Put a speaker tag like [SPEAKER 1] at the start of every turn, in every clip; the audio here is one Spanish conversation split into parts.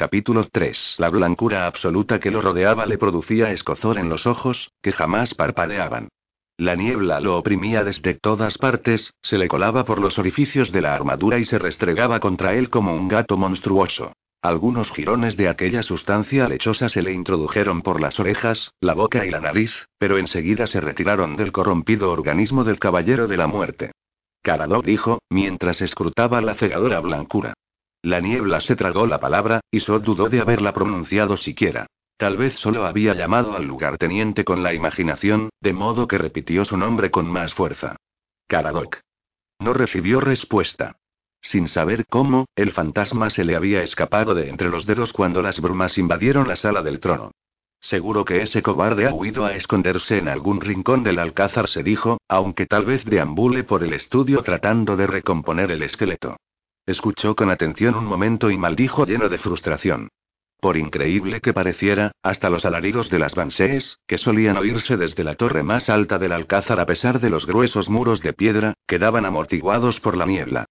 [SPEAKER 1] Capítulo 3. La blancura absoluta que lo rodeaba le producía escozor en los ojos, que jamás parpadeaban. La niebla lo oprimía desde todas partes, se le colaba por los orificios de la armadura y se restregaba contra él como un gato monstruoso. Algunos jirones de aquella sustancia lechosa se le introdujeron por las orejas, la boca y la nariz, pero enseguida se retiraron del corrompido organismo del caballero de la muerte. Caradoc dijo, mientras escrutaba la cegadora blancura. La niebla se tragó la palabra, y Sod dudó de haberla pronunciado siquiera. Tal vez solo había llamado al lugarteniente con la imaginación, de modo que repitió su nombre con más fuerza. Caradoc. No recibió respuesta. Sin saber cómo, el fantasma se le había escapado de entre los dedos cuando las brumas invadieron la sala del trono. Seguro que ese cobarde ha huido a esconderse en algún rincón del alcázar, se dijo, aunque tal vez deambule por el estudio tratando de recomponer el esqueleto. Escuchó con atención un momento y maldijo lleno de frustración. Por increíble que pareciera, hasta los alaridos de las Bansees, que solían oírse desde la torre más alta del alcázar a pesar de los gruesos muros de piedra, quedaban amortiguados por la niebla.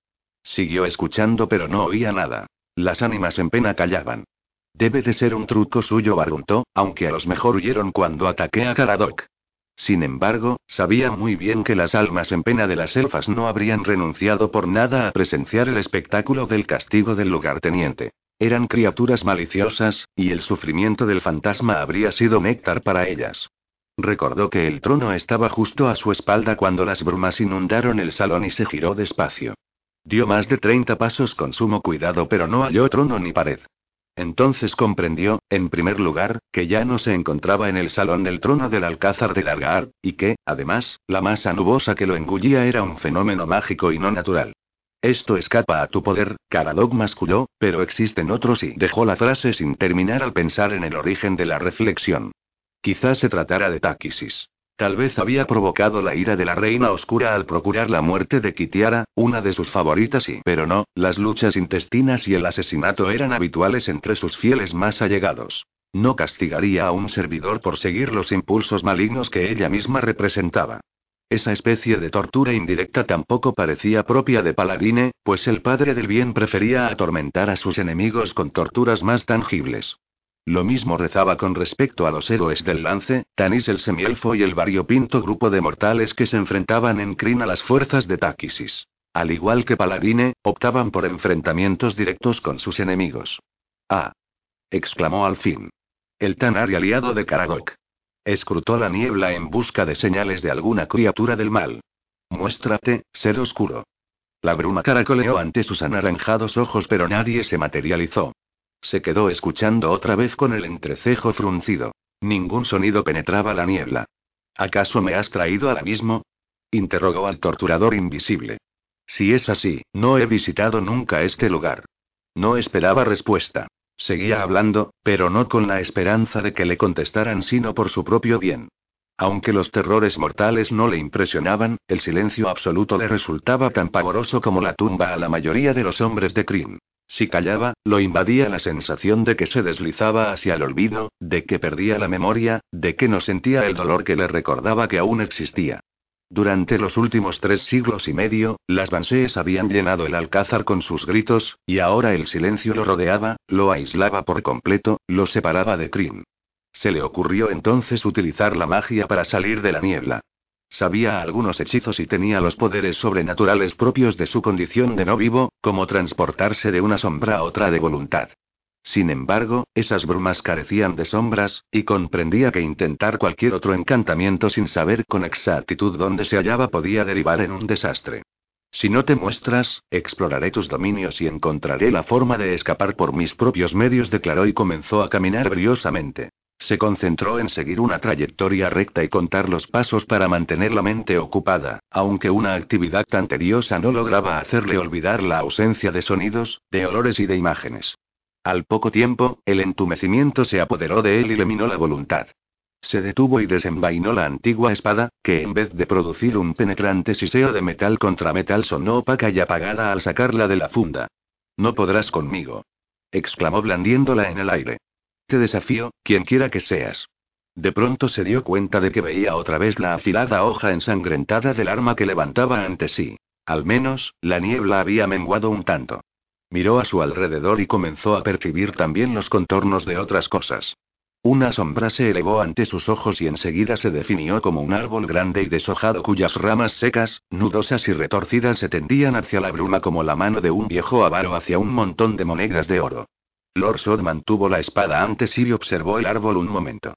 [SPEAKER 1] Siguió escuchando pero no oía nada. Las ánimas en pena callaban. Debe de ser un truco suyo, barruntó, aunque a los mejor huyeron cuando ataqué a Caradoc. Sin embargo, sabía muy bien que las almas en pena de las elfas no habrían renunciado por nada a presenciar el espectáculo del castigo del lugarteniente. Eran criaturas maliciosas, y el sufrimiento del fantasma habría sido néctar para ellas. Recordó que el trono estaba justo a su espalda cuando las brumas inundaron el salón y se giró despacio. Dio más de 30 pasos con sumo cuidado pero no halló trono ni pared. Entonces comprendió, en primer lugar, que ya no se encontraba en el salón del trono del Alcázar de Largar, y que, además, la masa nubosa que lo engullía era un fenómeno mágico y no natural. Esto escapa a tu poder, Caradog masculló, pero existen otros y dejó la frase sin terminar al pensar en el origen de la reflexión. Quizás se tratara de Táquisis. Tal vez había provocado la ira de la reina oscura al procurar la muerte de Kitiara, una de sus favoritas y, pero no, las luchas intestinas y el asesinato eran habituales entre sus fieles más allegados. No castigaría a un servidor por seguir los impulsos malignos que ella misma representaba. Esa especie de tortura indirecta tampoco parecía propia de Paladine, pues el padre del bien prefería atormentar a sus enemigos con torturas más tangibles. Lo mismo rezaba con respecto a los héroes del lance, Tanis el semielfo y el variopinto grupo de mortales que se enfrentaban en Crin a las fuerzas de Táquisis. Al igual que Paladine, optaban por enfrentamientos directos con sus enemigos. Ah. exclamó al fin. El Tanar y aliado de Karagok. Escrutó la niebla en busca de señales de alguna criatura del mal. Muéstrate, ser oscuro. La bruma caracoleó ante sus anaranjados ojos, pero nadie se materializó. Se quedó escuchando otra vez con el entrecejo fruncido. Ningún sonido penetraba la niebla. ¿Acaso me has traído al abismo? interrogó al torturador invisible. Si es así, no he visitado nunca este lugar. No esperaba respuesta. Seguía hablando, pero no con la esperanza de que le contestaran, sino por su propio bien. Aunque los terrores mortales no le impresionaban, el silencio absoluto le resultaba tan pavoroso como la tumba a la mayoría de los hombres de Krim. Si callaba, lo invadía la sensación de que se deslizaba hacia el olvido, de que perdía la memoria, de que no sentía el dolor que le recordaba que aún existía. Durante los últimos tres siglos y medio, las Bansees habían llenado el alcázar con sus gritos, y ahora el silencio lo rodeaba, lo aislaba por completo, lo separaba de Krim. Se le ocurrió entonces utilizar la magia para salir de la niebla. Sabía algunos hechizos y tenía los poderes sobrenaturales propios de su condición de no vivo, como transportarse de una sombra a otra de voluntad. Sin embargo, esas brumas carecían de sombras, y comprendía que intentar cualquier otro encantamiento sin saber con exactitud dónde se hallaba podía derivar en un desastre. Si no te muestras, exploraré tus dominios y encontraré la forma de escapar por mis propios medios, declaró y comenzó a caminar briosamente. Se concentró en seguir una trayectoria recta y contar los pasos para mantener la mente ocupada, aunque una actividad tan tediosa no lograba hacerle olvidar la ausencia de sonidos, de olores y de imágenes. Al poco tiempo, el entumecimiento se apoderó de él y le minó la voluntad. Se detuvo y desenvainó la antigua espada, que en vez de producir un penetrante siseo de metal contra metal sonó opaca y apagada al sacarla de la funda. No podrás conmigo. exclamó blandiéndola en el aire. Te desafío, quien quiera que seas. De pronto se dio cuenta de que veía otra vez la afilada hoja ensangrentada del arma que levantaba ante sí. Al menos, la niebla había menguado un tanto. Miró a su alrededor y comenzó a percibir también los contornos de otras cosas. Una sombra se elevó ante sus ojos y enseguida se definió como un árbol grande y deshojado cuyas ramas secas, nudosas y retorcidas se tendían hacia la bruma como la mano de un viejo avaro hacia un montón de monedas de oro. Lord Sod mantuvo la espada antes y observó el árbol un momento.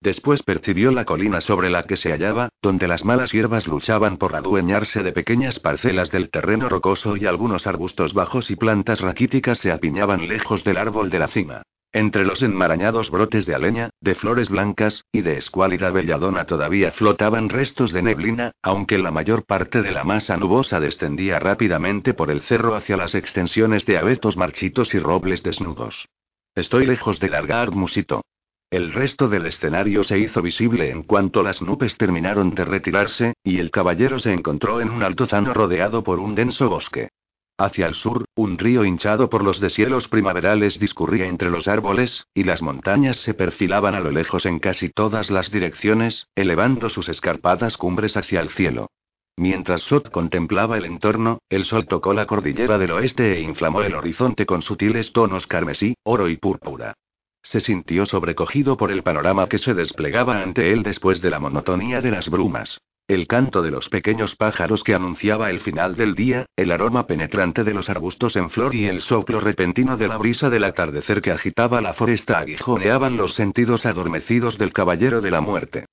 [SPEAKER 1] Después percibió la colina sobre la que se hallaba, donde las malas hierbas luchaban por adueñarse de pequeñas parcelas del terreno rocoso y algunos arbustos bajos y plantas raquíticas se apiñaban lejos del árbol de la cima. Entre los enmarañados brotes de aleña, de flores blancas, y de escuálida belladona todavía flotaban restos de neblina, aunque la mayor parte de la masa nubosa descendía rápidamente por el cerro hacia las extensiones de abetos marchitos y robles desnudos. Estoy lejos de largar musito. El resto del escenario se hizo visible en cuanto las nubes terminaron de retirarse, y el caballero se encontró en un altozano rodeado por un denso bosque. Hacia el sur, un río hinchado por los deshielos primaverales discurría entre los árboles, y las montañas se perfilaban a lo lejos en casi todas las direcciones, elevando sus escarpadas cumbres hacia el cielo. Mientras Sot contemplaba el entorno, el sol tocó la cordillera del oeste e inflamó el horizonte con sutiles tonos carmesí, oro y púrpura. Se sintió sobrecogido por el panorama que se desplegaba ante él después de la monotonía de las brumas. El canto de los pequeños pájaros que anunciaba el final del día, el aroma penetrante de los arbustos en flor y el soplo repentino de la brisa del atardecer que agitaba la foresta aguijoneaban los sentidos adormecidos del caballero de la muerte.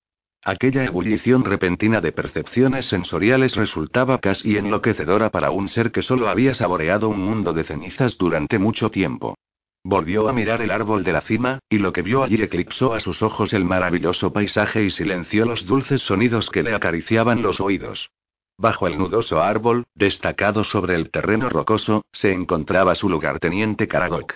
[SPEAKER 1] Aquella ebullición repentina de percepciones sensoriales resultaba casi enloquecedora para un ser que solo había saboreado un mundo de cenizas durante mucho tiempo. Volvió a mirar el árbol de la cima, y lo que vio allí eclipsó a sus ojos el maravilloso paisaje y silenció los dulces sonidos que le acariciaban los oídos. Bajo el nudoso árbol, destacado sobre el terreno rocoso, se encontraba su lugarteniente Karagok.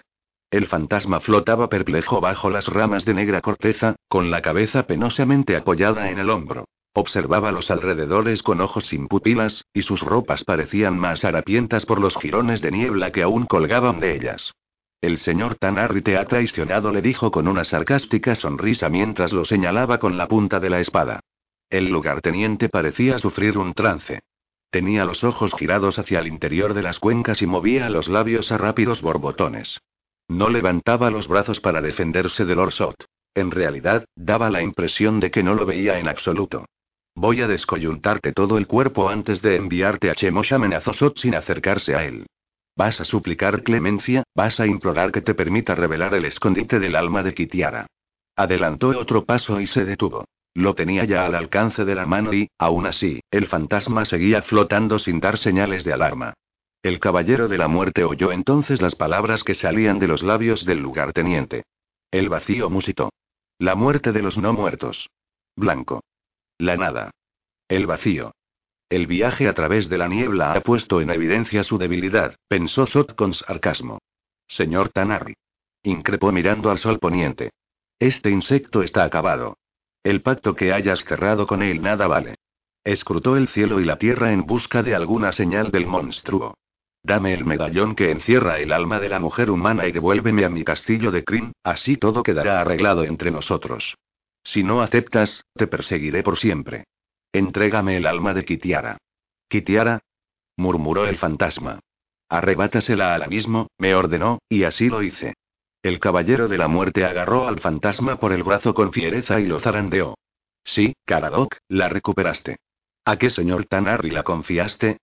[SPEAKER 1] El fantasma flotaba perplejo bajo las ramas de negra corteza, con la cabeza penosamente apoyada en el hombro. Observaba los alrededores con ojos sin pupilas, y sus ropas parecían más harapientas por los jirones de niebla que aún colgaban de ellas. El señor Tanarri te ha traicionado, le dijo con una sarcástica sonrisa mientras lo señalaba con la punta de la espada. El lugarteniente parecía sufrir un trance. Tenía los ojos girados hacia el interior de las cuencas y movía los labios a rápidos borbotones. No levantaba los brazos para defenderse del Orsot. En realidad, daba la impresión de que no lo veía en absoluto. Voy a descoyuntarte todo el cuerpo antes de enviarte a Chemosh, amenazó Sot sin acercarse a él. Vas a suplicar clemencia, vas a implorar que te permita revelar el escondite del alma de Kitiara. Adelantó otro paso y se detuvo. Lo tenía ya al alcance de la mano y, aún así, el fantasma seguía flotando sin dar señales de alarma. El caballero de la muerte oyó entonces las palabras que salían de los labios del lugarteniente. El vacío musitó. La muerte de los no muertos. Blanco. La nada. El vacío. El viaje a través de la niebla ha puesto en evidencia su debilidad, pensó Sot con sarcasmo. Señor Tanarri. Increpó mirando al sol poniente. Este insecto está acabado. El pacto que hayas cerrado con él nada vale. Escrutó el cielo y la tierra en busca de alguna señal del monstruo. Dame el medallón que encierra el alma de la mujer humana y devuélveme a mi castillo de Krim, así todo quedará arreglado entre nosotros. Si no aceptas, te perseguiré por siempre. Entrégame el alma de Kitiara. ¿Kitiara? murmuró el fantasma. Arrebátasela al abismo, me ordenó, y así lo hice. El caballero de la muerte agarró al fantasma por el brazo con fiereza y lo zarandeó. Sí, Karadok, la recuperaste. ¿A qué señor Tanarri la confiaste?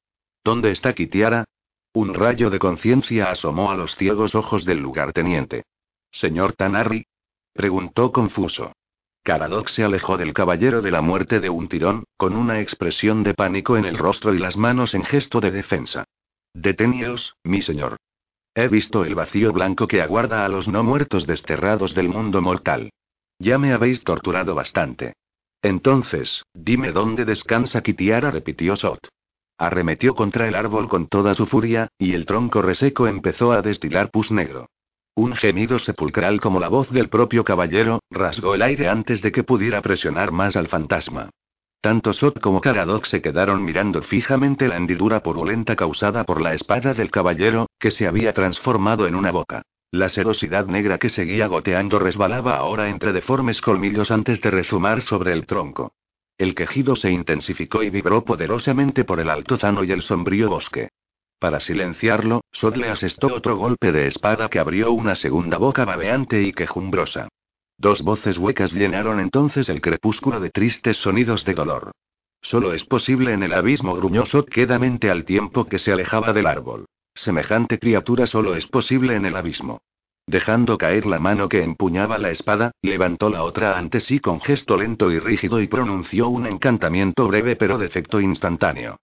[SPEAKER 1] ¿Dónde está Kitiara? Un rayo de conciencia asomó a los ciegos ojos del lugarteniente. ¿Señor Tanarri? preguntó confuso. Caradoc se alejó del caballero de la muerte de un tirón, con una expresión de pánico en el rostro y las manos en gesto de defensa. Deteníos, mi señor. He visto el vacío blanco que aguarda a los no muertos desterrados del mundo mortal. Ya me habéis torturado bastante. Entonces, dime dónde descansa Kitiara, repitió Sot. Arremetió contra el árbol con toda su furia, y el tronco reseco empezó a destilar pus negro. Un gemido sepulcral como la voz del propio caballero, rasgó el aire antes de que pudiera presionar más al fantasma. Tanto Sot como Caradoc se quedaron mirando fijamente la hendidura purulenta causada por la espada del caballero, que se había transformado en una boca. La serosidad negra que seguía goteando resbalaba ahora entre deformes colmillos antes de rezumar sobre el tronco. El quejido se intensificó y vibró poderosamente por el altozano y el sombrío bosque. Para silenciarlo, Sot le asestó otro golpe de espada que abrió una segunda boca babeante y quejumbrosa. Dos voces huecas llenaron entonces el crepúsculo de tristes sonidos de dolor. Solo es posible en el abismo, gruñó Sot quedamente al tiempo que se alejaba del árbol. Semejante criatura solo es posible en el abismo. Dejando caer la mano que empuñaba la espada, levantó la otra ante sí con gesto lento y rígido y pronunció un encantamiento breve pero de efecto instantáneo.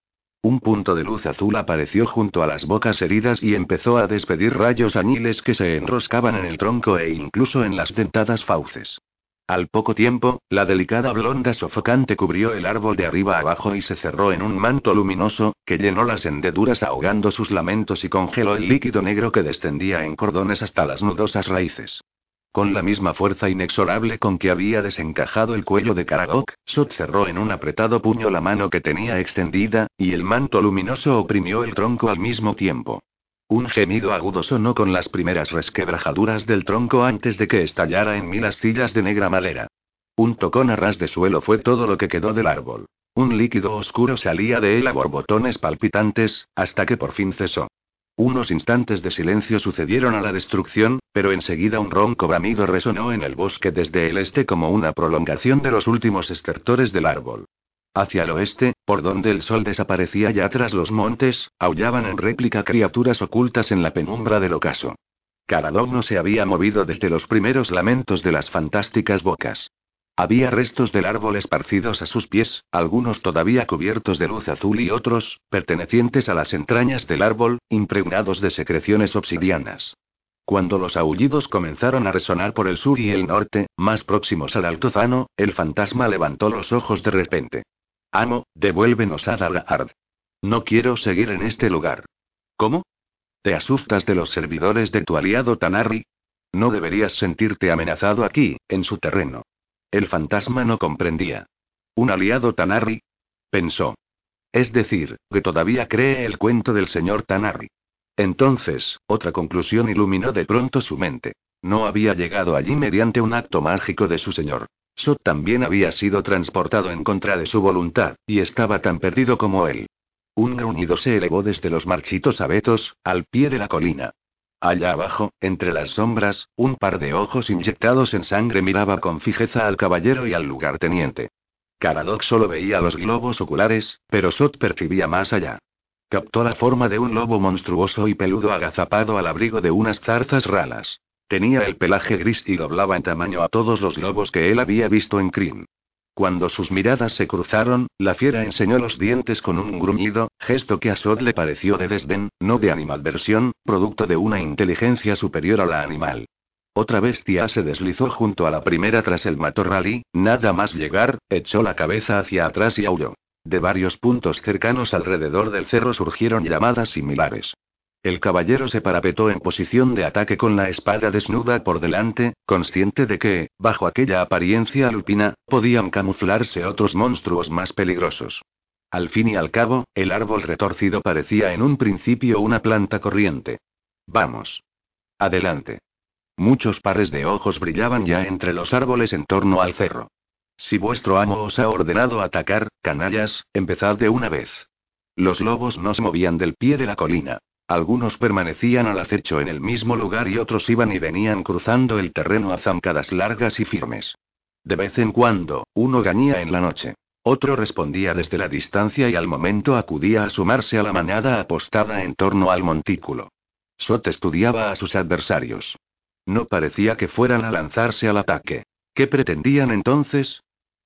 [SPEAKER 1] Un punto de luz azul apareció junto a las bocas heridas y empezó a despedir rayos añiles que se enroscaban en el tronco e incluso en las dentadas fauces. Al poco tiempo, la delicada blonda sofocante cubrió el árbol de arriba abajo y se cerró en un manto luminoso, que llenó las hendeduras ahogando sus lamentos y congeló el líquido negro que descendía en cordones hasta las nudosas raíces. Con la misma fuerza inexorable con que había desencajado el cuello de Karagok, Sot cerró en un apretado puño la mano que tenía extendida, y el manto luminoso oprimió el tronco al mismo tiempo. Un gemido agudo sonó con las primeras resquebrajaduras del tronco antes de que estallara en mil astillas de negra madera. Un tocón a ras de suelo fue todo lo que quedó del árbol. Un líquido oscuro salía de él a borbotones palpitantes, hasta que por fin cesó. Unos instantes de silencio sucedieron a la destrucción, pero enseguida un ronco bramido resonó en el bosque desde el este como una prolongación de los últimos estertores del árbol. Hacia el oeste, por donde el sol desaparecía ya tras los montes, aullaban en réplica criaturas ocultas en la penumbra del ocaso. Caradog no se había movido desde los primeros lamentos de las fantásticas bocas. Había restos del árbol esparcidos a sus pies, algunos todavía cubiertos de luz azul y otros, pertenecientes a las entrañas del árbol, impregnados de secreciones obsidianas. Cuando los aullidos comenzaron a resonar por el sur y el norte, más próximos al altozano, el fantasma levantó los ojos de repente. Amo, devuélvenos a Dalahard. No quiero seguir en este lugar. ¿Cómo? ¿Te asustas de los servidores de tu aliado Tanarri? No deberías sentirte amenazado aquí, en su terreno. El fantasma no comprendía. ¿Un aliado Tanarri? Pensó. Es decir, que todavía cree el cuento del señor Tanarri. Entonces, otra conclusión iluminó de pronto su mente. No había llegado allí mediante un acto mágico de su señor. Sot también había sido transportado en contra de su voluntad, y estaba tan perdido como él. Un gruñido se elevó desde los marchitos abetos, al pie de la colina. Allá abajo, entre las sombras, un par de ojos inyectados en sangre miraba con fijeza al caballero y al lugarteniente. Caradoc solo veía los globos oculares, pero Sot percibía más allá. Captó la forma de un lobo monstruoso y peludo agazapado al abrigo de unas zarzas ralas. Tenía el pelaje gris y doblaba en tamaño a todos los lobos que él había visto en Kryn. Cuando sus miradas se cruzaron, la fiera enseñó los dientes con un gruñido, gesto que a Sod le pareció de desdén, no de animadversión, producto de una inteligencia superior a la animal. Otra bestia se deslizó junto a la primera tras el matorral y, nada más llegar, echó la cabeza hacia atrás y aulló. De varios puntos cercanos alrededor del cerro surgieron llamadas similares. El caballero se parapetó en posición de ataque con la espada desnuda por delante, consciente de que, bajo aquella apariencia alpina, podían camuflarse otros monstruos más peligrosos. Al fin y al cabo, el árbol retorcido parecía en un principio una planta corriente. Vamos. Adelante. Muchos pares de ojos brillaban ya entre los árboles en torno al cerro. Si vuestro amo os ha ordenado atacar, canallas, empezad de una vez. Los lobos no se movían del pie de la colina. Algunos permanecían al acecho en el mismo lugar y otros iban y venían cruzando el terreno a zancadas largas y firmes. De vez en cuando, uno gañía en la noche. Otro respondía desde la distancia y al momento acudía a sumarse a la manada apostada en torno al montículo. Sot estudiaba a sus adversarios. No parecía que fueran a lanzarse al ataque. ¿Qué pretendían entonces?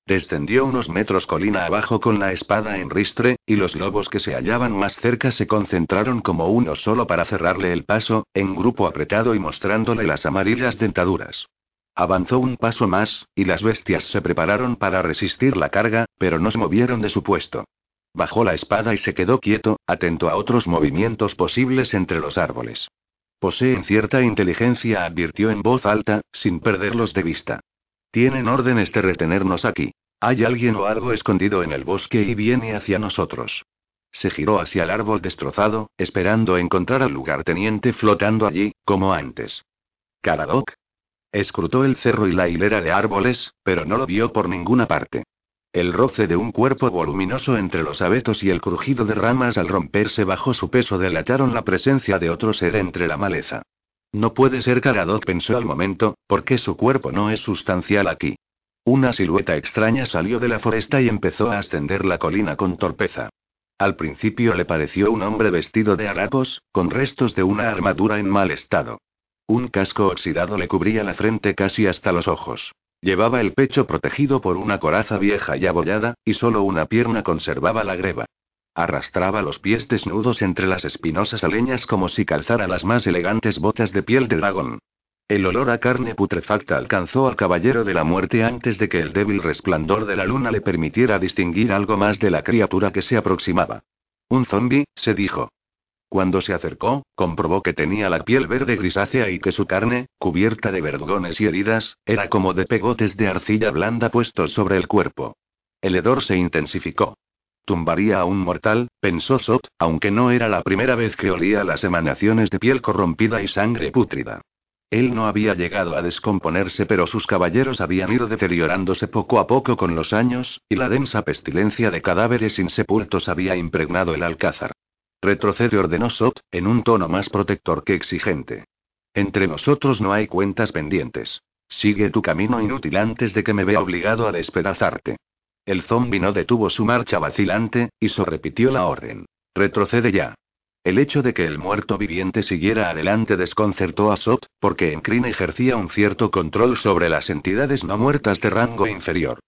[SPEAKER 1] Descendió unos metros colina abajo con la espada en ristre, y los lobos que se hallaban más cerca se concentraron como uno solo para cerrarle el paso, en grupo apretado y mostrándole las amarillas dentaduras. Avanzó un paso más, y las bestias se prepararon para resistir la carga, pero no se movieron de su puesto. Bajó la espada y se quedó quieto, atento a otros movimientos posibles entre los árboles. Poseen cierta inteligencia, advirtió en voz alta, sin perderlos de vista. Tienen órdenes de retenernos aquí. Hay alguien o algo escondido en el bosque y viene hacia nosotros. Se giró hacia el árbol destrozado, esperando encontrar al lugarteniente flotando allí, como antes. Caradoc. Escrutó el cerro y la hilera de árboles, pero no lo vio por ninguna parte. El roce de un cuerpo voluminoso entre los abetos y el crujido de ramas al romperse bajo su peso delataron la presencia de otro ser entre la maleza. No puede ser Caradot, pensó al momento, porque su cuerpo no es sustancial aquí. Una silueta extraña salió de la foresta y empezó a ascender la colina con torpeza. Al principio le pareció un hombre vestido de harapos, con restos de una armadura en mal estado. Un casco oxidado le cubría la frente casi hasta los ojos. Llevaba el pecho protegido por una coraza vieja y abollada, y solo una pierna conservaba la greba. Arrastraba los pies desnudos entre las espinosas aleñas como si calzara las más elegantes botas de piel de dragón. El olor a carne putrefacta alcanzó al caballero de la muerte antes de que el débil resplandor de la luna le permitiera distinguir algo más de la criatura que se aproximaba. Un zombi, se dijo. Cuando se acercó, comprobó que tenía la piel verde grisácea y que su carne, cubierta de vergones y heridas, era como de pegotes de arcilla blanda puestos sobre el cuerpo. El hedor se intensificó. Tumbaría a un mortal, pensó Sot, aunque no era la primera vez que olía las emanaciones de piel corrompida y sangre pútrida. Él no había llegado a descomponerse, pero sus caballeros habían ido deteriorándose poco a poco con los años, y la densa pestilencia de cadáveres insepultos había impregnado el alcázar. Retrocede, ordenó Sot, en un tono más protector que exigente. Entre nosotros no hay cuentas pendientes. Sigue tu camino inútil antes de que me vea obligado a despedazarte. El zombi no detuvo su marcha vacilante, y so repitió la orden. Retrocede ya. El hecho de que el muerto viviente siguiera adelante desconcertó a Sot, porque Encrin ejercía un cierto control sobre las entidades no muertas de rango inferior.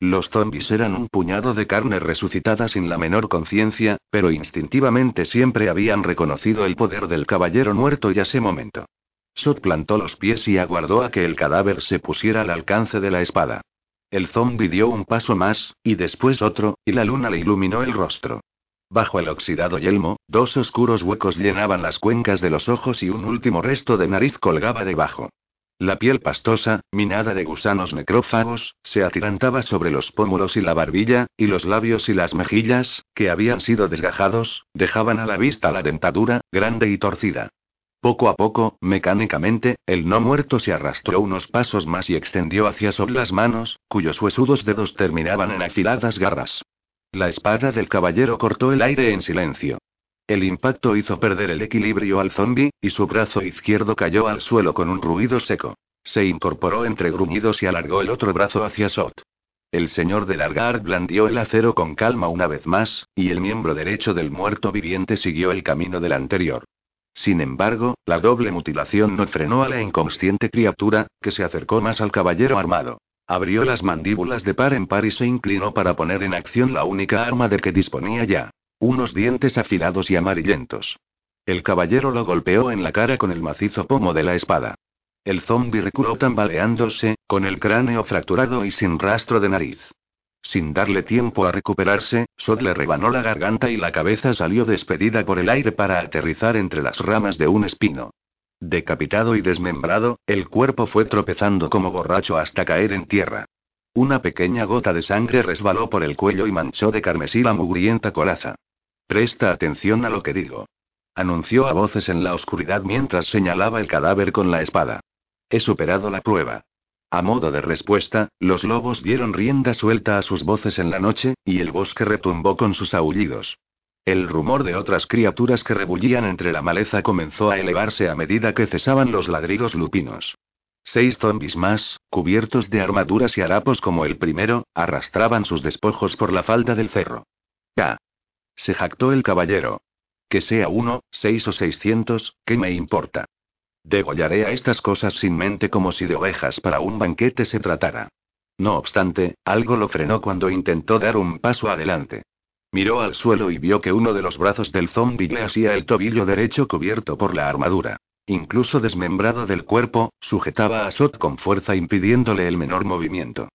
[SPEAKER 1] Los zombis eran un puñado de carne resucitada sin la menor conciencia, pero instintivamente siempre habían reconocido el poder del caballero muerto y ese momento. Sot plantó los pies y aguardó a que el cadáver se pusiera al alcance de la espada. El zombi dio un paso más, y después otro, y la luna le iluminó el rostro. Bajo el oxidado yelmo, dos oscuros huecos llenaban las cuencas de los ojos y un último resto de nariz colgaba debajo. La piel pastosa, minada de gusanos necrófagos, se atirantaba sobre los pómulos y la barbilla, y los labios y las mejillas, que habían sido desgajados, dejaban a la vista la dentadura, grande y torcida. Poco a poco, mecánicamente, el no muerto se arrastró unos pasos más y extendió hacia sobre las manos, cuyos huesudos dedos terminaban en afiladas garras. La espada del caballero cortó el aire en silencio. El impacto hizo perder el equilibrio al zombi, y su brazo izquierdo cayó al suelo con un ruido seco. Se incorporó entre gruñidos y alargó el otro brazo hacia Sot. El señor de Largar blandió el acero con calma una vez más, y el miembro derecho del muerto viviente siguió el camino del anterior. Sin embargo, la doble mutilación no frenó a la inconsciente criatura, que se acercó más al caballero armado. Abrió las mandíbulas de par en par y se inclinó para poner en acción la única arma de que disponía ya. Unos dientes afilados y amarillentos. El caballero lo golpeó en la cara con el macizo pomo de la espada. El zombi reculó tambaleándose, con el cráneo fracturado y sin rastro de nariz. Sin darle tiempo a recuperarse, Sod le rebanó la garganta y la cabeza salió despedida por el aire para aterrizar entre las ramas de un espino. Decapitado y desmembrado, el cuerpo fue tropezando como borracho hasta caer en tierra. Una pequeña gota de sangre resbaló por el cuello y manchó de carmesí la mugrienta coraza. Presta atención a lo que digo. Anunció a voces en la oscuridad mientras señalaba el cadáver con la espada. He superado la prueba. A modo de respuesta, los lobos dieron rienda suelta a sus voces en la noche, y el bosque retumbó con sus aullidos. El rumor de otras criaturas que rebullían entre la maleza comenzó a elevarse a medida que cesaban los ladridos lupinos. Seis zombis más, cubiertos de armaduras y harapos como el primero, arrastraban sus despojos por la falda del cerro. ¡Ya! Se jactó el caballero. Que sea uno, seis o seiscientos, ¿qué me importa? Degollaré a estas cosas sin mente como si de ovejas para un banquete se tratara. No obstante, algo lo frenó cuando intentó dar un paso adelante. Miró al suelo y vio que uno de los brazos del zombi le hacía el tobillo derecho cubierto por la armadura. Incluso desmembrado del cuerpo, sujetaba a Sot con fuerza impidiéndole el menor movimiento.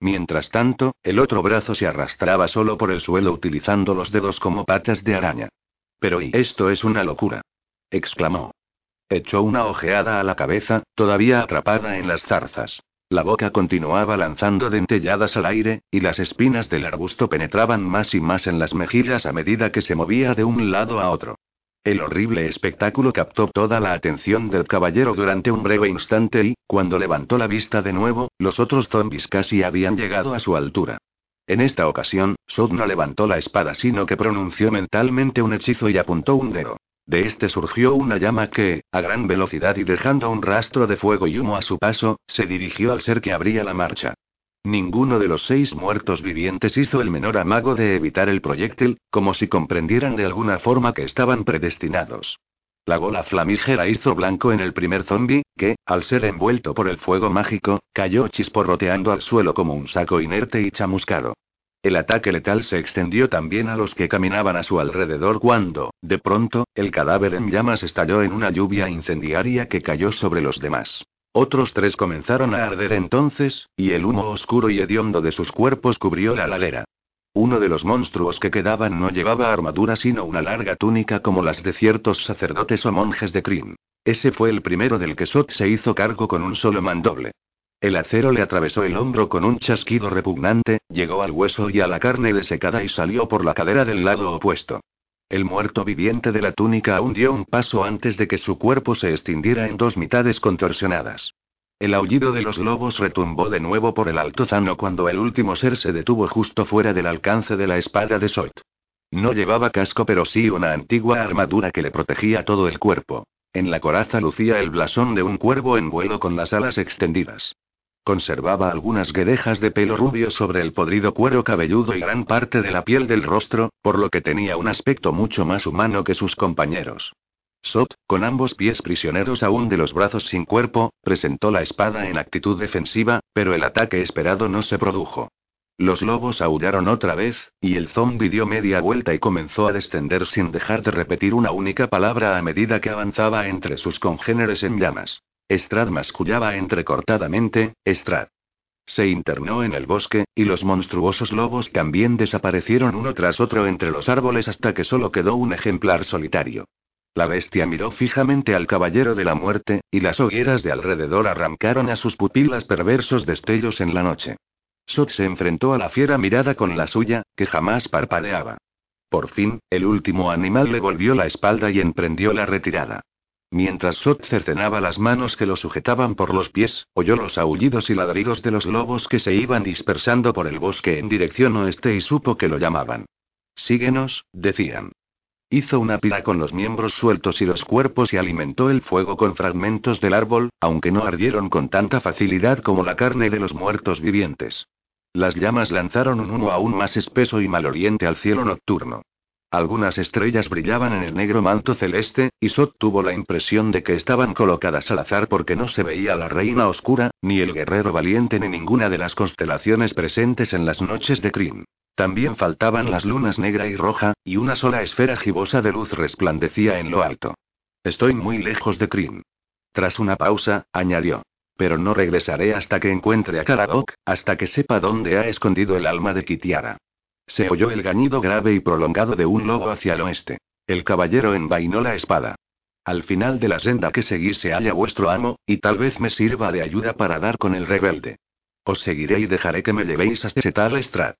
[SPEAKER 1] Mientras tanto, el otro brazo se arrastraba solo por el suelo utilizando los dedos como patas de araña. Pero y esto es una locura. exclamó. Echó una ojeada a la cabeza, todavía atrapada en las zarzas. La boca continuaba lanzando dentelladas al aire, y las espinas del arbusto penetraban más y más en las mejillas a medida que se movía de un lado a otro. El horrible espectáculo captó toda la atención del caballero durante un breve instante y, cuando levantó la vista de nuevo, los otros zombis casi habían llegado a su altura. En esta ocasión, Sod no levantó la espada, sino que pronunció mentalmente un hechizo y apuntó un dedo. De este surgió una llama que, a gran velocidad y dejando un rastro de fuego y humo a su paso, se dirigió al ser que abría la marcha. Ninguno de los seis muertos vivientes hizo el menor amago de evitar el proyectil, como si comprendieran de alguna forma que estaban predestinados. La bola flamígera hizo blanco en el primer zombi, que, al ser envuelto por el fuego mágico, cayó chisporroteando al suelo como un saco inerte y chamuscado. El ataque letal se extendió también a los que caminaban a su alrededor cuando, de pronto, el cadáver en llamas estalló en una lluvia incendiaria que cayó sobre los demás. Otros tres comenzaron a arder entonces, y el humo oscuro y hediondo de sus cuerpos cubrió la ladera. Uno de los monstruos que quedaban no llevaba armadura sino una larga túnica como las de ciertos sacerdotes o monjes de Kryn. Ese fue el primero del que Sot se hizo cargo con un solo mandoble. El acero le atravesó el hombro con un chasquido repugnante, llegó al hueso y a la carne desecada y salió por la cadera del lado opuesto. El muerto viviente de la túnica aún dio un paso antes de que su cuerpo se extinguiera en dos mitades contorsionadas. El aullido de los lobos retumbó de nuevo por el altozano cuando el último ser se detuvo justo fuera del alcance de la espada de Sot. No llevaba casco pero sí una antigua armadura que le protegía todo el cuerpo. En la coraza lucía el blasón de un cuervo en vuelo con las alas extendidas. Conservaba algunas guedejas de pelo rubio sobre el podrido cuero cabelludo y gran parte de la piel del rostro, por lo que tenía un aspecto mucho más humano que sus compañeros. Sot, con ambos pies prisioneros aún de los brazos sin cuerpo, presentó la espada en actitud defensiva, pero el ataque esperado no se produjo. Los lobos aullaron otra vez, y el zombi dio media vuelta y comenzó a descender sin dejar de repetir una única palabra a medida que avanzaba entre sus congéneres en llamas. Strad mascullaba entrecortadamente, Strad. Se internó en el bosque, y los monstruosos lobos también desaparecieron uno tras otro entre los árboles hasta que solo quedó un ejemplar solitario. La bestia miró fijamente al caballero de la muerte, y las hogueras de alrededor arrancaron a sus pupilas perversos destellos en la noche. Sot se enfrentó a la fiera mirada con la suya, que jamás parpadeaba. Por fin, el último animal le volvió la espalda y emprendió la retirada. Mientras Sot cercenaba las manos que lo sujetaban por los pies, oyó los aullidos y ladridos de los lobos que se iban dispersando por el bosque en dirección oeste y supo que lo llamaban. Síguenos, decían. Hizo una pira con los miembros sueltos y los cuerpos y alimentó el fuego con fragmentos del árbol, aunque no ardieron con tanta facilidad como la carne de los muertos vivientes. Las llamas lanzaron un humo aún más espeso y maloriente al cielo nocturno. Algunas estrellas brillaban en el negro manto celeste, y Sot tuvo la impresión de que estaban colocadas al azar porque no se veía la reina oscura, ni el guerrero valiente ni ninguna de las constelaciones presentes en las noches de Kryn. También faltaban las lunas negra y roja, y una sola esfera gibosa de luz resplandecía en lo alto. Estoy muy lejos de Kryn. Tras una pausa, añadió. Pero no regresaré hasta que encuentre a Karadok, hasta que sepa dónde ha escondido el alma de Kitiara. Se oyó el gañido grave y prolongado de un lobo hacia el oeste. El caballero envainó la espada. Al final de la senda que seguí se halla vuestro amo, y tal vez me sirva de ayuda para dar con el rebelde. Os seguiré y dejaré que me llevéis hasta ese tal Estrad.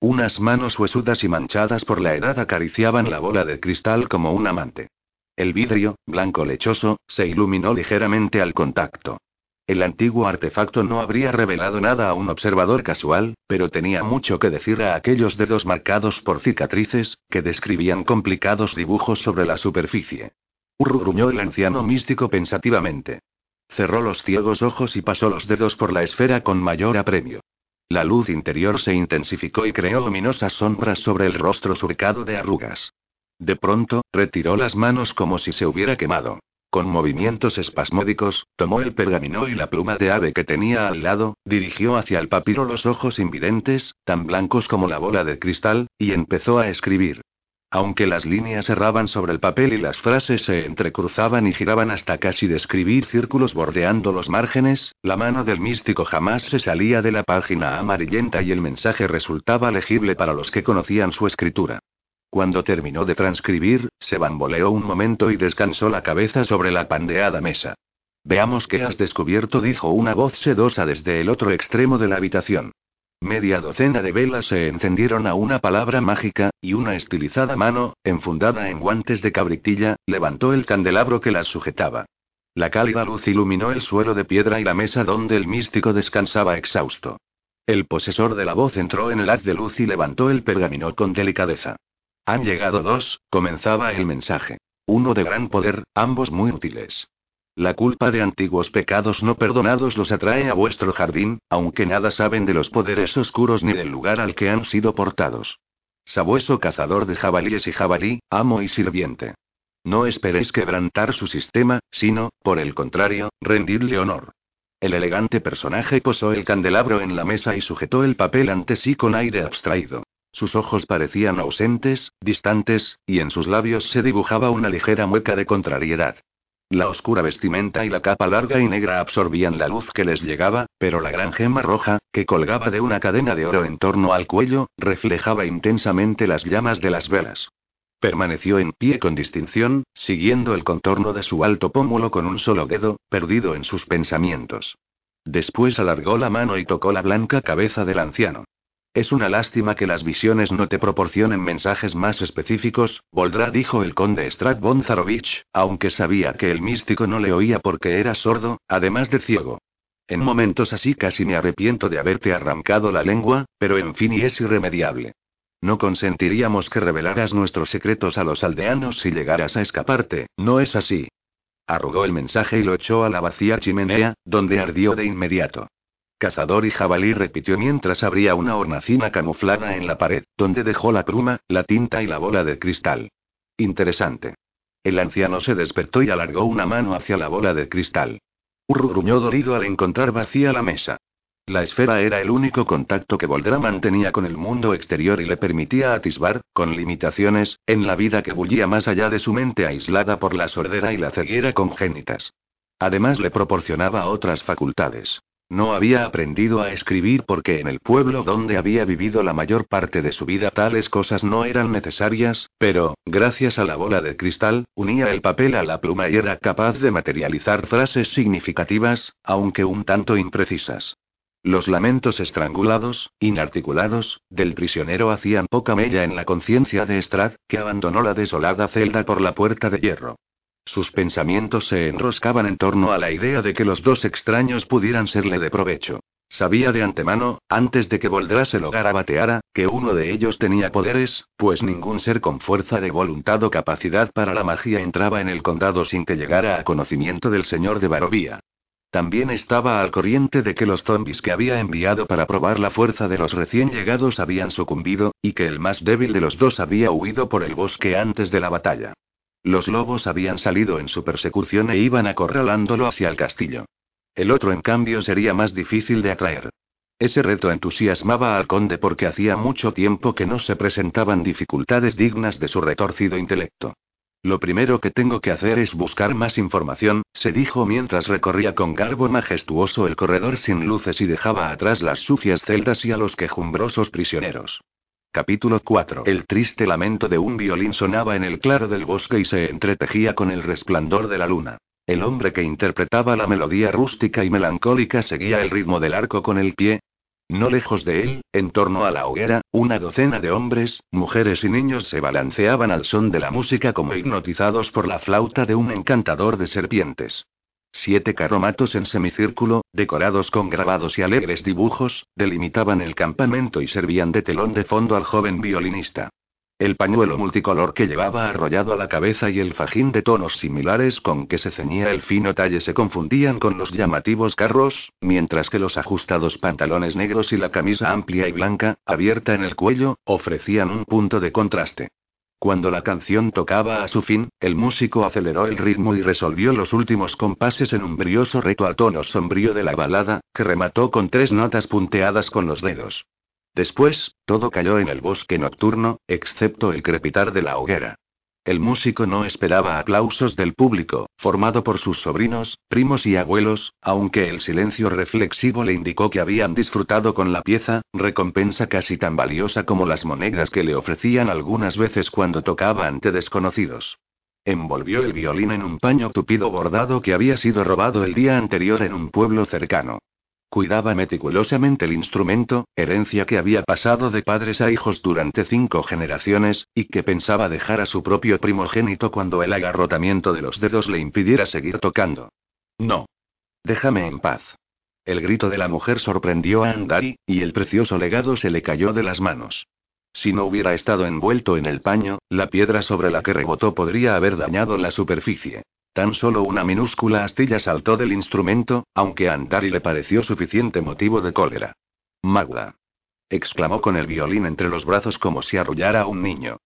[SPEAKER 1] Unas manos huesudas y manchadas por la edad acariciaban la bola de cristal como un amante. El vidrio, blanco lechoso, se iluminó ligeramente al contacto. El antiguo artefacto no habría revelado nada a un observador casual, pero tenía mucho que decir a aquellos dedos marcados por cicatrices, que describían complicados dibujos sobre la superficie. Urruñó el anciano místico pensativamente. Cerró los ciegos ojos y pasó los dedos por la esfera con mayor apremio. La luz interior se intensificó y creó luminosas sombras sobre el rostro surcado de arrugas. De pronto, retiró las manos como si se hubiera quemado. Con movimientos espasmódicos, tomó el pergamino y la pluma de ave que tenía al lado, dirigió hacia el papiro los ojos invidentes, tan blancos como la bola de cristal, y empezó a escribir. Aunque las líneas erraban sobre el papel y las frases se entrecruzaban y giraban hasta casi describir círculos bordeando los márgenes, la mano del místico jamás se salía de la página amarillenta y el mensaje resultaba legible para los que conocían su escritura. Cuando terminó de transcribir, se bamboleó un momento y descansó la cabeza sobre la pandeada mesa. Veamos qué has descubierto, dijo una voz sedosa desde el otro extremo de la habitación. Media docena de velas se encendieron a una palabra mágica, y una estilizada mano, enfundada en guantes de cabritilla, levantó el candelabro que las sujetaba. La cálida luz iluminó el suelo de piedra y la mesa donde el místico descansaba exhausto. El posesor de la voz entró en el haz de luz y levantó el pergamino con delicadeza. Han llegado dos, comenzaba el mensaje. Uno de gran poder, ambos muy útiles. La culpa de antiguos pecados no perdonados los atrae a vuestro jardín, aunque nada saben de los poderes oscuros ni del lugar al que han sido portados. Sabueso cazador de jabalíes y jabalí, amo y sirviente. No esperéis quebrantar su sistema, sino, por el contrario, rendirle honor. El elegante personaje posó el candelabro en la mesa y sujetó el papel ante sí con aire abstraído. Sus ojos parecían ausentes, distantes, y en sus labios se dibujaba una ligera mueca de contrariedad. La oscura vestimenta y la capa larga y negra absorbían la luz que les llegaba, pero la gran gema roja, que colgaba de una cadena de oro en torno al cuello, reflejaba intensamente las llamas de las velas. Permaneció en pie con distinción, siguiendo el contorno de su alto pómulo con un solo dedo, perdido en sus pensamientos. Después alargó la mano y tocó la blanca cabeza del anciano. Es una lástima que las visiones no te proporcionen mensajes más específicos, Voldra dijo el conde Strat Zarovich, aunque sabía que el místico no le oía porque era sordo, además de ciego. En momentos así casi me arrepiento de haberte arrancado la lengua, pero en fin y es irremediable. No consentiríamos que revelaras nuestros secretos a los aldeanos si llegaras a escaparte, ¿no es así? Arrugó el mensaje y lo echó a la vacía chimenea, donde ardió de inmediato. Cazador y jabalí repitió mientras abría una hornacina camuflada en la pared, donde dejó la pluma, la tinta y la bola de cristal. Interesante. El anciano se despertó y alargó una mano hacia la bola de cristal. Urru gruñó dolido al encontrar vacía la mesa. La esfera era el único contacto que Voldra mantenía con el mundo exterior y le permitía atisbar, con limitaciones, en la vida que bullía más allá de su mente aislada por la sordera y la ceguera congénitas. Además le proporcionaba otras facultades. No había aprendido a escribir porque en el pueblo donde había vivido la mayor parte de su vida tales cosas no eran necesarias, pero, gracias a la bola de cristal, unía el papel a la pluma y era capaz de materializar frases significativas, aunque un tanto imprecisas. Los lamentos estrangulados, inarticulados, del prisionero hacían poca mella en la conciencia de Strad, que abandonó la desolada celda por la puerta de hierro. Sus pensamientos se enroscaban en torno a la idea de que los dos extraños pudieran serle de provecho. Sabía de antemano, antes de que Voldrase el hogar bateara, que uno de ellos tenía poderes, pues ningún ser con fuerza de voluntad o capacidad para la magia entraba en el condado sin que llegara a conocimiento del señor de Barovía. También estaba al corriente de que los zombies que había enviado para probar la fuerza de los recién llegados habían sucumbido, y que el más débil de los dos había huido por el bosque antes de la batalla. Los lobos habían salido en su persecución e iban acorralándolo hacia el castillo. El otro, en cambio, sería más difícil de atraer. Ese reto entusiasmaba al conde porque hacía mucho tiempo que no se presentaban dificultades dignas de su retorcido intelecto. Lo primero que tengo que hacer es buscar más información, se dijo mientras recorría con garbo majestuoso el corredor sin luces y dejaba atrás las sucias celdas y a los quejumbrosos prisioneros. Capítulo 4. El triste lamento de un violín sonaba en el claro del bosque y se entretejía con el resplandor de la luna. El hombre que interpretaba la melodía rústica y melancólica seguía el ritmo del arco con el pie, no lejos de él, en torno a la hoguera, una docena de hombres, mujeres y niños se balanceaban al son de la música como hipnotizados por la flauta de un encantador de serpientes. Siete carromatos en semicírculo, decorados con grabados y alegres dibujos, delimitaban el campamento y servían de telón de fondo al joven violinista. El pañuelo multicolor que llevaba arrollado a la cabeza y el fajín de tonos similares con que se ceñía el fino talle se confundían con los llamativos carros, mientras que los ajustados pantalones negros y la camisa amplia y blanca, abierta en el cuello, ofrecían un punto de contraste. Cuando la canción tocaba a su fin, el músico aceleró el ritmo y resolvió los últimos compases en un brioso reto al tono sombrío de la balada, que remató con tres notas punteadas con los dedos. Después, todo cayó en el bosque nocturno, excepto el crepitar de la hoguera. El músico no esperaba aplausos del público, formado por sus sobrinos, primos y abuelos, aunque el silencio reflexivo le indicó que habían disfrutado con la pieza, recompensa casi tan valiosa como las monedas que le ofrecían algunas veces cuando tocaba ante desconocidos. Envolvió el violín en un paño tupido bordado que había sido robado el día anterior en un pueblo cercano. Cuidaba meticulosamente el instrumento, herencia que había pasado de padres a hijos durante cinco generaciones, y que pensaba dejar a su propio primogénito cuando el agarrotamiento de los dedos le impidiera seguir tocando. No. Déjame en paz. El grito de la mujer sorprendió a Andari, y el precioso legado se le cayó de las manos. Si no hubiera estado envuelto en el paño, la piedra sobre la que rebotó podría haber dañado la superficie. Tan solo una minúscula astilla saltó del instrumento, aunque a Andari le pareció suficiente motivo de cólera. Magda. exclamó con el violín entre los brazos como si arrullara a un niño.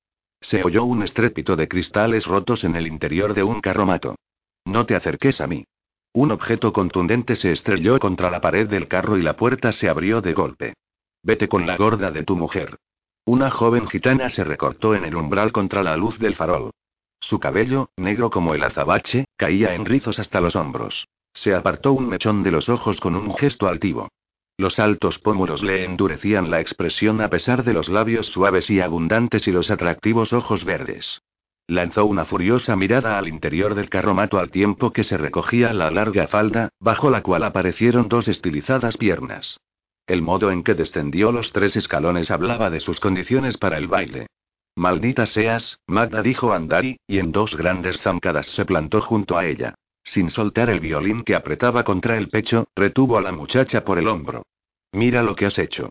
[SPEAKER 1] Se oyó un estrépito de cristales rotos en el interior de un carromato. No te acerques a mí. Un objeto contundente se estrelló contra la pared del carro y la puerta se abrió de golpe. Vete con la gorda de tu mujer. Una joven gitana se recortó en el umbral contra la luz del farol. Su cabello, negro como el azabache, caía en rizos hasta los hombros. Se apartó un mechón de los ojos con un gesto altivo. Los altos pómulos le endurecían la expresión a pesar de los labios suaves y abundantes y los atractivos ojos verdes. Lanzó una furiosa mirada al interior del carromato al tiempo que se recogía la larga falda, bajo la cual aparecieron dos estilizadas piernas. El modo en que descendió los tres escalones hablaba de sus condiciones para el baile. Maldita seas, Magda dijo Andari, y en dos grandes zancadas se plantó junto a ella. Sin soltar el violín que apretaba contra el pecho, retuvo a la muchacha por el hombro. Mira lo que has hecho.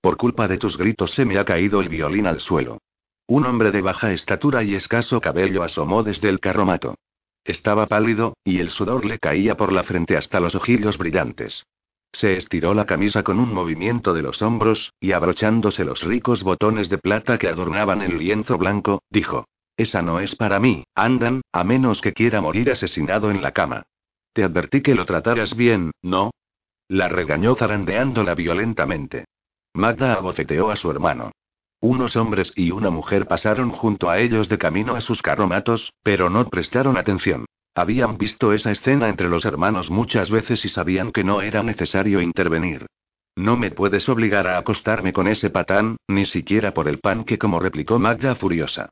[SPEAKER 1] Por culpa de tus gritos se me ha caído el violín al suelo. Un hombre de baja estatura y escaso cabello asomó desde el carromato. Estaba pálido, y el sudor le caía por la frente hasta los ojillos brillantes. Se estiró la camisa con un movimiento de los hombros, y abrochándose los ricos botones de plata que adornaban el lienzo blanco, dijo. Esa no es para mí, andan, a menos que quiera morir asesinado en la cama. Te advertí que lo trataras bien, ¿no? La regañó zarandeándola violentamente. Magda abofeteó a su hermano. Unos hombres y una mujer pasaron junto a ellos de camino a sus carromatos, pero no prestaron atención. Habían visto esa escena entre los hermanos muchas veces y sabían que no era necesario intervenir. No me puedes obligar a acostarme con ese patán, ni siquiera por el pan que como replicó Magda furiosa.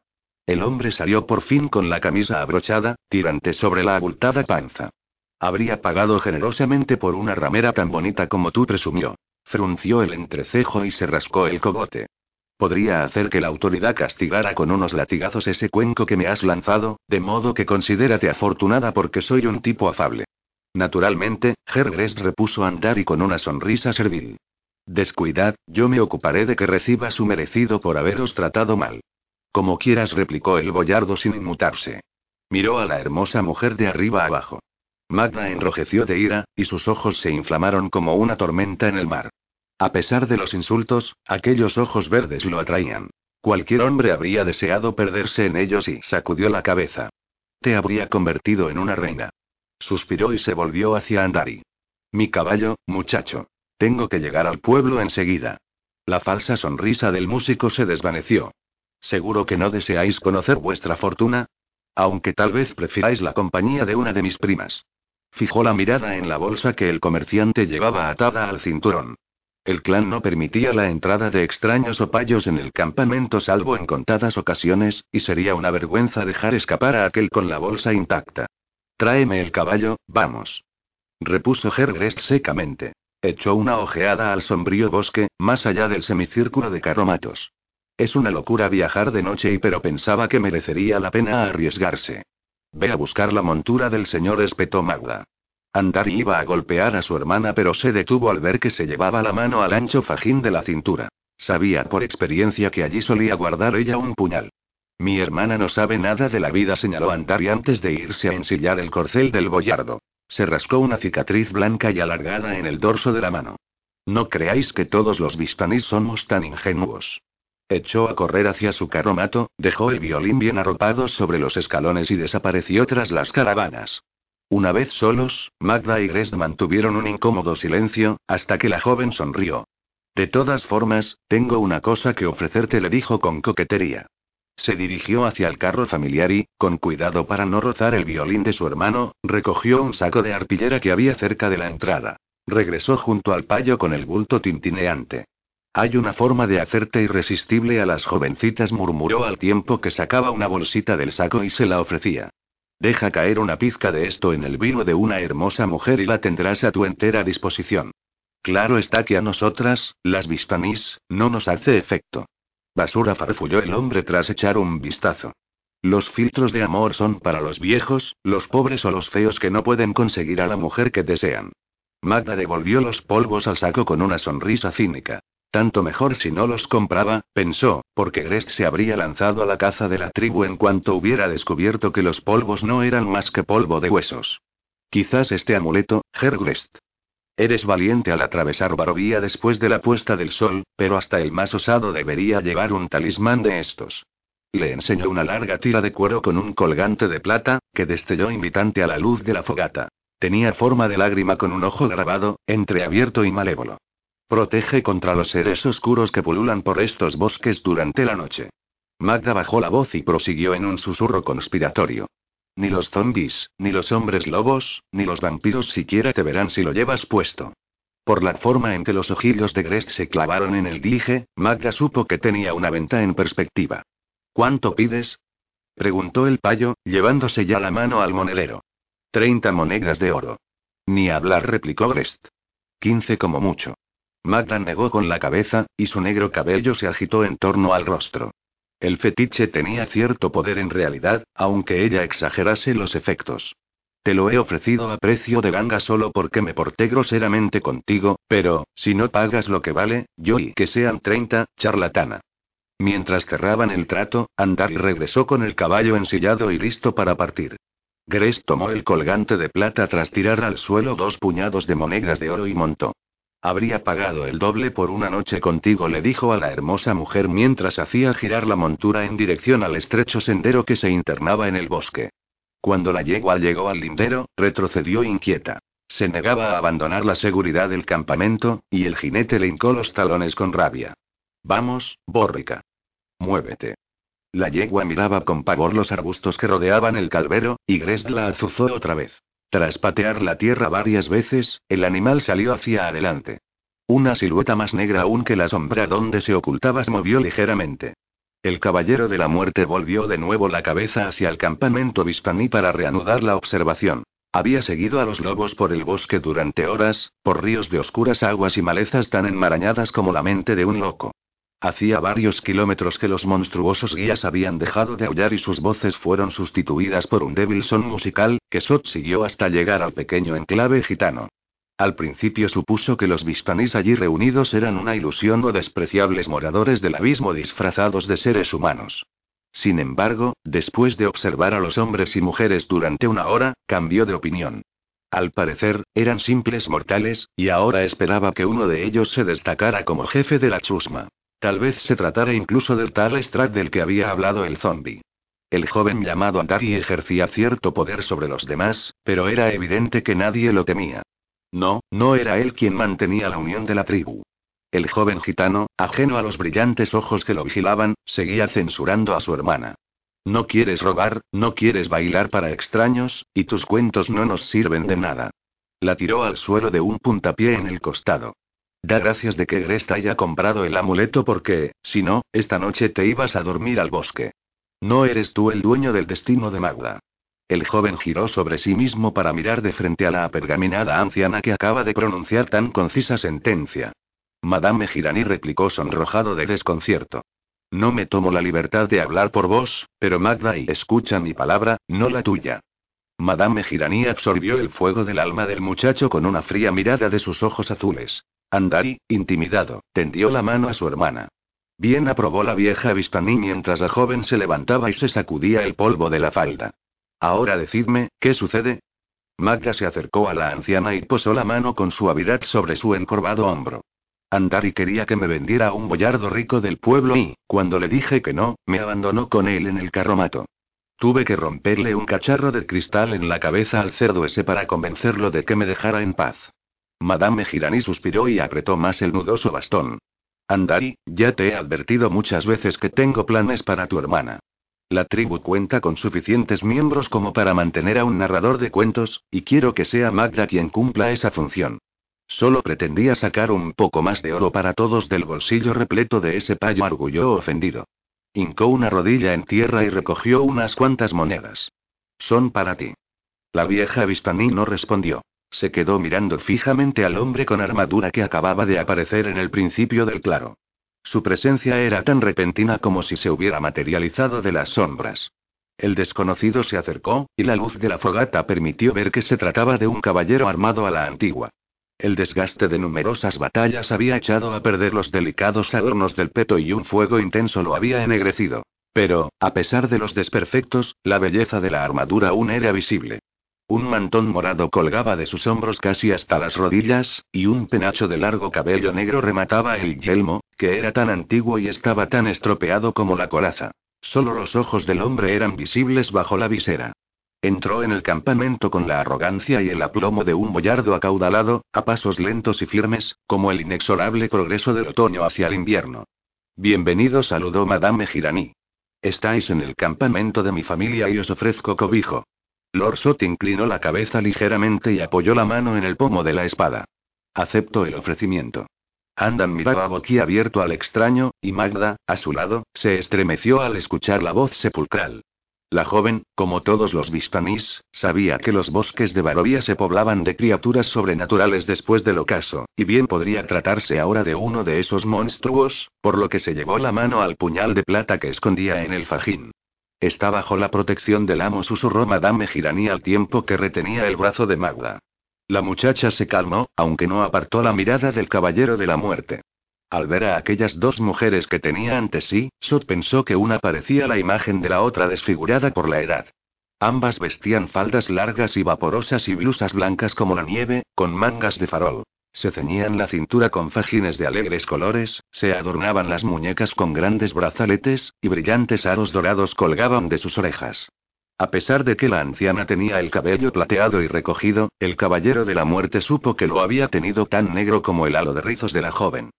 [SPEAKER 1] El hombre salió por fin con la camisa abrochada, tirante sobre la abultada panza. Habría pagado generosamente por una ramera tan bonita como tú presumió. Frunció el entrecejo y se rascó el cogote. Podría hacer que la autoridad castigara con unos latigazos ese cuenco que me has lanzado, de modo que considérate afortunada porque soy un tipo afable. Naturalmente, Hergres repuso andar y con una sonrisa servil. Descuidad, yo me ocuparé de que reciba su merecido por haberos tratado mal. Como quieras, replicó el boyardo sin inmutarse. Miró a la hermosa mujer de arriba abajo. Magda enrojeció de ira, y sus ojos se inflamaron como una tormenta en el mar. A pesar de los insultos, aquellos ojos verdes lo atraían. Cualquier hombre habría deseado perderse en ellos y sacudió la cabeza. Te habría convertido en una reina. Suspiró y se volvió hacia Andari. Mi caballo, muchacho. Tengo que llegar al pueblo enseguida. La falsa sonrisa del músico se desvaneció. ¿Seguro que no deseáis conocer vuestra fortuna? Aunque tal vez prefiráis la compañía de una de mis primas. Fijó la mirada en la bolsa que el comerciante llevaba atada al cinturón. El clan no permitía la entrada de extraños o en el campamento salvo en contadas ocasiones, y sería una vergüenza dejar escapar a aquel con la bolsa intacta. Tráeme el caballo, vamos. Repuso Hergrest secamente. Echó una ojeada al sombrío bosque, más allá del semicírculo de carromatos. Es una locura viajar de noche y pero pensaba que merecería la pena arriesgarse. Ve a buscar la montura del señor espetó Magda. Andar iba a golpear a su hermana, pero se detuvo al ver que se llevaba la mano al ancho fajín de la cintura. Sabía por experiencia que allí solía guardar ella un puñal. Mi hermana no sabe nada de la vida, señaló Antari antes de irse a ensillar el corcel del boyardo. Se rascó una cicatriz blanca y alargada en el dorso de la mano. No creáis que todos los vistanís somos tan ingenuos. Echó a correr hacia su carromato, dejó el violín bien arropado sobre los escalones y desapareció tras las caravanas. Una vez solos, Magda y Grest mantuvieron un incómodo silencio, hasta que la joven sonrió. De todas formas, tengo una cosa que ofrecerte, le dijo con coquetería. Se dirigió hacia el carro familiar y, con cuidado para no rozar el violín de su hermano, recogió un saco de arpillera que había cerca de la entrada. Regresó junto al payo con el bulto tintineante. Hay una forma de hacerte irresistible a las jovencitas, murmuró al tiempo que sacaba una bolsita del saco y se la ofrecía. Deja caer una pizca de esto en el vino de una hermosa mujer y la tendrás a tu entera disposición. Claro está que a nosotras, las vistanís, no nos hace efecto. Basura farfulló el hombre tras echar un vistazo. Los filtros de amor son para los viejos, los pobres o los feos que no pueden conseguir a la mujer que desean. Magda devolvió los polvos al saco con una sonrisa cínica. Tanto mejor si no los compraba, pensó, porque Grest se habría lanzado a la caza de la tribu en cuanto hubiera descubierto que los polvos no eran más que polvo de huesos. Quizás este amuleto, Hergrest. Eres valiente al atravesar Barovía después de la puesta del sol, pero hasta el más osado debería llevar un talismán de estos. Le enseñó una larga tira de cuero con un colgante de plata, que destelló invitante a la luz de la fogata. Tenía forma de lágrima con un ojo grabado, entreabierto y malévolo. Protege contra los seres oscuros que pululan por estos bosques durante la noche. Magda bajó la voz y prosiguió en un susurro conspiratorio. Ni los zombies, ni los hombres lobos, ni los vampiros siquiera te verán si lo llevas puesto. Por la forma en que los ojillos de Grest se clavaron en el dije, Magda supo que tenía una venta en perspectiva. ¿Cuánto pides? preguntó el payo, llevándose ya la mano al monedero. Treinta monedas de oro. Ni hablar, replicó Grest. Quince como mucho. Magda negó con la cabeza, y su negro cabello se agitó en torno al rostro. El fetiche tenía cierto poder en realidad, aunque ella exagerase los efectos. Te lo he ofrecido a precio de ganga solo porque me porté groseramente contigo, pero, si no pagas lo que vale, yo y que sean treinta, charlatana. Mientras cerraban el trato, Andari regresó con el caballo ensillado y listo para partir. Gres tomó el colgante de plata tras tirar al suelo dos puñados de monedas de oro y montó. Habría pagado el doble por una noche contigo, le dijo a la hermosa mujer mientras hacía girar la montura en dirección al estrecho sendero que se internaba en el bosque. Cuando la yegua llegó al lindero, retrocedió inquieta. Se negaba a abandonar la seguridad del campamento, y el jinete le hincó los talones con rabia. Vamos, bórrica. Muévete. La yegua miraba con pavor los arbustos que rodeaban el calvero, y Gres la azuzó otra vez. Tras patear la tierra varias veces, el animal salió hacia adelante. Una silueta más negra aún que la sombra donde se ocultaba se movió ligeramente. El caballero de la muerte volvió de nuevo la cabeza hacia el campamento Vistaní para reanudar la observación. Había seguido a los lobos por el bosque durante horas, por ríos de oscuras aguas y malezas tan enmarañadas como la mente de un loco. Hacía varios kilómetros que los monstruosos guías habían dejado de aullar y sus voces fueron sustituidas por un débil son musical, que Sot siguió hasta llegar al pequeño enclave gitano. Al principio supuso que los vistanís allí reunidos eran una ilusión o despreciables moradores del abismo disfrazados de seres humanos. Sin embargo, después de observar a los hombres y mujeres durante una hora, cambió de opinión. Al parecer, eran simples mortales, y ahora esperaba que uno de ellos se destacara como jefe de la chusma. Tal vez se tratara incluso del tal Strat del que había hablado el zombie. El joven llamado Andari ejercía cierto poder sobre los demás, pero era evidente que nadie lo temía. No, no era él quien mantenía la unión de la tribu. El joven gitano, ajeno a los brillantes ojos que lo vigilaban, seguía censurando a su hermana. No quieres robar, no quieres bailar para extraños, y tus cuentos no nos sirven de nada. La tiró al suelo de un puntapié en el costado. Da gracias de que Grest haya comprado el amuleto porque, si no, esta noche te ibas a dormir al bosque. No eres tú el dueño del destino de Magda. El joven giró sobre sí mismo para mirar de frente a la apergaminada anciana que acaba de pronunciar tan concisa sentencia. Madame Girani replicó sonrojado de desconcierto. No me tomo la libertad de hablar por vos, pero Magda y escucha mi palabra, no la tuya. Madame Girani absorbió el fuego del alma del muchacho con una fría mirada de sus ojos azules. Andari, intimidado, tendió la mano a su hermana. Bien aprobó la vieja Vistaní mientras la joven se levantaba y se sacudía el polvo de la falda. Ahora decidme, ¿qué sucede? Magda se acercó a la anciana y posó la mano con suavidad sobre su encorvado hombro. Andari quería que me vendiera un boyardo rico del pueblo y, cuando le dije que no, me abandonó con él en el carromato. Tuve que romperle un cacharro de cristal en la cabeza al cerdo ese para convencerlo de que me dejara en paz. Madame Girani suspiró y apretó más el nudoso bastón. Andari, ya te he advertido muchas veces que tengo planes para tu hermana. La tribu cuenta con suficientes miembros como para mantener a un narrador de cuentos, y quiero que sea Magda quien cumpla esa función. Solo pretendía sacar un poco más de oro para todos del bolsillo repleto de ese payo argulló ofendido. Hincó una rodilla en tierra y recogió unas cuantas monedas. Son para ti. La vieja Vistaní no respondió. Se quedó mirando fijamente al hombre con armadura que acababa de aparecer en el principio del claro. Su presencia era tan repentina como si se hubiera materializado de las sombras. El desconocido se acercó, y la luz de la fogata permitió ver que se trataba de un caballero armado a la antigua. El desgaste de numerosas batallas había echado a perder los delicados adornos del peto y un fuego intenso lo había ennegrecido. Pero, a pesar de los desperfectos, la belleza de la armadura aún era visible. Un mantón morado colgaba de sus hombros casi hasta las rodillas, y un penacho de largo cabello negro remataba el yelmo, que era tan antiguo y estaba tan estropeado como la coraza. Solo los ojos del hombre eran visibles bajo la visera. Entró en el campamento con la arrogancia y el aplomo de un boyardo acaudalado, a pasos lentos y firmes, como el inexorable progreso del otoño hacia el invierno. Bienvenido, saludó Madame Girani. Estáis en el campamento de mi familia y os ofrezco cobijo. Lord inclinó la cabeza ligeramente y apoyó la mano en el pomo de la espada. Acepto el ofrecimiento. Andan miraba boquiabierto al extraño, y Magda, a su lado, se estremeció al escuchar la voz sepulcral. La joven, como todos los Vistanís, sabía que los bosques de Barovia se poblaban de criaturas sobrenaturales después del ocaso, y bien podría tratarse ahora de uno de esos monstruos, por lo que se llevó la mano al puñal de plata que escondía en el fajín. Está bajo la protección del amo, susurró Madame Girani al tiempo que retenía el brazo de Magda. La muchacha se calmó, aunque no apartó la mirada del caballero de la muerte. Al ver a aquellas dos mujeres que tenía ante sí, Sot pensó que una parecía la imagen de la otra desfigurada por la edad. Ambas vestían faldas largas y vaporosas y blusas blancas como la nieve, con mangas de farol. Se ceñían la cintura con fajines de alegres colores, se adornaban las muñecas con grandes brazaletes, y brillantes aros dorados colgaban de sus orejas. A pesar de que la anciana tenía el cabello plateado y recogido, el caballero de la muerte supo que lo había tenido tan negro como el halo de rizos de la joven.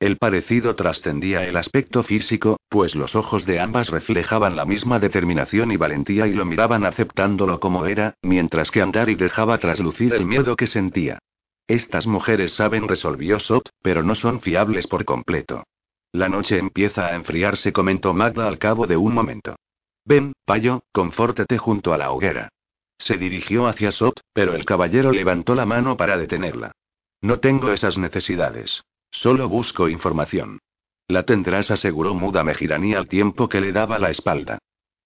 [SPEAKER 1] El parecido trascendía el aspecto físico, pues los ojos de ambas reflejaban la misma determinación y valentía y lo miraban aceptándolo como era, mientras que Andari dejaba traslucir el miedo que sentía. Estas mujeres saben, resolvió Sot, pero no son fiables por completo. La noche empieza a enfriarse, comentó Magda al cabo de un momento. Ven, payo, confórtate junto a la hoguera. Se dirigió hacia Sot, pero el caballero levantó la mano para detenerla. No tengo esas necesidades. Solo busco información. La tendrás, aseguró Muda Mejirani al tiempo que le daba la espalda.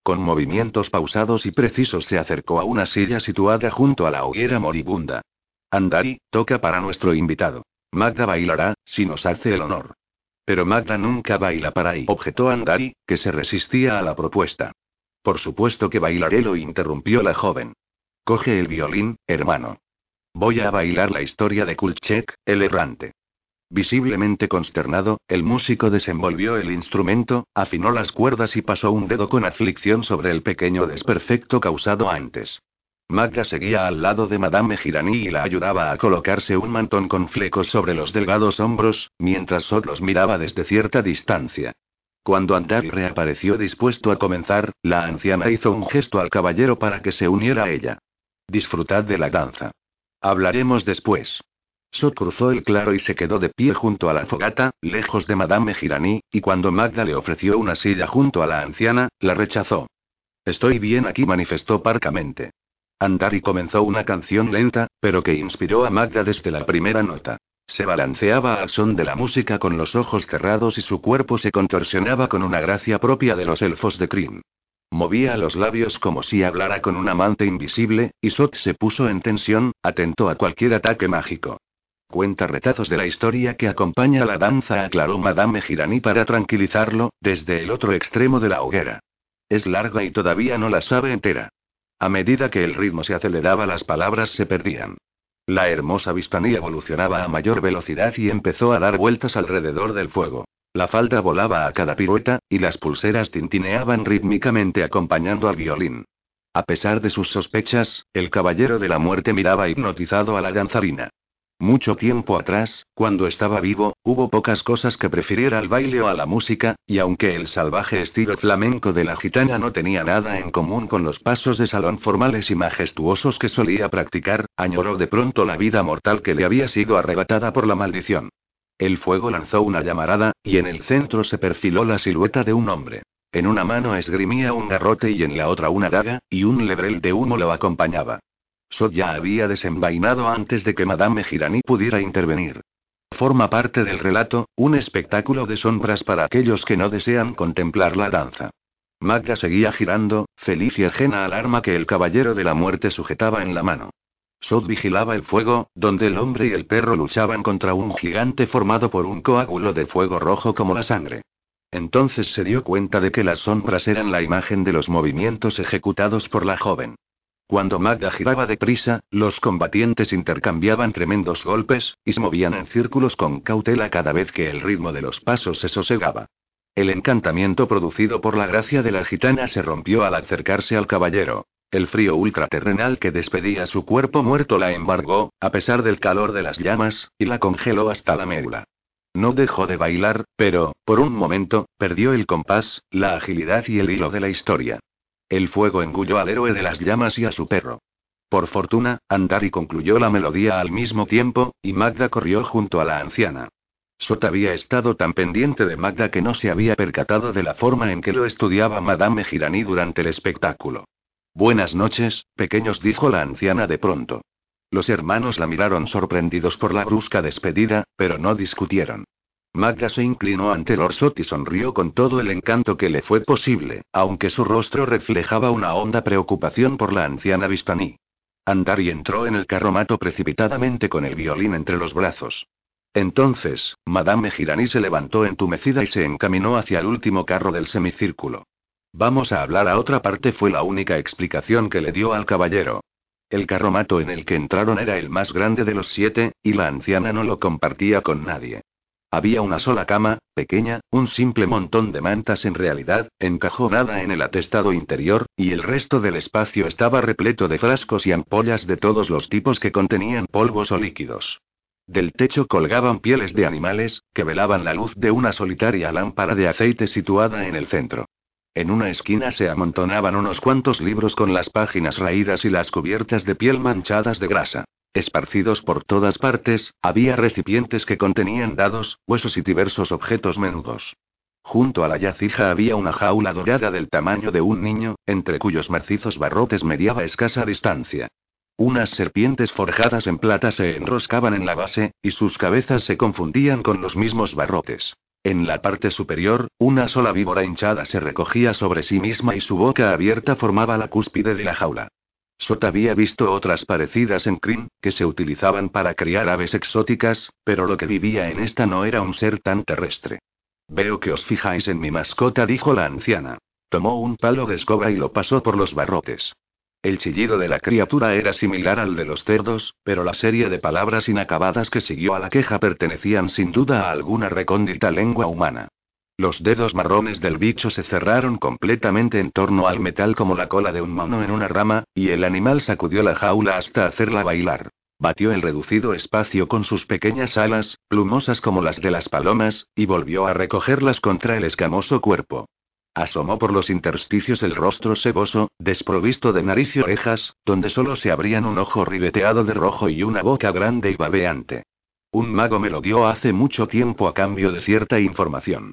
[SPEAKER 1] Con movimientos pausados y precisos se acercó a una silla situada junto a la hoguera moribunda. Andari, toca para nuestro invitado. Magda bailará, si nos hace el honor. Pero Magda nunca baila para ahí, objetó Andari, que se resistía a la propuesta. Por supuesto que bailaré, lo interrumpió la joven. Coge el violín, hermano. Voy a bailar la historia de Kulchek, el errante. Visiblemente consternado, el músico desenvolvió el instrumento, afinó las cuerdas y pasó un dedo con aflicción sobre el pequeño desperfecto causado antes. Magda seguía al lado de Madame Girani y la ayudaba a colocarse un mantón con flecos sobre los delgados hombros, mientras Sot los miraba desde cierta distancia. Cuando Andari reapareció dispuesto a comenzar, la anciana hizo un gesto al caballero para que se uniera a ella. Disfrutad de la danza. Hablaremos después. Sot cruzó el claro y se quedó de pie junto a la fogata, lejos de Madame Girani, y cuando Magda le ofreció una silla junto a la anciana, la rechazó. Estoy bien aquí, manifestó parcamente. Andari comenzó una canción lenta, pero que inspiró a Magda desde la primera nota. Se balanceaba al son de la música con los ojos cerrados y su cuerpo se contorsionaba con una gracia propia de los elfos de Kryn. Movía los labios como si hablara con un amante invisible, y Sot se puso en tensión, atento a cualquier ataque mágico. Cuenta retazos de la historia que acompaña a la danza, aclaró Madame Girani para tranquilizarlo, desde el otro extremo de la hoguera. Es larga y todavía no la sabe entera. A medida que el ritmo se aceleraba las palabras se perdían. La hermosa Vistani evolucionaba a mayor velocidad y empezó a dar vueltas alrededor del fuego. La falda volaba a cada pirueta, y las pulseras tintineaban rítmicamente acompañando al violín. A pesar de sus sospechas, el caballero de la muerte miraba hipnotizado a la danzarina. Mucho tiempo atrás, cuando estaba vivo, hubo pocas cosas que prefiriera al baile o a la música, y aunque el salvaje estilo flamenco de la gitana no tenía nada en común con los pasos de salón formales y majestuosos que solía practicar, añoró de pronto la vida mortal que le había sido arrebatada por la maldición. El fuego lanzó una llamarada, y en el centro se perfiló la silueta de un hombre. En una mano esgrimía un garrote y en la otra una daga, y un lebrel de humo lo acompañaba. Sot ya había desenvainado antes de que Madame Girani pudiera intervenir. Forma parte del relato, un espectáculo de sombras para aquellos que no desean contemplar la danza. Magda seguía girando, feliz y ajena al arma que el caballero de la muerte sujetaba en la mano. Sot vigilaba el fuego, donde el hombre y el perro luchaban contra un gigante formado por un coágulo de fuego rojo como la sangre. Entonces se dio cuenta de que las sombras eran la imagen de los movimientos ejecutados por la joven. Cuando Magda giraba deprisa, los combatientes intercambiaban tremendos golpes, y se movían en círculos con cautela cada vez que el ritmo de los pasos se sosegaba. El encantamiento producido por la gracia de la gitana se rompió al acercarse al caballero. El frío ultraterrenal que despedía su cuerpo muerto la embargó, a pesar del calor de las llamas, y la congeló hasta la médula. No dejó de bailar, pero, por un momento, perdió el compás, la agilidad y el hilo de la historia. El fuego engulló al héroe de las llamas y a su perro. Por fortuna, Andari concluyó la melodía al mismo tiempo, y Magda corrió junto a la anciana. Sot había estado tan pendiente de Magda que no se había percatado de la forma en que lo estudiaba Madame Girani durante el espectáculo. Buenas noches, pequeños, dijo la anciana de pronto. Los hermanos la miraron sorprendidos por la brusca despedida, pero no discutieron. Magda se inclinó ante el Orsot y sonrió con todo el encanto que le fue posible, aunque su rostro reflejaba una honda preocupación por la anciana Vistani. Andari entró en el carromato precipitadamente con el violín entre los brazos. Entonces, Madame Girani se levantó entumecida y se encaminó hacia el último carro del semicírculo. Vamos a hablar a otra parte fue la única explicación que le dio al caballero. El carromato en el que entraron era el más grande de los siete, y la anciana no lo compartía con nadie. Había una sola cama, pequeña, un simple montón de mantas en realidad, encajonada en el atestado interior, y el resto del espacio estaba repleto de frascos y ampollas de todos los tipos que contenían polvos o líquidos. Del techo colgaban pieles de animales, que velaban la luz de una solitaria lámpara de aceite situada en el centro. En una esquina se amontonaban unos cuantos libros con las páginas raídas y las cubiertas de piel manchadas de grasa. Esparcidos por todas partes, había recipientes que contenían dados, huesos y diversos objetos menudos. Junto a la yacija había una jaula dorada del tamaño de un niño, entre cuyos macizos barrotes mediaba escasa distancia. Unas serpientes forjadas en plata se enroscaban en la base, y sus cabezas se confundían con los mismos barrotes. En la parte superior, una sola víbora hinchada se recogía sobre sí misma y su boca abierta formaba la cúspide de la jaula. Sot había visto otras parecidas en Krim, que se utilizaban para criar aves exóticas, pero lo que vivía en esta no era un ser tan terrestre. Veo que os fijáis en mi mascota, dijo la anciana. Tomó un palo de escoba y lo pasó por los barrotes. El chillido de la criatura era similar al de los cerdos, pero la serie de palabras inacabadas que siguió a la queja pertenecían sin duda a alguna recóndita lengua humana. Los dedos marrones del bicho se cerraron completamente en torno al metal como la cola de un mono en una rama, y el animal sacudió la jaula hasta hacerla bailar. Batió el reducido espacio con sus pequeñas alas, plumosas como las de las palomas, y volvió a recogerlas contra el escamoso cuerpo. Asomó por los intersticios el rostro seboso, desprovisto de nariz y orejas, donde solo se abrían un ojo ribeteado de rojo y una boca grande y babeante. Un mago me lo dio hace mucho tiempo a cambio de cierta información.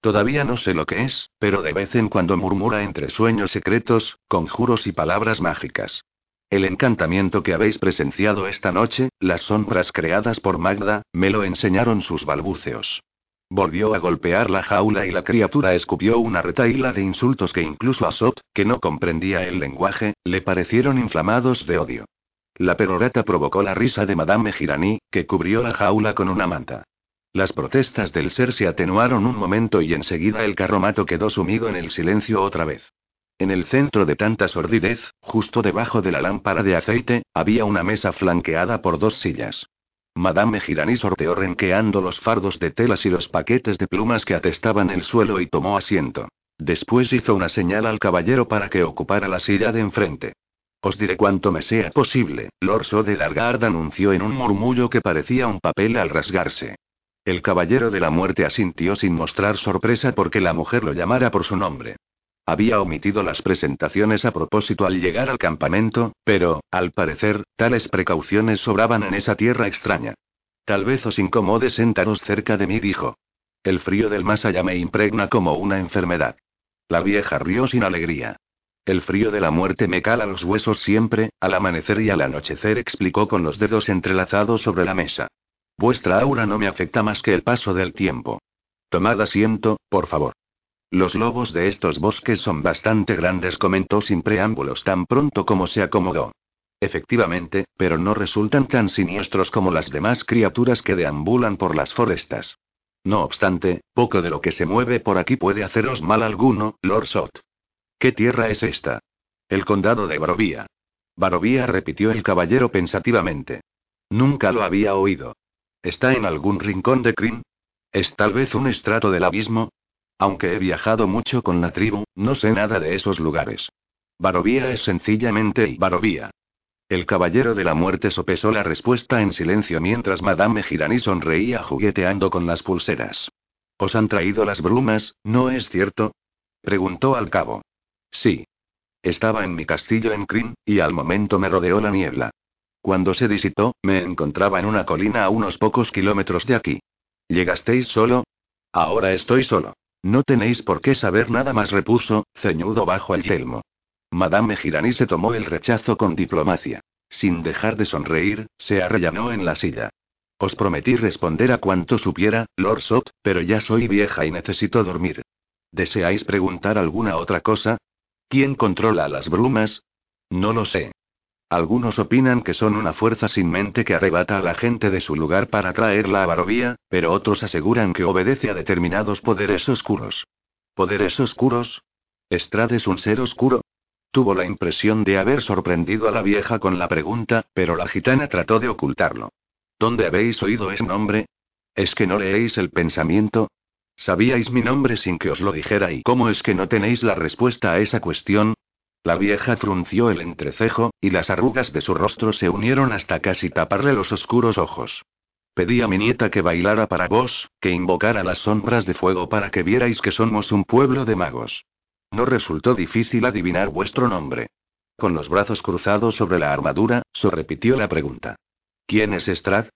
[SPEAKER 1] Todavía no sé lo que es, pero de vez en cuando murmura entre sueños secretos, conjuros y palabras mágicas. El encantamiento que habéis presenciado esta noche, las sombras creadas por Magda, me lo enseñaron sus balbuceos. Volvió a golpear la jaula y la criatura escupió una retaíla de insultos que incluso a Sot, que no comprendía el lenguaje, le parecieron inflamados de odio. La perorata provocó la risa de Madame Girani, que cubrió la jaula con una manta. Las protestas del ser se atenuaron un momento y enseguida el carromato quedó sumido en el silencio otra vez. En el centro de tanta sordidez, justo debajo de la lámpara de aceite, había una mesa flanqueada por dos sillas. Madame Girani sorteó renqueando los fardos de telas y los paquetes de plumas que atestaban el suelo y tomó asiento. Después hizo una señal al caballero para que ocupara la silla de enfrente. Os diré cuanto me sea posible, Lord de Largard anunció en un murmullo que parecía un papel al rasgarse. El caballero de la muerte asintió sin mostrar sorpresa porque la mujer lo llamara por su nombre. Había omitido las presentaciones a propósito al llegar al campamento, pero, al parecer, tales precauciones sobraban en esa tierra extraña. Tal vez os incomode sentaros cerca de mí, dijo. El frío del más allá me impregna como una enfermedad. La vieja rió sin alegría. El frío de la muerte me cala los huesos siempre, al amanecer y al anochecer, explicó con los dedos entrelazados sobre la mesa. Vuestra aura no me afecta más que el paso del tiempo. Tomad asiento, por favor. Los lobos de estos bosques son bastante grandes, comentó sin preámbulos tan pronto como se acomodó. Efectivamente, pero no resultan tan siniestros como las demás criaturas que deambulan por las forestas. No obstante, poco de lo que se mueve por aquí puede haceros mal alguno, Lord Sot. ¿Qué tierra es esta? El condado de Barovía. Barovía repitió el caballero pensativamente. Nunca lo había oído. ¿Está en algún rincón de Kryn? ¿Es tal vez un estrato del abismo? Aunque he viajado mucho con la tribu, no sé nada de esos lugares. Barovía es sencillamente Barovía. El caballero de la muerte sopesó la respuesta en silencio mientras Madame Girani sonreía jugueteando con las pulseras. ¿Os han traído las brumas, no es cierto? preguntó al cabo. Sí. Estaba en mi castillo en Kryn, y al momento me rodeó la niebla. Cuando se disipó, me encontraba en una colina a unos pocos kilómetros de aquí. ¿Llegasteis solo? Ahora estoy solo. No tenéis por qué saber nada más, repuso, ceñudo bajo el yelmo. Madame Girani se tomó el rechazo con diplomacia. Sin dejar de sonreír, se arrellanó en la silla. Os prometí responder a cuanto supiera, Lord Sot, pero ya soy vieja y necesito dormir. ¿Deseáis preguntar alguna otra cosa? ¿Quién controla las brumas? No lo sé. Algunos opinan que son una fuerza sin mente que arrebata a la gente de su lugar para traerla a Barovía, pero otros aseguran que obedece a determinados poderes oscuros. ¿Poderes oscuros? ¿Estrad es un ser oscuro? Tuvo la impresión de haber sorprendido a la vieja con la pregunta, pero la gitana trató de ocultarlo. ¿Dónde habéis oído ese nombre? ¿Es que no leéis el pensamiento? ¿Sabíais mi nombre sin que os lo dijera y cómo es que no tenéis la respuesta a esa cuestión? La vieja frunció el entrecejo, y las arrugas de su rostro se unieron hasta casi taparle los oscuros ojos. Pedí a mi nieta que bailara para vos, que invocara las sombras de fuego para que vierais que somos un pueblo de magos. No resultó difícil adivinar vuestro nombre. Con los brazos cruzados sobre la armadura, so repitió la pregunta. ¿Quién es Strad?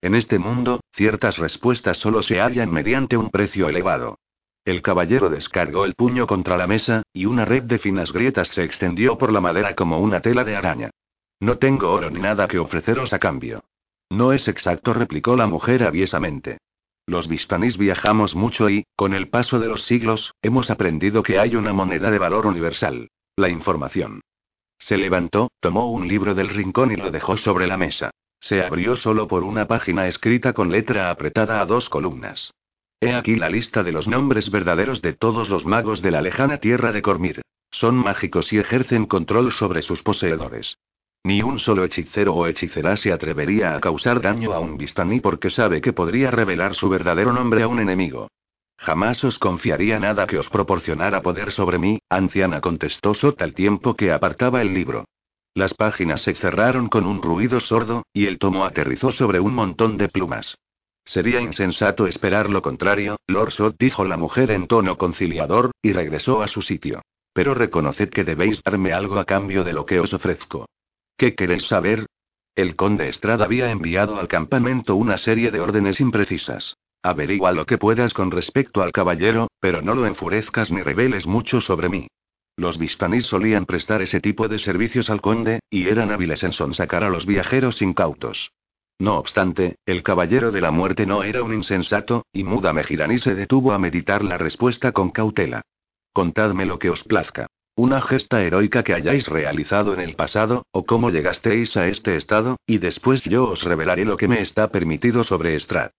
[SPEAKER 1] En este mundo, ciertas respuestas solo se hallan mediante un precio elevado. El caballero descargó el puño contra la mesa, y una red de finas grietas se extendió por la madera como una tela de araña. No tengo oro ni nada que ofreceros a cambio. No es exacto, replicó la mujer aviesamente. Los Vistanís viajamos mucho y, con el paso de los siglos, hemos aprendido que hay una moneda de valor universal. La información. Se levantó, tomó un libro del rincón y lo dejó sobre la mesa. Se abrió solo por una página escrita con letra apretada a dos columnas. He aquí la lista de los nombres verdaderos de todos los magos de la lejana tierra de Cormir. Son mágicos y ejercen control sobre sus poseedores. Ni un solo hechicero o hechicera se atrevería a causar daño a un Vistani porque sabe que podría revelar su verdadero nombre a un enemigo. Jamás os confiaría nada que os proporcionara poder sobre mí, anciana contestó Sot al tiempo que apartaba el libro. Las páginas se cerraron con un ruido sordo, y el tomo aterrizó sobre un montón de plumas. Sería insensato esperar lo contrario, Lord Sot dijo la mujer en tono conciliador, y regresó a su sitio. Pero reconoced que debéis darme algo a cambio de lo que os ofrezco. ¿Qué queréis saber? El conde Estrada había enviado al campamento una serie de órdenes imprecisas. Averigua lo que puedas con respecto al caballero, pero no lo enfurezcas ni reveles mucho sobre mí. Los Vistanís solían prestar ese tipo de servicios al conde, y eran hábiles en sonsacar a los viajeros incautos. No obstante, el caballero de la muerte no era un insensato, y Muda Mejirani se detuvo a meditar la respuesta con cautela. Contadme lo que os plazca. Una gesta heroica que hayáis realizado en el pasado, o cómo llegasteis a este estado, y después yo os revelaré lo que me está permitido sobre Strad.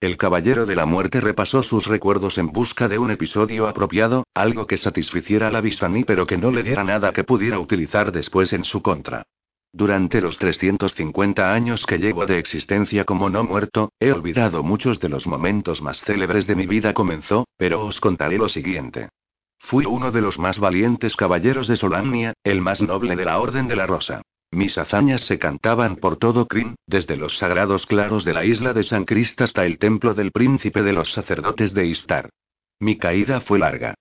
[SPEAKER 1] El caballero de la muerte repasó sus recuerdos en busca de un episodio apropiado, algo que satisficiera a la Vistani pero que no le diera nada que pudiera utilizar después en su contra. Durante los 350 años que llevo de existencia como no muerto, he olvidado muchos de los momentos más célebres de mi vida comenzó, pero os contaré lo siguiente. Fui uno de los más valientes caballeros de Solamnia, el más noble de la Orden de la Rosa. Mis hazañas se cantaban por todo Kryn, desde los sagrados claros de la isla de San Crist hasta el templo del príncipe de los sacerdotes de Istar. Mi caída fue larga.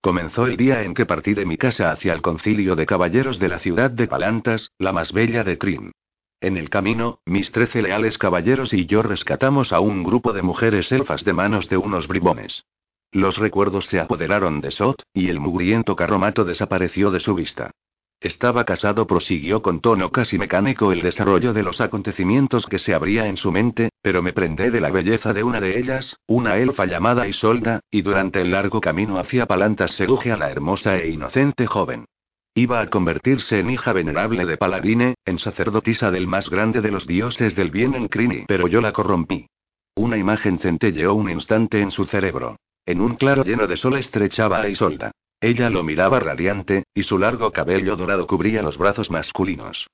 [SPEAKER 1] Comenzó el día en que partí de mi casa hacia el concilio de caballeros de la ciudad de Palantas, la más bella de Trin. En el camino, mis trece leales caballeros y yo rescatamos a un grupo de mujeres elfas de manos de unos bribones. Los recuerdos se apoderaron de Sot, y el mugriento carromato desapareció de su vista. Estaba casado, prosiguió con tono casi mecánico el desarrollo de los acontecimientos que se abría en su mente, pero me prendé de la belleza de una de ellas, una elfa llamada Isolda, y durante el largo camino hacia Palantas seduje a la hermosa e inocente joven. Iba a convertirse en hija venerable de Paladine, en sacerdotisa del más grande de los dioses del bien en Crini, pero yo la corrompí. Una imagen centelleó un instante en su cerebro. En un claro lleno de sol estrechaba a Isolda. Ella lo miraba radiante, y su largo cabello dorado cubría los brazos masculinos.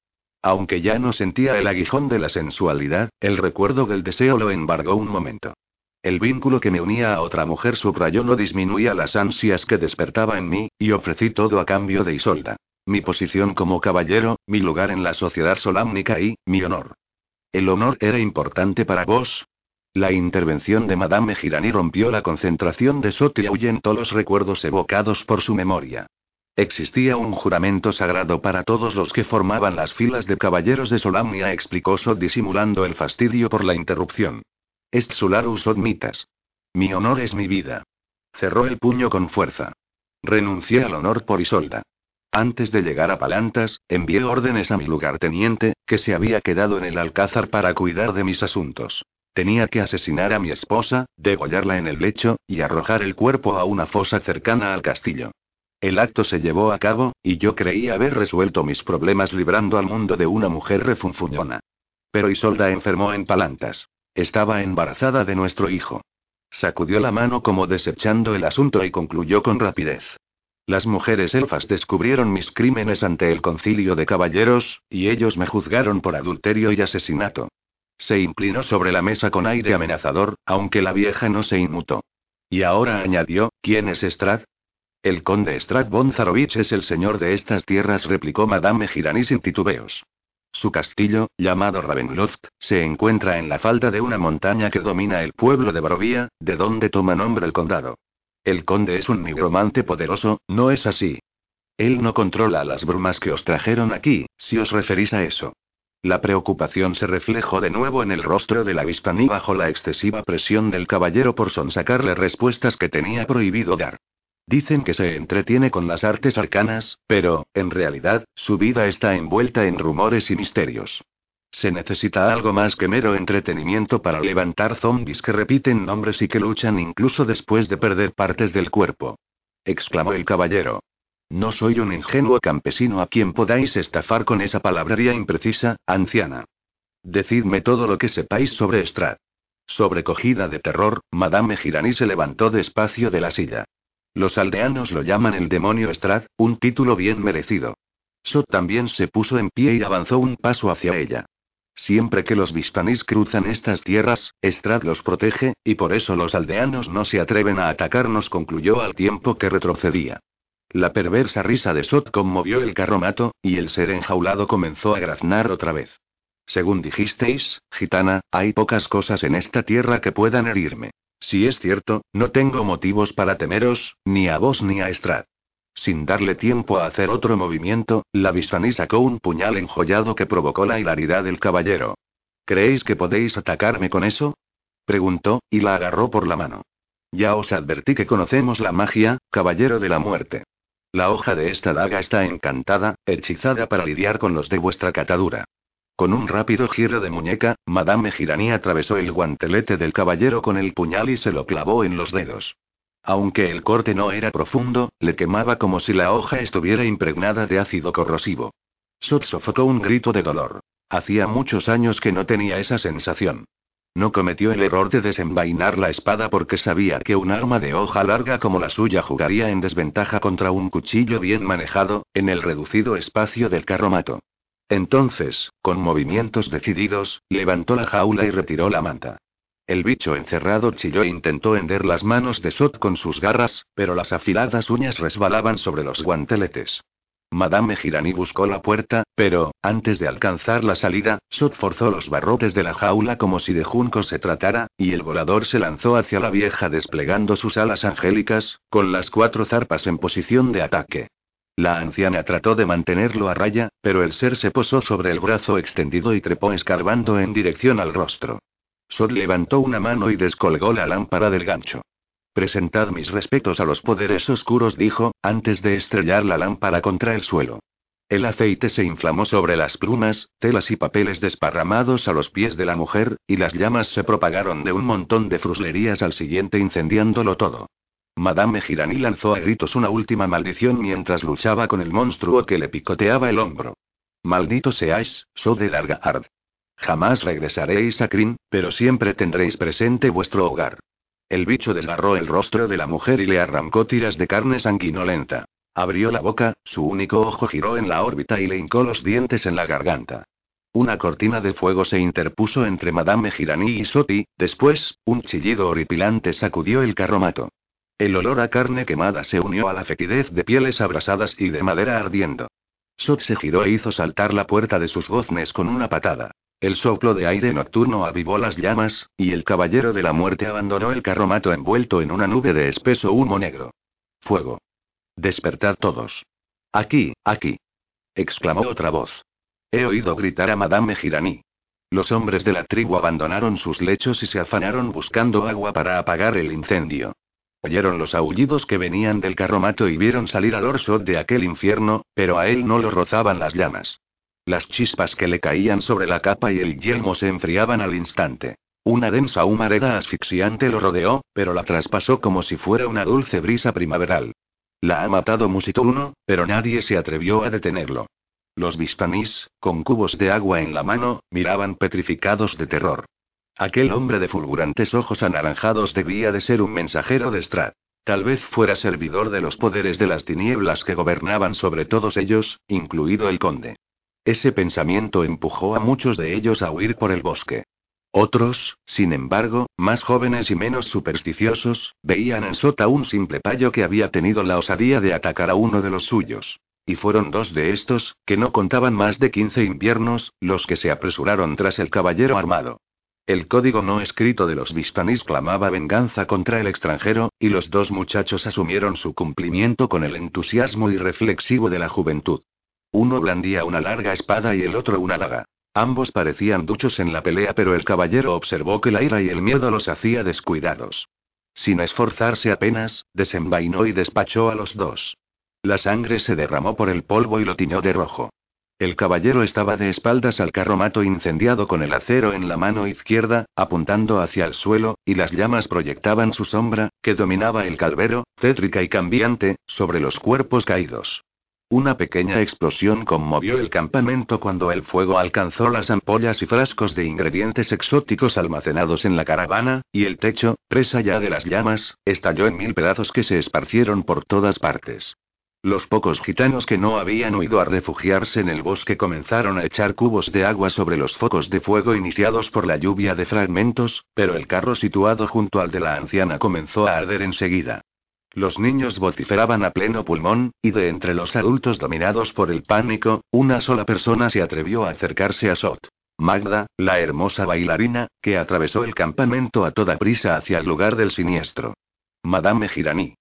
[SPEAKER 1] Aunque ya no sentía el aguijón de la sensualidad, el recuerdo del deseo lo embargó un momento. El vínculo que me unía a otra mujer subrayó no disminuía las ansias que despertaba en mí, y ofrecí todo a cambio de Isolda. Mi posición como caballero, mi lugar en la sociedad solámnica y, mi honor. ¿El honor era importante para vos? La intervención de Madame Girani rompió la concentración de Sot y ahuyentó los recuerdos evocados por su memoria. Existía un juramento sagrado para todos los que formaban las filas de caballeros de Solamnia, explicó Sot disimulando el fastidio por la interrupción. Est Sularus mitas. Mi honor es mi vida. Cerró el puño con fuerza. Renuncié al honor por Isolda. Antes de llegar a Palantas, envié órdenes a mi lugarteniente, que se había quedado en el alcázar para cuidar de mis asuntos. Tenía que asesinar a mi esposa, degollarla en el lecho, y arrojar el cuerpo a una fosa cercana al castillo. El acto se llevó a cabo, y yo creí haber resuelto mis problemas librando al mundo de una mujer refunfuñona. Pero Isolda enfermó en Palantas. Estaba embarazada de nuestro hijo. Sacudió la mano como desechando el asunto y concluyó con rapidez. Las mujeres elfas descubrieron mis crímenes ante el concilio de caballeros, y ellos me juzgaron por adulterio y asesinato. Se inclinó sobre la mesa con aire amenazador, aunque la vieja no se inmutó. Y ahora añadió, ¿quién es Strad? El conde Strad von Zarovich es el señor de estas tierras, replicó Madame Girani sin titubeos. Su castillo, llamado Ravenloft, se encuentra en la falda de una montaña que domina el pueblo de Barovía, de donde toma nombre el condado. El conde es un nigromante poderoso, ¿no es así? Él no controla las brumas que os trajeron aquí, si os referís a eso. La preocupación se reflejó de nuevo en el rostro de la Vistani bajo la excesiva presión del caballero por sonsacarle respuestas que tenía prohibido dar. Dicen que se entretiene con las artes arcanas, pero, en realidad, su vida está envuelta en rumores y misterios. Se necesita algo más que mero entretenimiento para levantar zombies que repiten nombres y que luchan incluso después de perder partes del cuerpo. exclamó el caballero. No soy un ingenuo campesino a quien podáis estafar con esa palabrería imprecisa, anciana. Decidme todo lo que sepáis sobre Strad. Sobrecogida de terror, Madame Girani se levantó despacio de la silla. Los aldeanos lo llaman el demonio Strad, un título bien merecido. Sot también se puso en pie y avanzó un paso hacia ella. Siempre que los Vistanís cruzan estas tierras, Strad los protege, y por eso los aldeanos no se atreven a atacarnos, concluyó al tiempo que retrocedía. La perversa risa de Sot conmovió el carromato, y el ser enjaulado comenzó a graznar otra vez. Según dijisteis, gitana, hay pocas cosas en esta tierra que puedan herirme. Si es cierto, no tengo motivos para temeros, ni a vos ni a Estrad. Sin darle tiempo a hacer otro movimiento, la Vistani sacó un puñal enjollado que provocó la hilaridad del caballero. ¿Creéis que podéis atacarme con eso? preguntó, y la agarró por la mano. Ya os advertí que conocemos la magia, caballero de la muerte. La hoja de esta daga está encantada, hechizada para lidiar con los de vuestra catadura. Con un rápido giro de muñeca, Madame Girani atravesó el guantelete del caballero con el puñal y se lo clavó en los dedos. Aunque el corte no era profundo, le quemaba como si la hoja estuviera impregnada de ácido corrosivo. Sot sofocó un grito de dolor. Hacía muchos años que no tenía esa sensación. No cometió el error de desenvainar la espada porque sabía que un arma de hoja larga como la suya jugaría en desventaja contra un cuchillo bien manejado, en el reducido espacio del carromato. Entonces, con movimientos decididos, levantó la jaula y retiró la manta. El bicho encerrado chilló e intentó hender las manos de Sot con sus garras, pero las afiladas uñas resbalaban sobre los guanteletes. Madame Girani buscó la puerta, pero, antes de alcanzar la salida, Sot forzó los barrotes de la jaula como si de junco se tratara, y el volador se lanzó hacia la vieja desplegando sus alas angélicas, con las cuatro zarpas en posición de ataque. La anciana trató de mantenerlo a raya, pero el ser se posó sobre el brazo extendido y trepó escarbando en dirección al rostro. Sod levantó una mano y descolgó la lámpara del gancho. Presentad mis respetos a los poderes oscuros, dijo, antes de estrellar la lámpara contra el suelo. El aceite se inflamó sobre las plumas, telas y papeles desparramados a los pies de la mujer, y las llamas se propagaron de un montón de fruslerías al siguiente incendiándolo todo. Madame Girani lanzó a gritos una última maldición mientras luchaba con el monstruo que le picoteaba el hombro. Maldito seáis, so de Largaard. Jamás regresaréis a Crin, pero siempre tendréis presente vuestro hogar. El bicho desgarró el rostro de la mujer y le arrancó tiras de carne sanguinolenta. Abrió la boca, su único ojo giró en la órbita y le hincó los dientes en la garganta. Una cortina de fuego se interpuso entre Madame Girani y Soti, después, un chillido horripilante sacudió el carromato. El olor a carne quemada se unió a la fetidez de pieles abrasadas y de madera ardiendo. Sot se giró e hizo saltar la puerta de sus goznes con una patada. El soplo de aire nocturno avivó las llamas, y el caballero de la muerte abandonó el carromato envuelto en una nube de espeso humo negro. Fuego. Despertad todos. Aquí, aquí. exclamó otra voz. He oído gritar a Madame Girani. Los hombres de la tribu abandonaron sus lechos y se afanaron buscando agua para apagar el incendio. Oyeron los aullidos que venían del carromato y vieron salir al Orsot de aquel infierno, pero a él no lo rozaban las llamas. Las chispas que le caían sobre la capa y el yelmo se enfriaban al instante. Una densa humareda asfixiante lo rodeó, pero la traspasó como si fuera una dulce brisa primaveral. La ha matado Musituno, pero nadie se atrevió a detenerlo. Los vistanís, con cubos de agua en la mano, miraban petrificados de terror. Aquel hombre de fulgurantes ojos anaranjados debía de ser un mensajero de Strat. Tal vez fuera servidor de los poderes de las tinieblas que gobernaban sobre todos ellos, incluido el conde. Ese pensamiento empujó a muchos de ellos a huir por el bosque. Otros, sin embargo, más jóvenes y menos supersticiosos, veían en Sota un simple payo que había tenido la osadía de atacar a uno de los suyos. Y fueron dos de estos, que no contaban más de quince inviernos, los que se apresuraron tras el caballero armado. El código no escrito de los Vistanis clamaba venganza contra el extranjero, y los dos muchachos asumieron su cumplimiento con el entusiasmo irreflexivo de la juventud. Uno blandía una larga espada y el otro una daga. Ambos parecían duchos en la pelea, pero el caballero observó que la ira y el miedo los hacía descuidados. Sin esforzarse apenas, desenvainó y despachó a los dos. La sangre se derramó por el polvo y lo tiñó de rojo. El caballero estaba de espaldas al carromato incendiado con el acero en la mano izquierda, apuntando hacia el suelo, y las llamas proyectaban su sombra, que dominaba el calvero, tétrica y cambiante, sobre los cuerpos caídos. Una pequeña explosión conmovió el campamento cuando el fuego alcanzó las ampollas y frascos de ingredientes exóticos almacenados en la caravana, y el techo, presa ya de las llamas, estalló en mil pedazos que se esparcieron por todas partes. Los pocos gitanos que no habían huido a refugiarse en el bosque comenzaron a echar cubos de agua sobre los focos de fuego iniciados por la lluvia de fragmentos, pero el carro situado junto al de la anciana comenzó a arder enseguida. Los niños vociferaban a pleno pulmón, y de entre los adultos dominados por el pánico, una sola persona se atrevió a acercarse a Sot. Magda, la hermosa bailarina, que atravesó el campamento a toda prisa hacia el lugar del siniestro. Madame Girani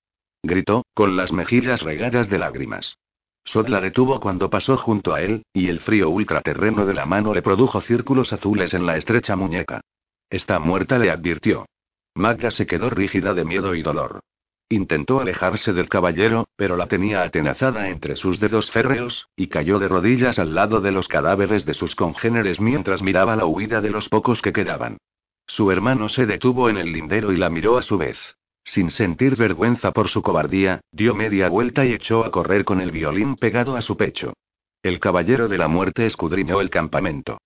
[SPEAKER 1] gritó, con las mejillas regadas de lágrimas. Sod la detuvo cuando pasó junto a él, y el frío ultraterreno de la mano le produjo círculos azules en la estrecha muñeca. Está muerta, le advirtió. Magda se quedó rígida de miedo y dolor. Intentó alejarse del caballero, pero la tenía atenazada entre sus dedos férreos, y cayó de rodillas al lado de los cadáveres de sus congéneres mientras miraba la huida de los pocos que quedaban. Su hermano se detuvo en el lindero y la miró a su vez. Sin sentir vergüenza por su cobardía, dio media vuelta y echó a correr con el violín pegado a su pecho. El caballero de la muerte escudriñó el campamento.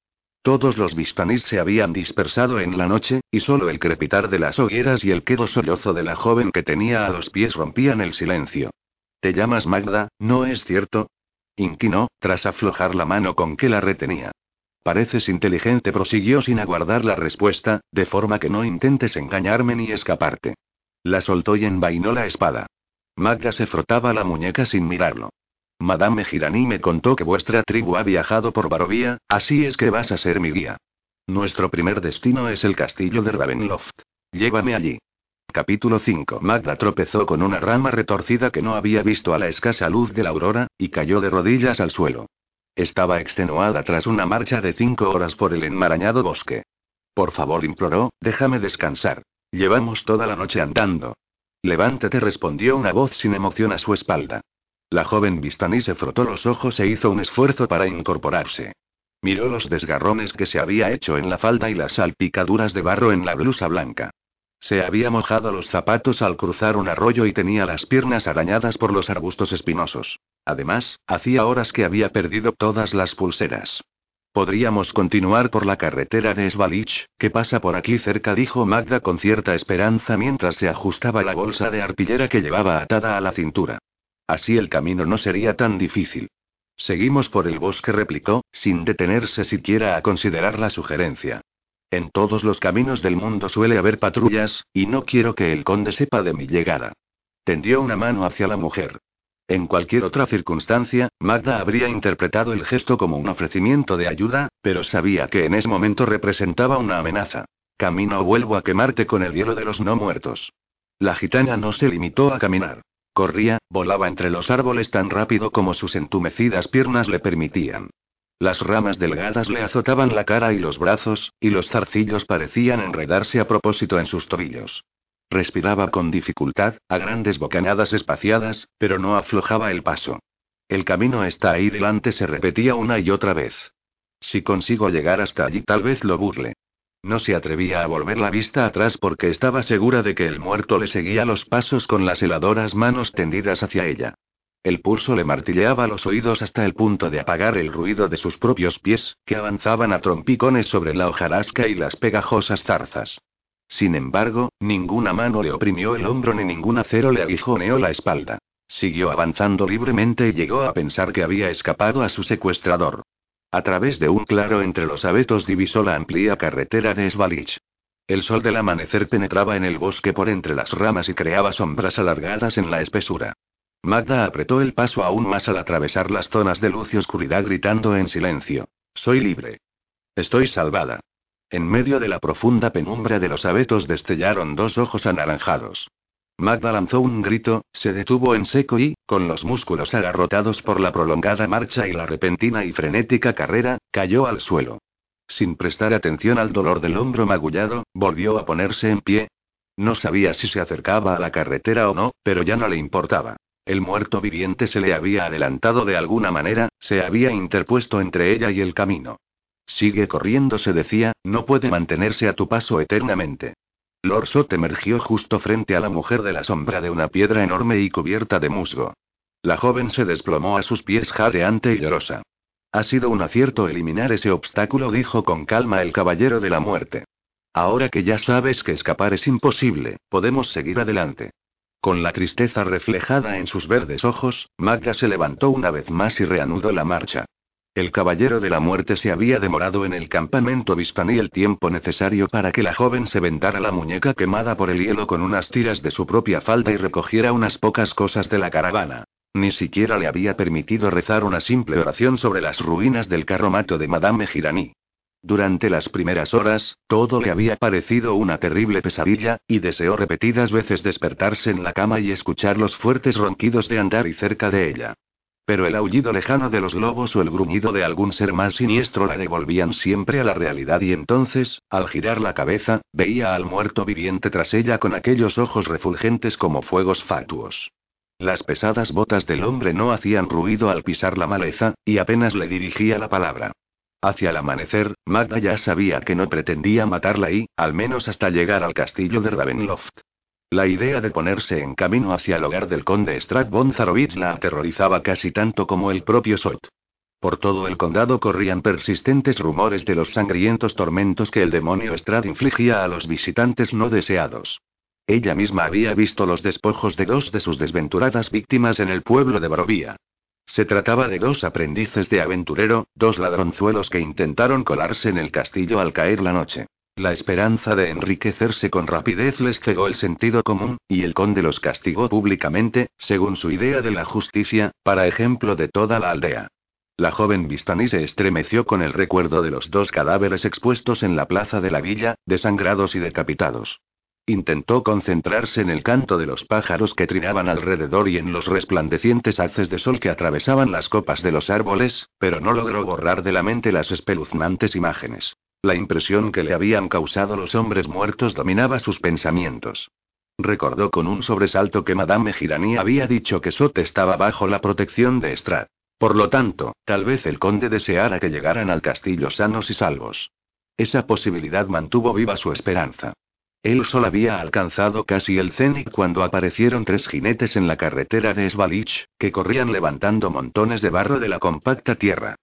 [SPEAKER 1] Todos los vistanís se habían dispersado en la noche, y solo el crepitar de las hogueras y el quedo sollozo de la joven que tenía a los pies rompían el silencio. ¿Te llamas Magda, no es cierto? Inquinó, tras aflojar la mano con que la retenía. Pareces inteligente, prosiguió sin aguardar la respuesta, de forma que no intentes engañarme ni escaparte. La soltó y envainó la espada. Magda se frotaba la muñeca sin mirarlo. Madame Girani me contó que vuestra tribu ha viajado por Barovía, así es que vas a ser mi guía. Nuestro primer destino es el castillo de Ravenloft. Llévame allí. Capítulo 5. Magda tropezó con una rama retorcida que no había visto a la escasa luz de la aurora, y cayó de rodillas al suelo. Estaba extenuada tras una marcha de cinco horas por el enmarañado bosque. Por favor, imploró, déjame descansar. Llevamos toda la noche andando. Levántate, respondió una voz sin emoción a su espalda. La joven Vistani se frotó los ojos e hizo un esfuerzo para incorporarse. Miró los desgarrones que se había hecho en la falda y las salpicaduras de barro en la blusa blanca. Se había mojado los zapatos al cruzar un arroyo y tenía las piernas arañadas por los arbustos espinosos. Además, hacía horas que había perdido todas las pulseras. Podríamos continuar por la carretera de Svalich, que pasa por aquí cerca, dijo Magda con cierta esperanza mientras se ajustaba la bolsa de arpillera que llevaba atada a la cintura. Así el camino no sería tan difícil. Seguimos por el bosque, replicó, sin detenerse siquiera a considerar la sugerencia. En todos los caminos del mundo suele haber patrullas, y no quiero que el conde sepa de mi llegada. Tendió una mano hacia la mujer. En cualquier otra circunstancia, Magda habría interpretado el gesto como un ofrecimiento de ayuda, pero sabía que en ese momento representaba una amenaza. Camino o vuelvo a quemarte con el hielo de los no muertos. La gitana no se limitó a caminar. Corría, volaba entre los árboles tan rápido como sus entumecidas piernas le permitían. Las ramas delgadas le azotaban la cara y los brazos, y los zarcillos parecían enredarse a propósito en sus tobillos. Respiraba con dificultad, a grandes bocanadas espaciadas, pero no aflojaba el paso. El camino está ahí delante, se repetía una y otra vez. Si consigo llegar hasta allí, tal vez lo burle. No se atrevía a volver la vista atrás porque estaba segura de que el muerto le seguía los pasos con las heladoras manos tendidas hacia ella. El pulso le martilleaba los oídos hasta el punto de apagar el ruido de sus propios pies, que avanzaban a trompicones sobre la hojarasca y las pegajosas zarzas. Sin embargo, ninguna mano le oprimió el hombro ni ningún acero le aguijoneó la espalda. Siguió avanzando libremente y llegó a pensar que había escapado a su secuestrador. A través de un claro entre los abetos divisó la amplia carretera de Svalich. El sol del amanecer penetraba en el bosque por entre las ramas y creaba sombras alargadas en la espesura. Magda apretó el paso aún más al atravesar las zonas de luz y oscuridad gritando en silencio. Soy libre. Estoy salvada. En medio de la profunda penumbra de los abetos destellaron dos ojos anaranjados. Magda lanzó un grito, se detuvo en seco y, con los músculos agarrotados por la prolongada marcha y la repentina y frenética carrera, cayó al suelo. Sin prestar atención al dolor del hombro magullado, volvió a ponerse en pie. No sabía si se acercaba a la carretera o no, pero ya no le importaba. El muerto viviente se le había adelantado de alguna manera, se había interpuesto entre ella y el camino. Sigue corriendo, se decía, no puede mantenerse a tu paso eternamente. Lord Sot emergió justo frente a la mujer de la sombra de una piedra enorme y cubierta de musgo. La joven se desplomó a sus pies jadeante y llorosa. Ha sido un acierto eliminar ese obstáculo, dijo con calma el caballero de la muerte. Ahora que ya sabes que escapar es imposible, podemos seguir adelante. Con la tristeza reflejada en sus verdes ojos, Magda se levantó una vez más y reanudó la marcha. El caballero de la muerte se había demorado en el campamento Vistaní el tiempo necesario para que la joven se vendara la muñeca quemada por el hielo con unas tiras de su propia falda y recogiera unas pocas cosas de la caravana. Ni siquiera le había permitido rezar una simple oración sobre las ruinas del carromato de Madame Girani. Durante las primeras horas, todo le había parecido una terrible pesadilla, y deseó repetidas veces despertarse en la cama y escuchar los fuertes ronquidos de andar y cerca de ella. Pero el aullido lejano de los lobos o el gruñido de algún ser más siniestro la devolvían siempre a la realidad y entonces, al girar la cabeza, veía al muerto viviente tras ella con aquellos ojos refulgentes como fuegos fatuos. Las pesadas botas del hombre no hacían ruido al pisar la maleza, y apenas le dirigía la palabra. Hacia el amanecer, Magda ya sabía que no pretendía matarla y, al menos hasta llegar al castillo de Ravenloft. La idea de ponerse en camino hacia el hogar del conde Strat von la aterrorizaba casi tanto como el propio Sot. Por todo el condado corrían persistentes rumores de los sangrientos tormentos que el demonio Strad infligía a los visitantes no deseados. Ella misma había visto los despojos de dos de sus desventuradas víctimas en el pueblo de Barovía. Se trataba de dos aprendices de aventurero, dos ladronzuelos que intentaron colarse en el castillo al caer la noche. La esperanza de enriquecerse con rapidez les cegó el sentido común, y el conde los castigó públicamente, según su idea de la justicia, para ejemplo de toda la aldea. La joven Vistani se estremeció con el recuerdo de los dos cadáveres expuestos en la plaza de la villa, desangrados y decapitados. Intentó concentrarse en el canto de los pájaros que trinaban alrededor y en los resplandecientes haces de sol que atravesaban las copas de los árboles, pero no logró borrar de la mente las espeluznantes imágenes. La impresión que le habían causado los hombres muertos dominaba sus pensamientos. Recordó con un sobresalto que Madame Girani había dicho que Sot estaba bajo la protección de Strad. Por lo tanto, tal vez el conde deseara que llegaran al castillo sanos y salvos. Esa posibilidad mantuvo viva su esperanza. El sol había alcanzado casi el cenit cuando aparecieron tres jinetes en la carretera de Svalich, que corrían levantando montones de barro de la compacta tierra.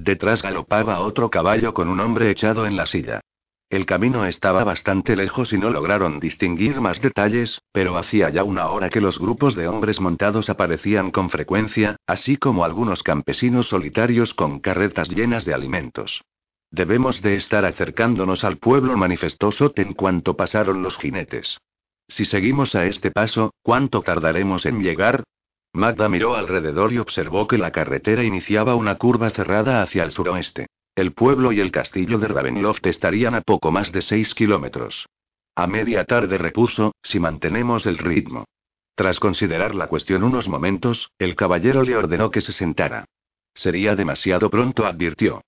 [SPEAKER 1] Detrás galopaba otro caballo con un hombre echado en la silla. El camino estaba bastante lejos y no lograron distinguir más detalles, pero hacía ya una hora que los grupos de hombres montados aparecían con frecuencia, así como algunos campesinos solitarios con carretas llenas de alimentos. Debemos de estar acercándonos al pueblo, manifestó Sot en cuanto pasaron los jinetes. Si seguimos a este paso, ¿cuánto tardaremos en llegar? Magda miró alrededor y observó que la carretera iniciaba una curva cerrada hacia el suroeste. El pueblo y el castillo de Ravenloft estarían a poco más de seis kilómetros. A media tarde repuso, si mantenemos el ritmo. Tras considerar la cuestión unos momentos, el caballero le ordenó que se sentara. Sería demasiado pronto, advirtió.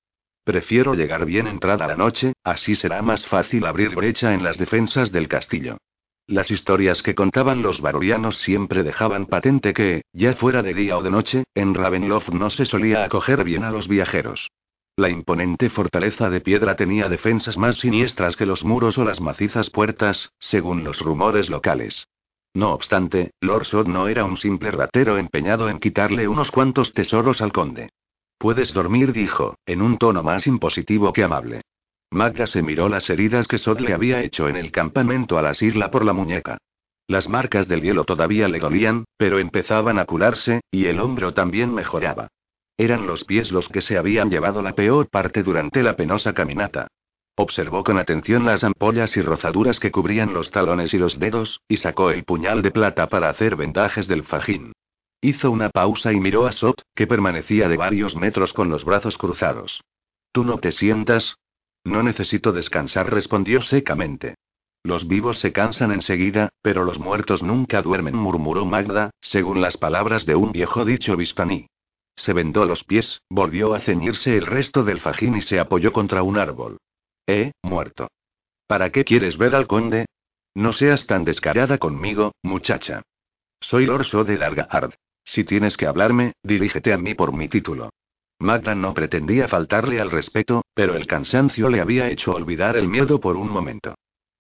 [SPEAKER 1] Prefiero llegar bien entrada la noche, así será más fácil abrir brecha en las defensas del castillo. Las historias que contaban los barovianos siempre dejaban patente que, ya fuera de día o de noche, en Ravenloft no se solía acoger bien a los viajeros. La imponente fortaleza de piedra tenía defensas más siniestras que los muros o las macizas puertas, según los rumores locales. No obstante, Lord Sod no era un simple ratero empeñado en quitarle unos cuantos tesoros al conde. Puedes dormir, dijo, en un tono más impositivo que amable. Magda se miró las heridas que Sod le había hecho en el campamento al asirla por la muñeca. Las marcas del hielo todavía le dolían, pero empezaban a curarse, y el hombro también mejoraba. Eran los pies los que se habían llevado la peor parte durante la penosa caminata. Observó con atención las ampollas y rozaduras que cubrían los talones y los dedos, y sacó el puñal de plata para hacer vendajes del fajín. Hizo una pausa y miró a Sot, que permanecía de varios metros con los brazos cruzados. ¿Tú no te sientas? No necesito descansar, respondió secamente. Los vivos se cansan enseguida, pero los muertos nunca duermen, murmuró Magda, según las palabras de un viejo dicho vistaní. Se vendó los pies, volvió a ceñirse el resto del fajín y se apoyó contra un árbol. He muerto. ¿Para qué quieres ver al conde? No seas tan descarada conmigo, muchacha. Soy Lorso de Largaard. Si tienes que hablarme, dirígete a mí por mi título. Magda no pretendía faltarle al respeto, pero el cansancio le había hecho olvidar el miedo por un momento.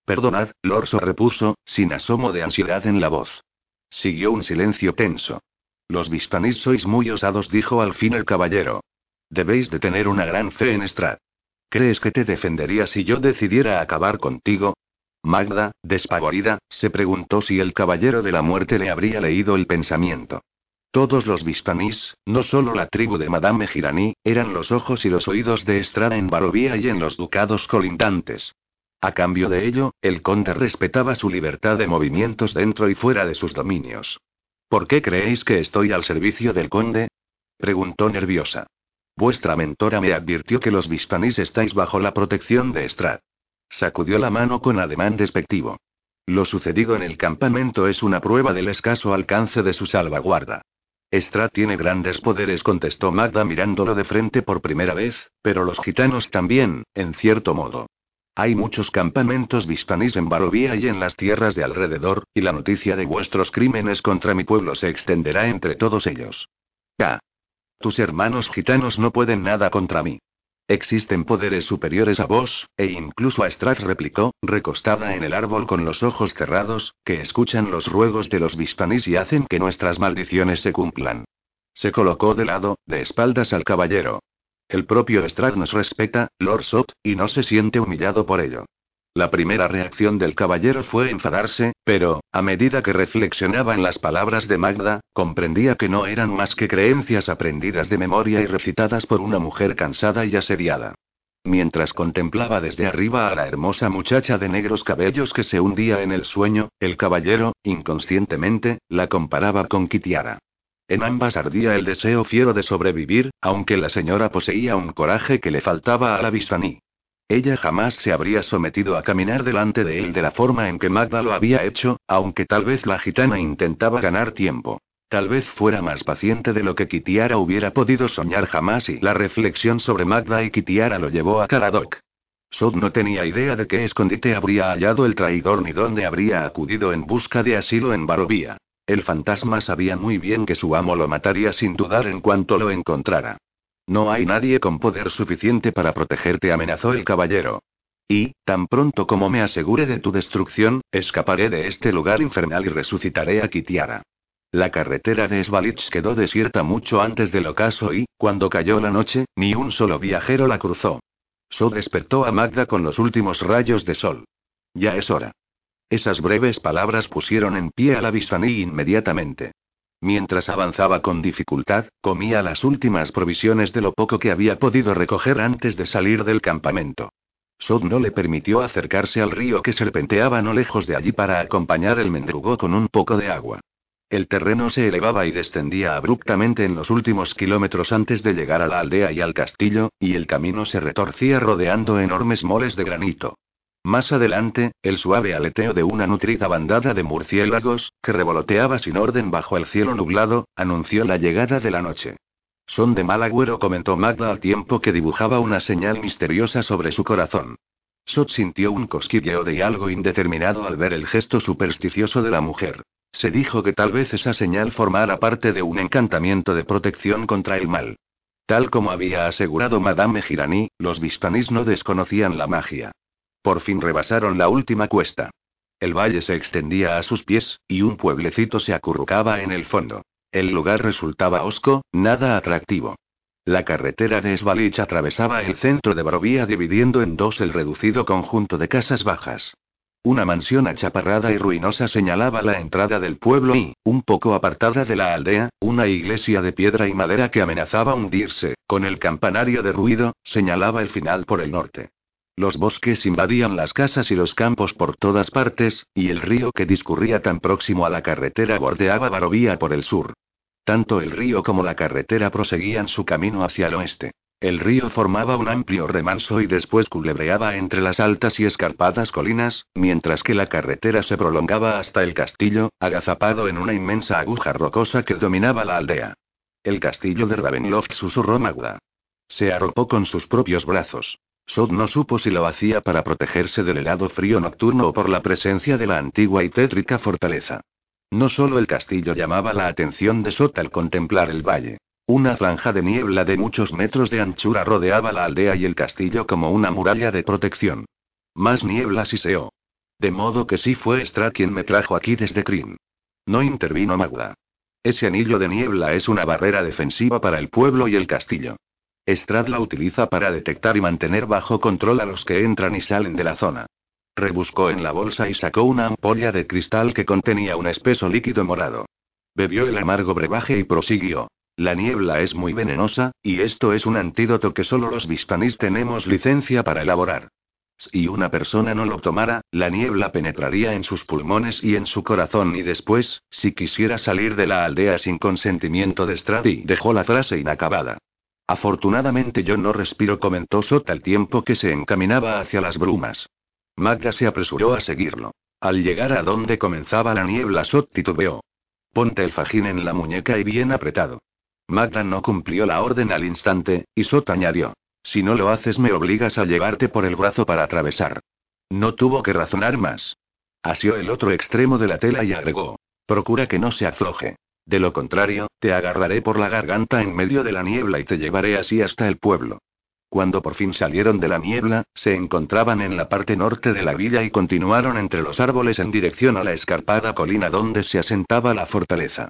[SPEAKER 1] Perdonad, Lorso repuso, sin asomo de ansiedad en la voz. Siguió un silencio tenso. Los Vistanís sois muy osados, dijo al fin el caballero. Debéis de tener una gran fe en Strad. ¿Crees que te defendería si yo decidiera acabar contigo? Magda, despavorida, se preguntó si el caballero de la muerte le habría leído el pensamiento. Todos los Vistanís, no solo la tribu de Madame Girani, eran los ojos y los oídos de Estrada en Barovía y en los ducados colindantes. A cambio de ello, el conde respetaba su libertad de movimientos dentro y fuera de sus dominios. ¿Por qué creéis que estoy al servicio del conde? preguntó nerviosa. Vuestra mentora me advirtió que los Vistanís estáis bajo la protección de Strad. Sacudió la mano con ademán despectivo. Lo sucedido en el campamento es una prueba del escaso alcance de su salvaguarda. Strad tiene grandes poderes, contestó Magda mirándolo de frente por primera vez, pero los gitanos también, en cierto modo. Hay muchos campamentos vistanís en Barovía y en las tierras de alrededor, y la noticia de vuestros crímenes contra mi pueblo se extenderá entre todos ellos. Ah. Tus hermanos gitanos no pueden nada contra mí. Existen poderes superiores a vos, e incluso a Strat replicó, recostada en el árbol con los ojos cerrados, que escuchan los ruegos de los vistanís y hacen que nuestras maldiciones se cumplan. Se colocó de lado, de espaldas al caballero. El propio Strad nos respeta, Lord Sot, y no se siente humillado por ello. La primera reacción del caballero fue enfadarse, pero, a medida que reflexionaba en las palabras de Magda, comprendía que no eran más que creencias aprendidas de memoria y recitadas por una mujer cansada y asediada. Mientras contemplaba desde arriba a la hermosa muchacha de negros cabellos que se hundía en el sueño, el caballero, inconscientemente, la comparaba con Kitiara. En ambas ardía el deseo fiero de sobrevivir, aunque la señora poseía un coraje que le faltaba a la Vistaní. Ella jamás se habría sometido a caminar delante de él de la forma en que Magda lo había hecho, aunque tal vez la gitana intentaba ganar tiempo. Tal vez fuera más paciente de lo que Kitiara hubiera podido soñar jamás y la reflexión sobre Magda y Kitiara lo llevó a Karadok. Sod no tenía idea de qué escondite habría hallado el traidor ni dónde habría acudido en busca de asilo en Barovía. El fantasma sabía muy bien que su amo lo mataría sin dudar en cuanto lo encontrara. No hay nadie con poder suficiente para protegerte, amenazó el caballero. Y, tan pronto como me asegure de tu destrucción, escaparé de este lugar infernal y resucitaré a Kitiara. La carretera de Svalich quedó desierta mucho antes del ocaso y, cuando cayó la noche, ni un solo viajero la cruzó. So despertó a Magda con los últimos rayos de sol. Ya es hora. Esas breves palabras pusieron en pie a la Bistaní inmediatamente. Mientras avanzaba con dificultad, comía las últimas provisiones de lo poco que había podido recoger antes de salir del campamento. Sod no le permitió acercarse al río que serpenteaba no lejos de allí para acompañar el mendrugo con un poco de agua. El terreno se elevaba y descendía abruptamente en los últimos kilómetros antes de llegar a la aldea y al castillo, y el camino se retorcía rodeando enormes moles de granito. Más adelante, el suave aleteo de una nutrida bandada de murciélagos, que revoloteaba sin orden bajo el cielo nublado, anunció la llegada de la noche. Son de mal agüero, comentó Magda al tiempo que dibujaba una señal misteriosa sobre su corazón. Sot sintió un cosquilleo de algo indeterminado al ver el gesto supersticioso de la mujer. Se dijo que tal vez esa señal formara parte de un encantamiento de protección contra el mal. Tal como había asegurado Madame Girani, los Vistanís no desconocían la magia. Por fin rebasaron la última cuesta. El valle se extendía a sus pies, y un pueblecito se acurrucaba en el fondo. El lugar resultaba hosco, nada atractivo. La carretera de Svalich atravesaba el centro de Barovía dividiendo en dos el reducido conjunto de casas bajas. Una mansión achaparrada y ruinosa señalaba la entrada del pueblo y, un poco apartada de la aldea, una iglesia de piedra y madera que amenazaba hundirse, con el campanario de ruido, señalaba el final por el norte. Los bosques invadían las casas y los campos por todas partes, y el río que discurría tan próximo a la carretera bordeaba Barovía por el sur. Tanto el río como la carretera proseguían su camino hacia el oeste. El río formaba un amplio remanso y después culebreaba entre las altas y escarpadas colinas, mientras que la carretera se prolongaba hasta el castillo, agazapado en una inmensa aguja rocosa que dominaba la aldea. El castillo de Ravenloft susurró Magda. Se arropó con sus propios brazos. Sod no supo si lo hacía para protegerse del helado frío nocturno o por la presencia de la antigua y tétrica fortaleza. No solo el castillo llamaba la atención de Sot al contemplar el valle. Una franja de niebla de muchos metros de anchura rodeaba la aldea y el castillo como una muralla de protección. Más niebla siseó. De modo que sí fue Stra quien me trajo aquí desde Kryn. No intervino Magda. Ese anillo de niebla es una barrera defensiva para el pueblo y el castillo. Strad la utiliza para detectar y mantener bajo control a los que entran y salen de la zona. Rebuscó en la bolsa y sacó una ampolla de cristal que contenía un espeso líquido morado. Bebió el amargo brebaje y prosiguió. La niebla es muy venenosa, y esto es un antídoto que solo los Vistanís tenemos licencia para elaborar. Si una persona no lo tomara, la niebla penetraría en sus pulmones y en su corazón y después, si quisiera salir de la aldea sin consentimiento de Stradi, dejó la frase inacabada. Afortunadamente yo no respiro, comentó Sot al tiempo que se encaminaba hacia las brumas. Magda se apresuró a seguirlo. Al llegar a donde comenzaba la niebla, Sot titubeó. Ponte el fajín en la muñeca y bien apretado. Magda no cumplió la orden al instante, y Sot añadió. Si no lo haces me obligas a llevarte por el brazo para atravesar. No tuvo que razonar más. Asió el otro extremo de la tela y agregó. Procura que no se afloje. De lo contrario, te agarraré por la garganta en medio de la niebla y te llevaré así hasta el pueblo. Cuando por fin salieron de la niebla, se encontraban en la parte norte de la villa y continuaron entre los árboles en dirección a la escarpada colina donde se asentaba la fortaleza.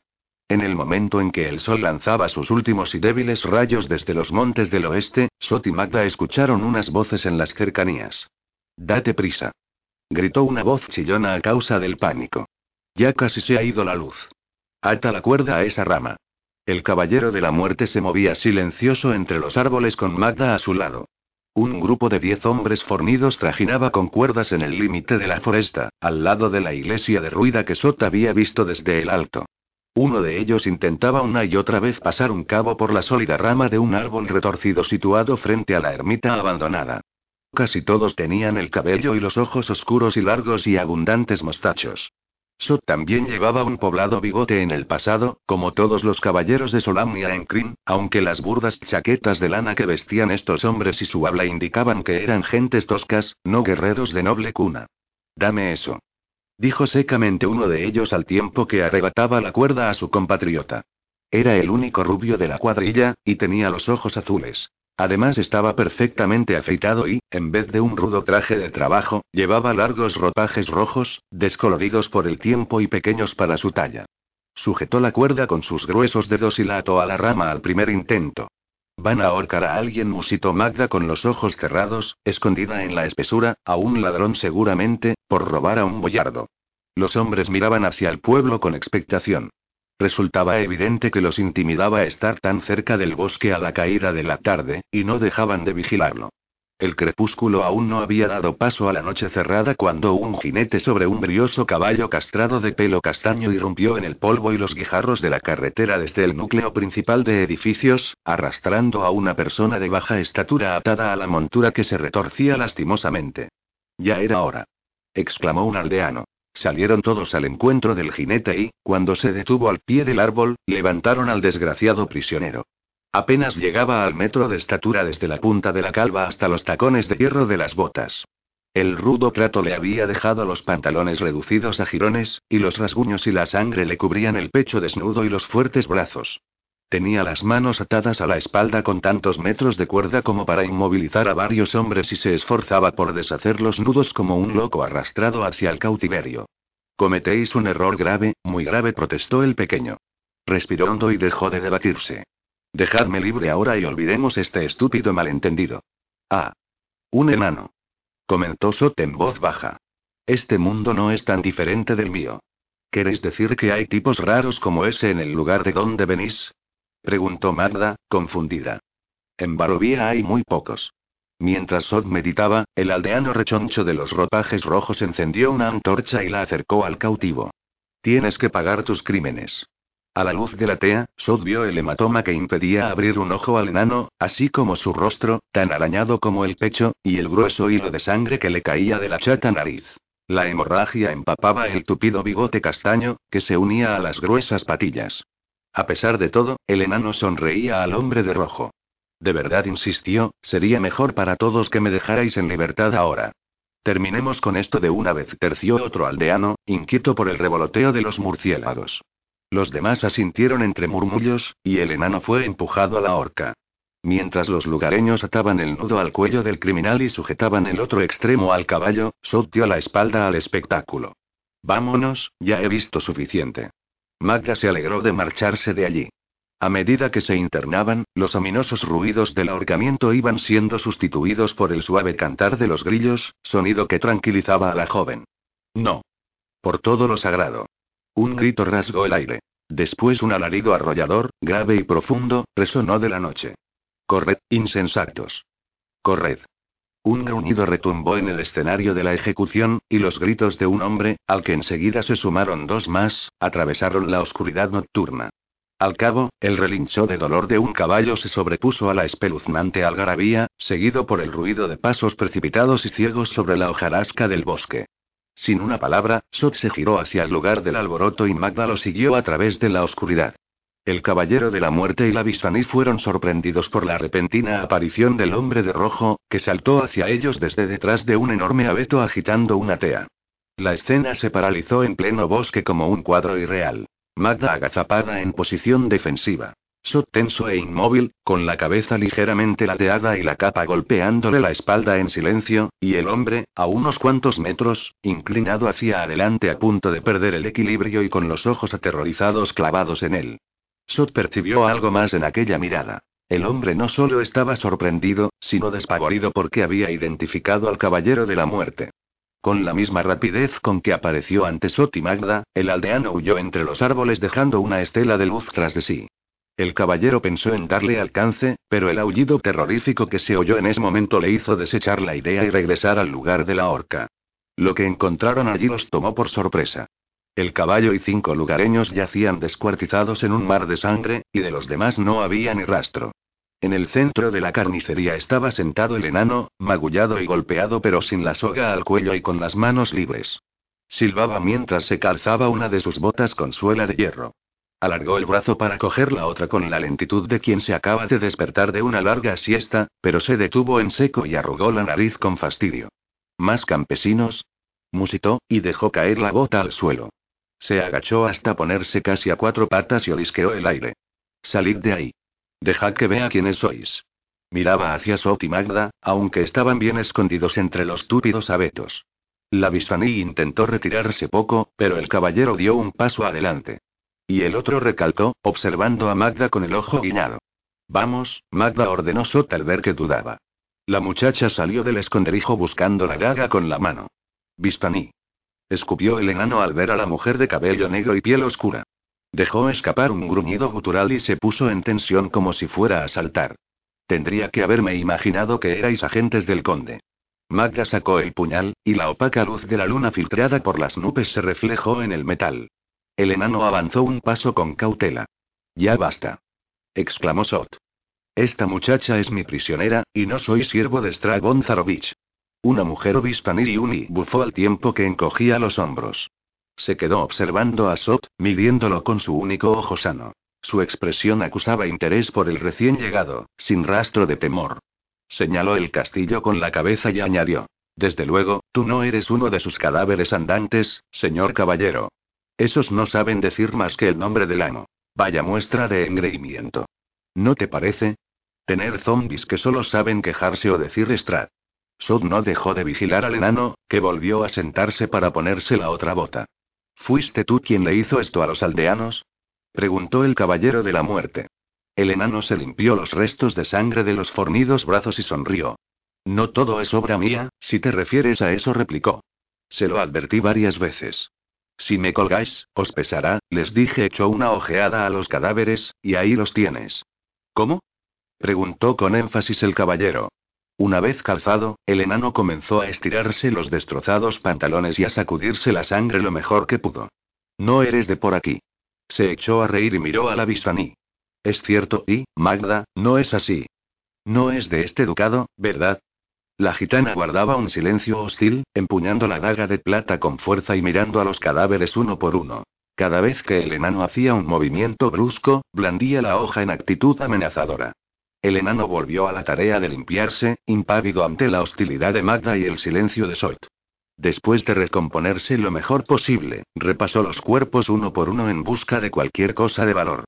[SPEAKER 1] En el momento en que el sol lanzaba sus últimos y débiles rayos desde los montes del oeste, Sot y Magda escucharon unas voces en las cercanías. Date prisa. Gritó una voz chillona a causa del pánico. Ya casi se ha ido la luz. Ata la cuerda a esa rama. El caballero de la muerte se movía silencioso entre los árboles con Magda a su lado. Un grupo de diez hombres fornidos trajinaba con cuerdas en el límite de la foresta, al lado de la iglesia derruida que Sot había visto desde el alto. Uno de ellos intentaba una y otra vez pasar un cabo por la sólida rama de un árbol retorcido situado frente a la ermita abandonada. Casi todos tenían el cabello y los ojos oscuros y largos y abundantes mostachos. Sot también llevaba un poblado bigote en el pasado, como todos los caballeros de Solamnia en Kryn, aunque las burdas chaquetas de lana que vestían estos hombres y su habla indicaban que eran gentes toscas, no guerreros de noble cuna. Dame eso. Dijo secamente uno de ellos al tiempo que arrebataba la cuerda a su compatriota. Era el único rubio de la cuadrilla, y tenía los ojos azules. Además estaba perfectamente afeitado y, en vez de un rudo traje de trabajo, llevaba largos ropajes rojos, descoloridos por el tiempo y pequeños para su talla. Sujetó la cuerda con sus gruesos dedos y la ató a la rama al primer intento. Van a ahorcar a alguien, musitó Magda con los ojos cerrados, escondida en la espesura, a un ladrón seguramente, por robar a un boyardo. Los hombres miraban hacia el pueblo con expectación. Resultaba evidente que los intimidaba estar tan cerca del bosque a la caída de la tarde, y no dejaban de vigilarlo. El crepúsculo aún no había dado paso a la noche cerrada cuando un jinete sobre un brioso caballo castrado de pelo castaño irrumpió en el polvo y los guijarros de la carretera desde el núcleo principal de edificios, arrastrando a una persona de baja estatura atada a la montura que se retorcía lastimosamente. Ya era hora. exclamó un aldeano. Salieron todos al encuentro del jinete y, cuando se detuvo al pie del árbol, levantaron al desgraciado prisionero. Apenas llegaba al metro de estatura desde la punta de la calva hasta los tacones de hierro de las botas. El rudo trato le había dejado los pantalones reducidos a jirones, y los rasguños y la sangre le cubrían el pecho desnudo y los fuertes brazos. Tenía las manos atadas a la espalda con tantos metros de cuerda como para inmovilizar a varios hombres y se esforzaba por deshacer los nudos como un loco arrastrado hacia el cautiverio. Cometéis un error grave, muy grave, protestó el pequeño. Respiró hondo y dejó de debatirse. Dejadme libre ahora y olvidemos este estúpido malentendido. Ah. Un enano. Comentó Sot en voz baja. Este mundo no es tan diferente del mío. ¿Queréis decir que hay tipos raros como ese en el lugar de donde venís? Preguntó Magda, confundida. En Barovía hay muy pocos. Mientras Sot meditaba, el aldeano rechoncho de los ropajes rojos encendió una antorcha y la acercó al cautivo. Tienes que pagar tus crímenes. A la luz de la tea, Sod vio el hematoma que impedía abrir un ojo al enano, así como su rostro, tan arañado como el pecho, y el grueso hilo de sangre que le caía de la chata nariz. La hemorragia empapaba el tupido bigote castaño, que se unía a las gruesas patillas. A pesar de todo, el enano sonreía al hombre de rojo. De verdad insistió, sería mejor para todos que me dejarais en libertad ahora. Terminemos con esto de una vez, terció otro aldeano, inquieto por el revoloteo de los murciélagos. Los demás asintieron entre murmullos, y el enano fue empujado a la horca. Mientras los lugareños ataban el nudo al cuello del criminal y sujetaban el otro extremo al caballo, Sot dio la espalda al espectáculo. Vámonos, ya he visto suficiente. Magda se alegró de marcharse de allí. A medida que se internaban, los ominosos ruidos del ahorcamiento iban siendo sustituidos por el suave cantar de los grillos, sonido que tranquilizaba a la joven. No. Por todo lo sagrado. Un grito rasgó el aire. Después un alarido arrollador, grave y profundo, resonó de la noche. Corred, insensatos. Corred. Un gruñido retumbó en el escenario de la ejecución, y los gritos de un hombre, al que enseguida se sumaron dos más, atravesaron la oscuridad nocturna. Al cabo, el relincho de dolor de un caballo se sobrepuso a la espeluznante algarabía, seguido por el ruido de pasos precipitados y ciegos sobre la hojarasca del bosque. Sin una palabra, Sot se giró hacia el lugar del alboroto y Magda lo siguió a través de la oscuridad. El caballero de la muerte y la bisfaní fueron sorprendidos por la repentina aparición del hombre de rojo, que saltó hacia ellos desde detrás de un enorme abeto agitando una tea. La escena se paralizó en pleno bosque como un cuadro irreal. Magda agazapada en posición defensiva. Sot tenso e inmóvil, con la cabeza ligeramente lateada y la capa golpeándole la espalda en silencio, y el hombre, a unos cuantos metros, inclinado hacia adelante a punto de perder el equilibrio y con los ojos aterrorizados clavados en él. Sot percibió algo más en aquella mirada. El hombre no solo estaba sorprendido, sino despavorido porque había identificado al caballero de la muerte. Con la misma rapidez con que apareció ante Sot y Magda, el aldeano huyó entre los árboles dejando una estela de luz tras de sí. El caballero pensó en darle alcance, pero el aullido terrorífico que se oyó en ese momento le hizo desechar la idea y regresar al lugar de la horca. Lo que encontraron allí los tomó por sorpresa. El caballo y cinco lugareños yacían descuartizados en un mar de sangre, y de los demás no había ni rastro. En el centro de la carnicería estaba sentado el enano, magullado y golpeado pero sin la soga al cuello y con las manos libres. Silbaba mientras se calzaba una de sus botas con suela de hierro. Alargó el brazo para coger la otra con la lentitud de quien se acaba de despertar de una larga siesta, pero se detuvo en seco y arrugó la nariz con fastidio. ¿Más campesinos? musitó, y dejó caer la bota al suelo. Se agachó hasta ponerse casi a cuatro patas y olisqueó el aire. Salid de ahí. Dejad que vea quiénes sois. Miraba hacia Sot y Magda, aunque estaban bien escondidos entre los túpidos abetos. La Bistaní intentó retirarse poco, pero el caballero dio un paso adelante. Y el otro recalcó, observando a Magda con el ojo guiñado. Vamos, Magda ordenó Sot al ver que dudaba. La muchacha salió del esconderijo buscando la daga con la mano. Vistaní. Escupió el enano al ver a la mujer de cabello negro y piel oscura. Dejó escapar un gruñido gutural y se puso en tensión como si fuera a saltar. Tendría que haberme imaginado que erais agentes del conde. Magda sacó el puñal, y la opaca luz de la luna filtrada por las nubes se reflejó en el metal. El enano avanzó un paso con cautela. Ya basta. exclamó Sot. Esta muchacha es mi prisionera, y no soy siervo de Stragon Zarovich. Una mujer y Uni bufó al tiempo que encogía los hombros. Se quedó observando a Sot, midiéndolo con su único ojo sano. Su expresión acusaba interés por el recién llegado, sin rastro de temor. Señaló el castillo con la cabeza y añadió. Desde luego, tú no eres uno de sus cadáveres andantes, señor caballero. Esos no saben decir más que el nombre del amo. Vaya muestra de engreimiento. ¿No te parece? Tener zombies que solo saben quejarse o decir Strat. Sot no dejó de vigilar al enano, que volvió a sentarse para ponerse la otra bota. ¿Fuiste tú quien le hizo esto a los aldeanos? preguntó el caballero de la muerte. El enano se limpió los restos de sangre de los fornidos brazos y sonrió. No todo es obra mía, si te refieres a eso, replicó. Se lo advertí varias veces. Si me colgáis, os pesará, les dije, echó una ojeada a los cadáveres, y ahí los tienes. ¿Cómo? preguntó con énfasis el caballero. Una vez calzado, el enano comenzó a estirarse los destrozados pantalones y a sacudirse la sangre lo mejor que pudo. No eres de por aquí. Se echó a reír y miró a la Vistaní. Es cierto, y, Magda, no es así. No es de este ducado, ¿verdad? La gitana guardaba un silencio hostil, empuñando la daga de plata con fuerza y mirando a los cadáveres uno por uno. Cada vez que el enano hacía un movimiento brusco, blandía la hoja en actitud amenazadora. El enano volvió a la tarea de limpiarse, impávido ante la hostilidad de Magda y el silencio de Sot. Después de recomponerse lo mejor posible, repasó los cuerpos uno por uno en busca de cualquier cosa de valor.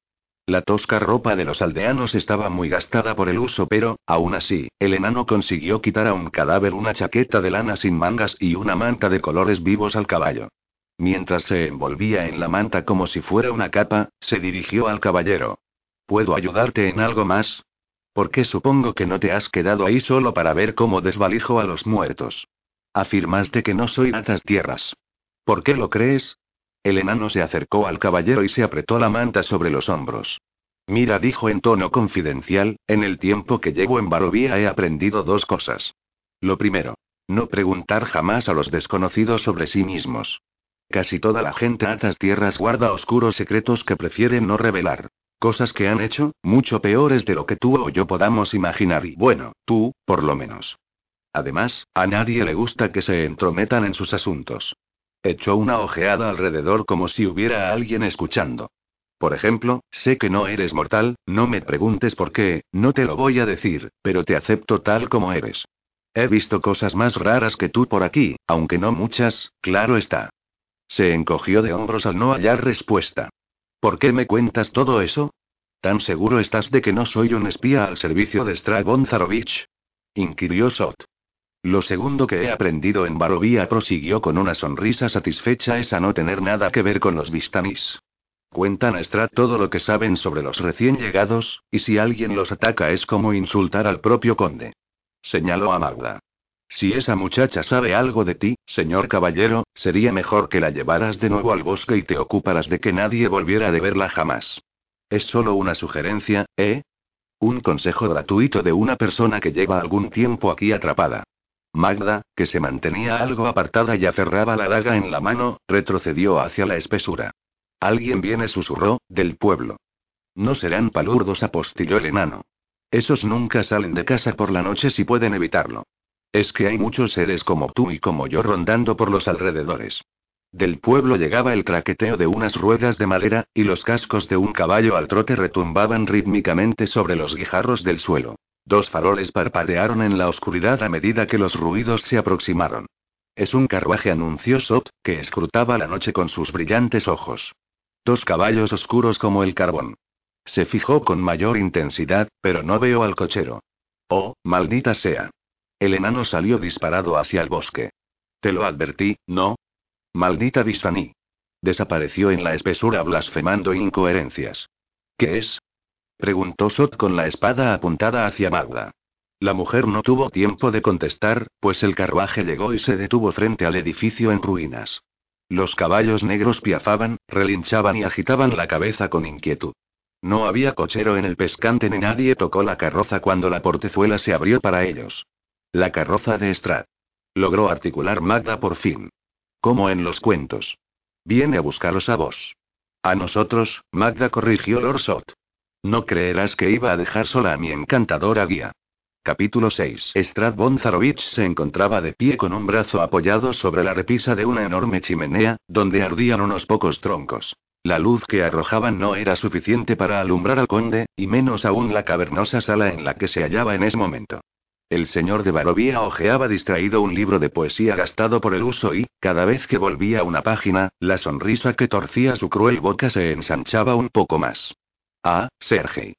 [SPEAKER 1] La tosca ropa de los aldeanos estaba muy gastada por el uso, pero, aún así, el enano consiguió quitar a un cadáver una chaqueta de lana sin mangas y una manta de colores vivos al caballo. Mientras se envolvía en la manta como si fuera una capa, se dirigió al caballero. ¿Puedo ayudarte en algo más? ¿Por qué supongo que no te has quedado ahí solo para ver cómo desvalijo a los muertos? Afirmaste que no soy natas tierras. ¿Por qué lo crees? El enano se acercó al caballero y se apretó la manta sobre los hombros. Mira, dijo en tono confidencial, en el tiempo que llevo en Barovía he aprendido dos cosas. Lo primero, no preguntar jamás a los desconocidos sobre sí mismos. Casi toda la gente atas tierras guarda oscuros secretos que prefieren no revelar. Cosas que han hecho, mucho peores de lo que tú o yo podamos imaginar y bueno, tú, por lo menos. Además, a nadie le gusta que se entrometan en sus asuntos. Echó una ojeada alrededor como si hubiera alguien escuchando. Por ejemplo, sé que no eres mortal, no me preguntes por qué, no te lo voy a decir, pero te acepto tal como eres. He visto cosas más raras que tú por aquí, aunque no muchas, claro está. Se encogió de hombros al no hallar respuesta. ¿Por qué me cuentas todo eso? ¿Tan seguro estás de que no soy un espía al servicio de Stragon Zarovich? inquirió Sot. Lo segundo que he aprendido en Barovía prosiguió con una sonrisa satisfecha es a no tener nada que ver con los Vistanis. Cuentan a Strat todo lo que saben sobre los recién llegados, y si alguien los ataca es como insultar al propio conde. Señaló a Magda. Si esa muchacha sabe algo de ti, señor caballero, sería mejor que la llevaras de nuevo al bosque y te ocuparas de que nadie volviera a verla jamás. Es solo una sugerencia, ¿eh? Un consejo gratuito de una persona que lleva algún tiempo aquí atrapada. Magda, que se mantenía algo apartada y aferraba la daga en la mano, retrocedió hacia la espesura. Alguien viene, susurró, del pueblo. No serán palurdos, apostilló el enano. Esos nunca salen de casa por la noche si pueden evitarlo. Es que hay muchos seres como tú y como yo rondando por los alrededores. Del pueblo llegaba el traqueteo de unas ruedas de madera, y los cascos de un caballo al trote retumbaban rítmicamente sobre los guijarros del suelo. Dos faroles parpadearon en la oscuridad a medida que los ruidos se aproximaron. Es un carruaje, anunció Sot, que escrutaba la noche con sus brillantes ojos. Dos caballos oscuros como el carbón. Se fijó con mayor intensidad, pero no veo al cochero. Oh, maldita sea. El enano salió disparado hacia el bosque. Te lo advertí, ¿no? Maldita Vistani. Desapareció en la espesura blasfemando incoherencias. ¿Qué es? Preguntó Sot con la espada apuntada hacia Magda. La mujer no tuvo tiempo de contestar, pues el carruaje llegó y se detuvo frente al edificio en ruinas. Los caballos negros piafaban, relinchaban y agitaban la cabeza con inquietud. No había cochero en el pescante ni nadie tocó la carroza cuando la portezuela se abrió para ellos. La carroza de Estrad. Logró articular Magda por fin. Como en los cuentos. Viene a buscaros a vos. A nosotros, Magda corrigió Lord Sot. No creerás que iba a dejar sola a mi encantadora guía. Capítulo 6. Strad Bonzarovich se encontraba de pie con un brazo apoyado sobre la repisa de una enorme chimenea, donde ardían unos pocos troncos. La luz que arrojaban no era suficiente para alumbrar al conde, y menos aún la cavernosa sala en la que se hallaba en ese momento. El señor de Barovía hojeaba distraído un libro de poesía gastado por el uso y, cada vez que volvía una página, la sonrisa que torcía su cruel boca se ensanchaba un poco más. Ah, Sergei.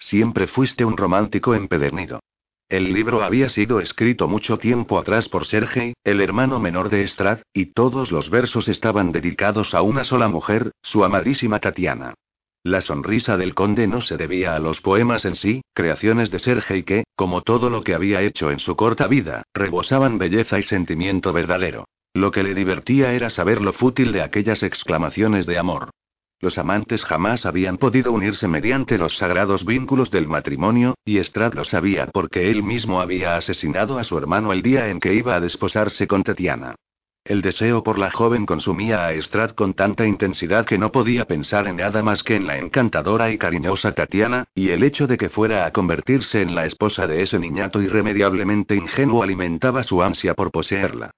[SPEAKER 1] Siempre fuiste un romántico empedernido. El libro había sido escrito mucho tiempo atrás por Sergei, el hermano menor de Strad, y todos los versos estaban dedicados a una sola mujer, su amadísima Tatiana. La sonrisa del conde no se debía a los poemas en sí, creaciones de Sergei que, como todo lo que había hecho en su corta vida, rebosaban belleza y sentimiento verdadero. Lo que le divertía era saber lo fútil de aquellas exclamaciones de amor. Los amantes jamás habían podido unirse mediante los sagrados vínculos del matrimonio, y Strad lo sabía porque él mismo había asesinado a su hermano el día en que iba a desposarse con Tetiana. El deseo por la joven consumía a Strad con tanta intensidad que no podía pensar en nada más que en la encantadora y cariñosa Tatiana, y el hecho de que fuera a convertirse en la esposa de ese niñato irremediablemente ingenuo alimentaba su ansia por poseerla.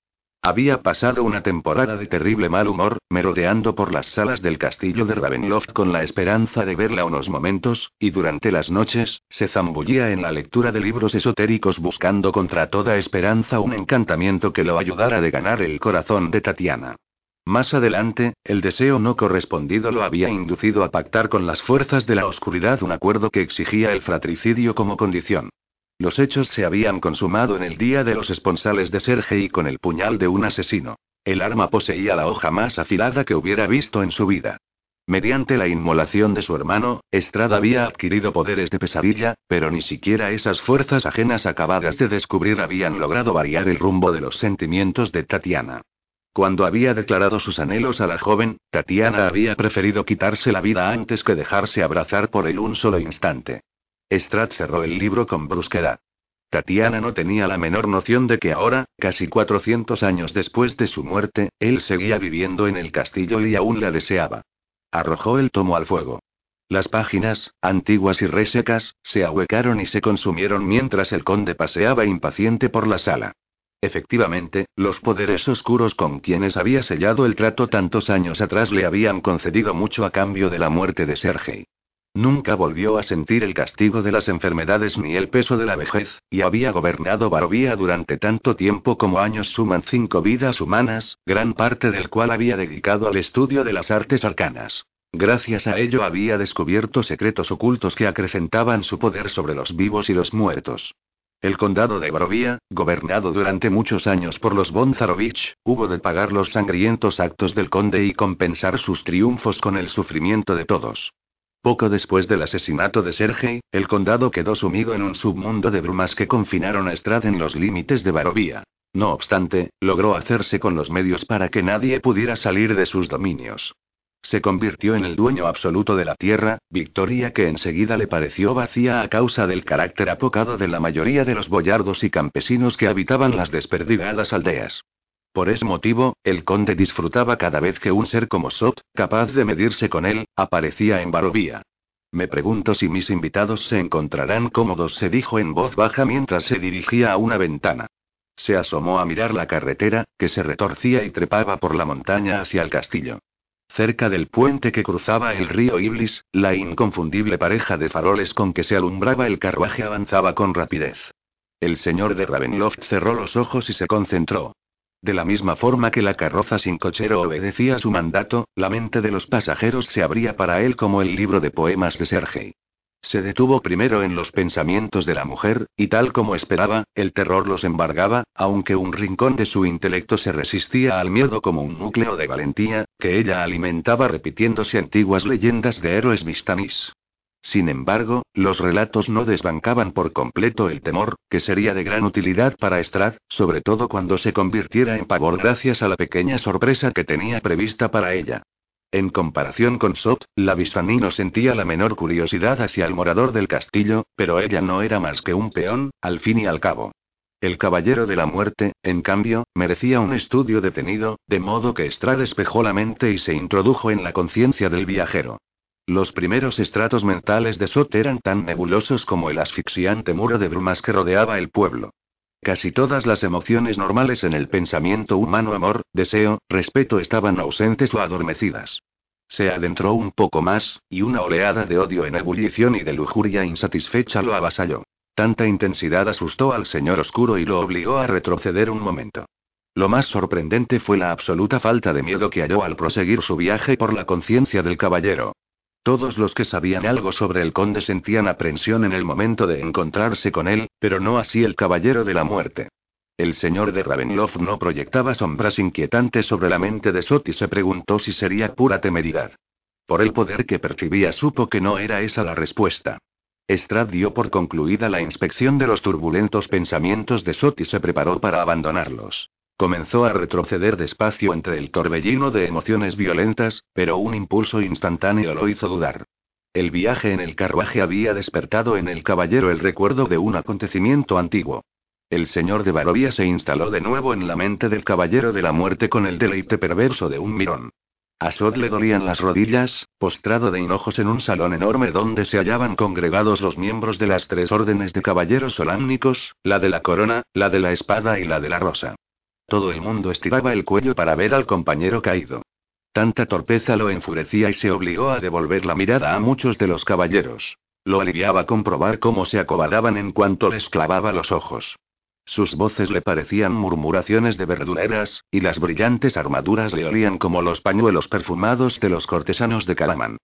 [SPEAKER 1] Había pasado una temporada de terrible mal humor, merodeando por las salas del castillo de Ravenloft con la esperanza de verla unos momentos, y durante las noches, se zambullía en la lectura de libros esotéricos buscando contra toda esperanza un encantamiento que lo ayudara de ganar el corazón de Tatiana. Más adelante, el deseo no correspondido lo había inducido a pactar con las fuerzas de la oscuridad un acuerdo que exigía el fratricidio como condición. Los hechos se habían consumado en el día de los esponsales de Sergei con el puñal de un asesino. El arma poseía la hoja más afilada que hubiera visto en su vida. Mediante la inmolación de su hermano, Estrada había adquirido poderes de pesadilla, pero ni siquiera esas fuerzas ajenas acabadas de descubrir habían logrado variar el rumbo de los sentimientos de Tatiana. Cuando había declarado sus anhelos a la joven, Tatiana había preferido quitarse la vida antes que dejarse abrazar por él un solo instante. Strad cerró el libro con brusquedad. Tatiana no tenía la menor noción de que ahora, casi 400 años después de su muerte, él seguía viviendo en el castillo y aún la deseaba. Arrojó el tomo al fuego. Las páginas, antiguas y resecas, se ahuecaron y se consumieron mientras el conde paseaba impaciente por la sala. Efectivamente, los poderes oscuros con quienes había sellado el trato tantos años atrás le habían concedido mucho a cambio de la muerte de Sergei. Nunca volvió a sentir el castigo de las enfermedades ni el peso de la vejez, y había gobernado Barovía durante tanto tiempo como años suman cinco vidas humanas, gran parte del cual había dedicado al estudio de las artes arcanas. Gracias a ello había descubierto secretos ocultos que acrecentaban su poder sobre los vivos y los muertos. El condado de Barovía, gobernado durante muchos años por los Bonzarovich, hubo de pagar los sangrientos actos del conde y compensar sus triunfos con el sufrimiento de todos. Poco después del asesinato de Sergei, el condado quedó sumido en un submundo de brumas que confinaron a Strad en los límites de Barovía. No obstante, logró hacerse con los medios para que nadie pudiera salir de sus dominios. Se convirtió en el dueño absoluto de la tierra, victoria que enseguida le pareció vacía a causa del carácter apocado de la mayoría de los boyardos y campesinos que habitaban las desperdigadas aldeas. Por ese motivo, el conde disfrutaba cada vez que un ser como Sot, capaz de medirse con él, aparecía en Barovía. Me pregunto si mis invitados se encontrarán cómodos, se dijo en voz baja mientras se dirigía a una ventana. Se asomó a mirar la carretera, que se retorcía y trepaba por la montaña hacia el castillo. Cerca del puente que cruzaba el río Iblis, la inconfundible pareja de faroles con que se alumbraba el carruaje avanzaba con rapidez. El señor de Ravenloft cerró los ojos y se concentró. De la misma forma que la carroza sin cochero obedecía su mandato, la mente de los pasajeros se abría para él como el libro de poemas de Sergei. Se detuvo primero en los pensamientos de la mujer, y tal como esperaba, el terror los embargaba, aunque un rincón de su intelecto se resistía al miedo como un núcleo de valentía, que ella alimentaba repitiéndose antiguas leyendas de héroes mistanis. Sin embargo, los relatos no desbancaban por completo el temor, que sería de gran utilidad para Strad, sobre todo cuando se convirtiera en pavor gracias a la pequeña sorpresa que tenía prevista para ella. En comparación con Sot, la Vistani no sentía la menor curiosidad hacia el morador del castillo, pero ella no era más que un peón, al fin y al cabo. El caballero de la muerte, en cambio, merecía un estudio detenido, de modo que Strad despejó la mente y se introdujo en la conciencia del viajero. Los primeros estratos mentales de Sot eran tan nebulosos como el asfixiante muro de brumas que rodeaba el pueblo. Casi todas las emociones normales en el pensamiento humano, amor, deseo, respeto, estaban ausentes o adormecidas. Se adentró un poco más, y una oleada de odio en ebullición y de lujuria insatisfecha lo avasalló. Tanta intensidad asustó al señor oscuro y lo obligó a retroceder un momento. Lo más sorprendente fue la absoluta falta de miedo que halló al proseguir su viaje por la conciencia del caballero. Todos los que sabían algo sobre el conde sentían aprensión en el momento de encontrarse con él, pero no así el caballero de la muerte. El señor de Ravenloft no proyectaba sombras inquietantes sobre la mente de Sot y se preguntó si sería pura temeridad. Por el poder que percibía supo que no era esa la respuesta. Strad dio por concluida la inspección de los turbulentos pensamientos de Sot y se preparó para abandonarlos. Comenzó a retroceder despacio entre el torbellino de emociones violentas, pero un impulso instantáneo lo hizo dudar. El viaje en el carruaje había despertado en el caballero el recuerdo de un acontecimiento antiguo. El señor de Barovia se instaló de nuevo en la mente del caballero de la muerte con el deleite perverso de un mirón. A Sod le dolían las rodillas, postrado de hinojos en un salón enorme donde se hallaban congregados los miembros de las tres órdenes de caballeros solámnicos, la de la corona, la de la espada y la de la rosa. Todo el mundo estiraba el cuello para ver al compañero caído. Tanta torpeza lo enfurecía y se obligó a devolver la mirada a muchos de los caballeros. Lo aliviaba comprobar cómo se acobardaban en cuanto les clavaba los ojos. Sus voces le parecían murmuraciones de verduleras, y las brillantes armaduras le olían como los pañuelos perfumados de los cortesanos de Calamán.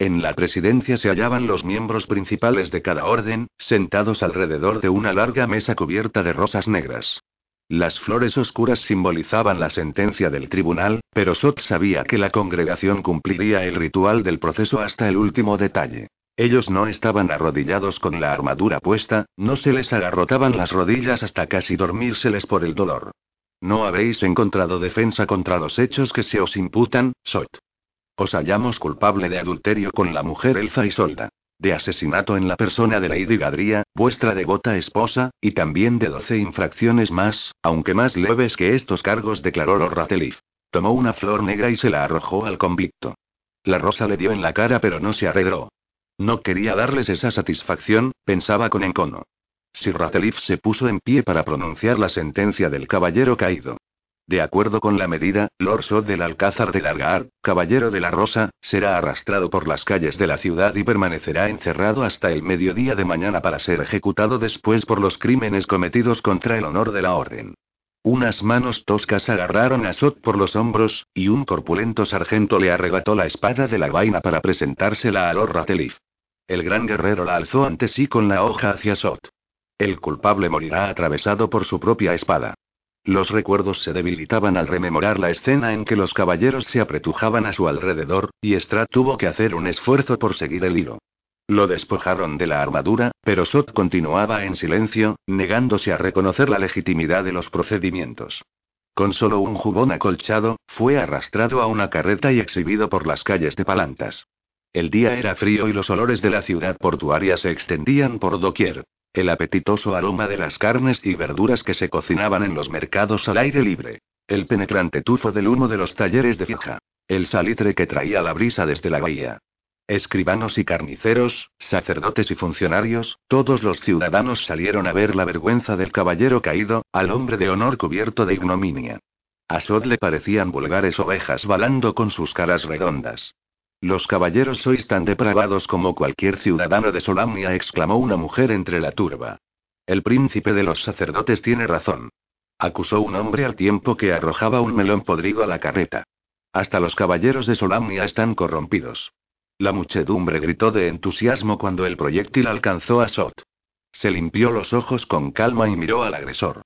[SPEAKER 1] En la presidencia se hallaban los miembros principales de cada orden, sentados alrededor de una larga mesa cubierta de rosas negras. Las flores oscuras simbolizaban la sentencia del tribunal, pero Sot sabía que la congregación cumpliría el ritual del proceso hasta el último detalle. Ellos no estaban arrodillados con la armadura puesta, no se les agarrotaban las rodillas hasta casi dormírseles por el dolor. No habéis encontrado defensa contra los hechos que se os imputan, Sot. Os hallamos culpable de adulterio con la mujer Elfa y Solda de asesinato en la persona de Lady Gadria, vuestra devota esposa, y también de doce infracciones más, aunque más leves que estos cargos, declaró Lord. Tomó una flor negra y se la arrojó al convicto. La rosa le dio en la cara pero no se arredró. No quería darles esa satisfacción, pensaba con encono. Sir Rateliff se puso en pie para pronunciar la sentencia del caballero caído. De acuerdo con la medida, Lord Sod del Alcázar de Largar, caballero de la Rosa, será arrastrado por las calles de la ciudad y permanecerá encerrado hasta el mediodía de mañana para ser ejecutado después por los crímenes cometidos contra el honor de la orden. Unas manos toscas agarraron a Sot por los hombros, y un corpulento sargento le arrebató la espada de la vaina para presentársela a Lord Ratelif. El gran guerrero la alzó ante sí con la hoja hacia Sot. El culpable morirá atravesado por su propia espada. Los recuerdos se debilitaban al rememorar la escena en que los caballeros se apretujaban a su alrededor, y Strad tuvo que hacer un esfuerzo por seguir el hilo. Lo despojaron de la armadura, pero Sot continuaba en silencio, negándose a reconocer la legitimidad de los procedimientos. Con solo un jubón acolchado, fue arrastrado a una carreta y exhibido por las calles de Palantas. El día era frío y los olores de la ciudad portuaria se extendían por doquier. El apetitoso aroma de las carnes y verduras que se cocinaban en los mercados al aire libre. El penetrante tufo del humo de los talleres de fija. El salitre que traía la brisa desde la bahía. Escribanos y carniceros, sacerdotes y funcionarios, todos los ciudadanos salieron a ver la vergüenza del caballero caído, al hombre de honor cubierto de ignominia. A Sod le parecían vulgares ovejas balando con sus caras redondas. Los caballeros sois tan depravados como cualquier ciudadano de Solamnia, exclamó una mujer entre la turba. El príncipe de los sacerdotes tiene razón. Acusó un hombre al tiempo que arrojaba un melón podrido a la carreta. Hasta los caballeros de Solamnia están corrompidos. La muchedumbre gritó de entusiasmo cuando el proyectil alcanzó a Sot. Se limpió los ojos con calma y miró al agresor.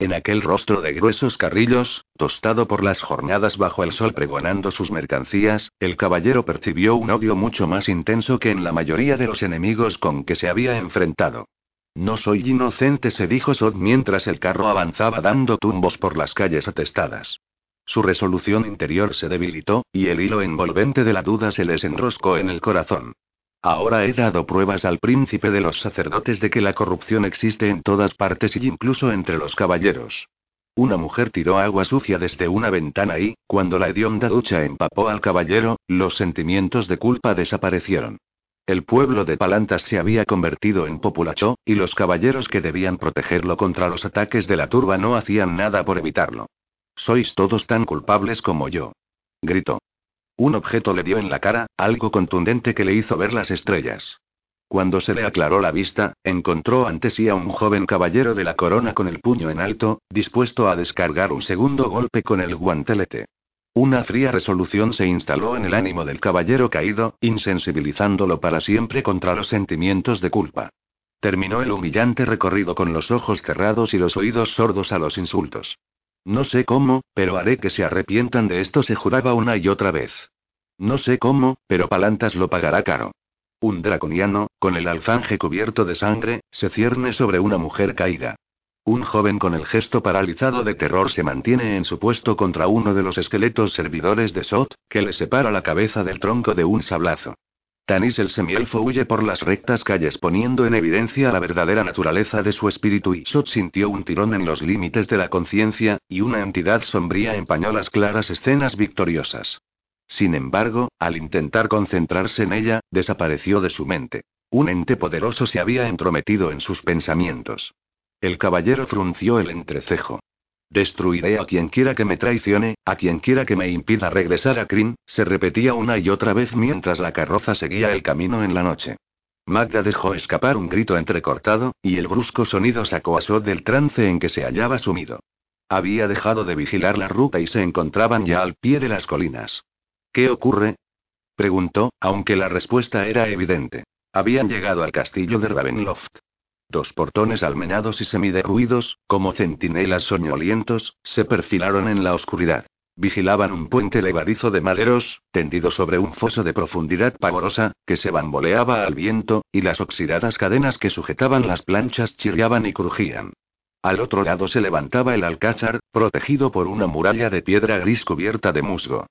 [SPEAKER 1] En aquel rostro de gruesos carrillos, tostado por las jornadas bajo el sol pregonando sus mercancías, el caballero percibió un odio mucho más intenso que en la mayoría de los enemigos con que se había enfrentado. No soy inocente, se dijo Sot mientras el carro avanzaba dando tumbos por las calles atestadas. Su resolución interior se debilitó, y el hilo envolvente de la duda se les enroscó en el corazón. Ahora he dado pruebas al príncipe de los sacerdotes de que la corrupción existe en todas partes y incluso entre los caballeros. Una mujer tiró agua sucia desde una ventana y, cuando la hedionda ducha empapó al caballero, los sentimientos de culpa desaparecieron. El pueblo de Palantas se había convertido en populacho, y los caballeros que debían protegerlo contra los ataques de la turba no hacían nada por evitarlo. Sois todos tan culpables como yo. Gritó. Un objeto le dio en la cara, algo contundente que le hizo ver las estrellas. Cuando se le aclaró la vista, encontró ante sí a un joven caballero de la corona con el puño en alto, dispuesto a descargar un segundo golpe con el guantelete. Una fría resolución se instaló en el ánimo del caballero caído, insensibilizándolo para siempre contra los sentimientos de culpa. Terminó el humillante recorrido con los ojos cerrados y los oídos sordos a los insultos. No sé cómo, pero haré que se arrepientan de esto, se juraba una y otra vez. No sé cómo, pero Palantas lo pagará caro. Un draconiano, con el alfanje cubierto de sangre, se cierne sobre una mujer caída. Un joven con el gesto paralizado de terror se mantiene en su puesto contra uno de los esqueletos servidores de Sot, que le separa la cabeza del tronco de un sablazo. Tanis el semielfo huye por las rectas calles poniendo en evidencia la verdadera naturaleza de su espíritu y Sot sintió un tirón en los límites de la conciencia, y una entidad sombría empañó las claras escenas victoriosas. Sin embargo, al intentar concentrarse en ella, desapareció de su mente. Un ente poderoso se había entrometido en sus pensamientos. El caballero frunció el entrecejo. Destruiré a quien quiera que me traicione, a quien quiera que me impida regresar a Kryn, se repetía una y otra vez mientras la carroza seguía el camino en la noche. Magda dejó escapar un grito entrecortado, y el brusco sonido sacó a Sod del trance en que se hallaba sumido. Había dejado de vigilar la ruta y se encontraban ya al pie de las colinas. ¿Qué ocurre? preguntó, aunque la respuesta era evidente. Habían llegado al castillo de Ravenloft. Dos portones almenados y semiderruidos, como centinelas soñolientos, se perfilaron en la oscuridad. Vigilaban un puente levadizo de maderos, tendido sobre un foso de profundidad pavorosa, que se bamboleaba al viento, y las oxidadas cadenas que sujetaban las planchas chirriaban y crujían. Al otro lado se levantaba el alcázar, protegido por una muralla de piedra gris cubierta de musgo.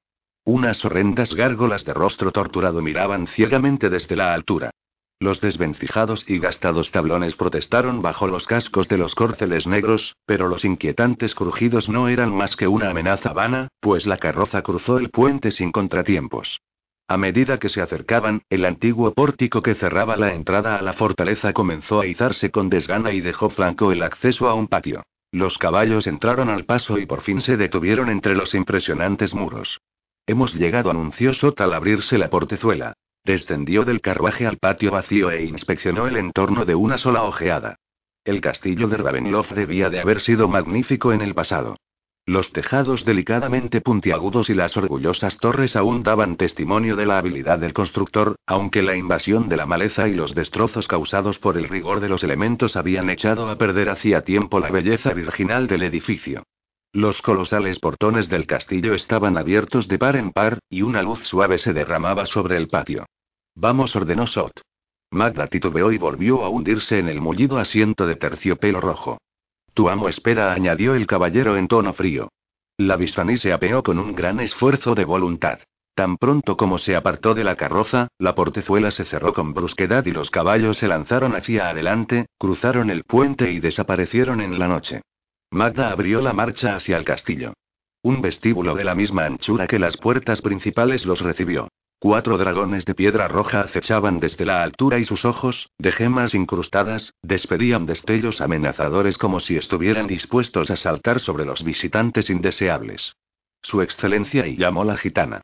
[SPEAKER 1] Unas horrendas gárgolas de rostro torturado miraban ciegamente desde la altura. Los desvencijados y gastados tablones protestaron bajo los cascos de los córceles negros, pero los inquietantes crujidos no eran más que una amenaza vana, pues la carroza cruzó el puente sin contratiempos. A medida que se acercaban, el antiguo pórtico que cerraba la entrada a la fortaleza comenzó a izarse con desgana y dejó flanco el acceso a un patio. Los caballos entraron al paso y por fin se detuvieron entre los impresionantes muros. Hemos llegado, anunció Sot al abrirse la portezuela. Descendió del carruaje al patio vacío e inspeccionó el entorno de una sola ojeada. El castillo de Ravenloft debía de haber sido magnífico en el pasado. Los tejados delicadamente puntiagudos y las orgullosas torres aún daban testimonio de la habilidad del constructor, aunque la invasión de la maleza y los destrozos causados por el rigor de los elementos habían echado a perder hacía tiempo la belleza virginal del edificio. Los colosales portones del castillo estaban abiertos de par en par, y una luz suave se derramaba sobre el patio. Vamos, ordenó Sot. Magda titubeó y volvió a hundirse en el mullido asiento de terciopelo rojo. Tu amo espera, añadió el caballero en tono frío. La Vistani se apeó con un gran esfuerzo de voluntad. Tan pronto como se apartó de la carroza, la portezuela se cerró con brusquedad y los caballos se lanzaron hacia adelante, cruzaron el puente y desaparecieron en la noche. Magda abrió la marcha hacia el castillo. Un vestíbulo de la misma anchura que las puertas principales los recibió. Cuatro dragones de piedra roja acechaban desde la altura y sus ojos, de gemas incrustadas, despedían destellos amenazadores como si estuvieran dispuestos a saltar sobre los visitantes indeseables. Su excelencia y llamó la gitana.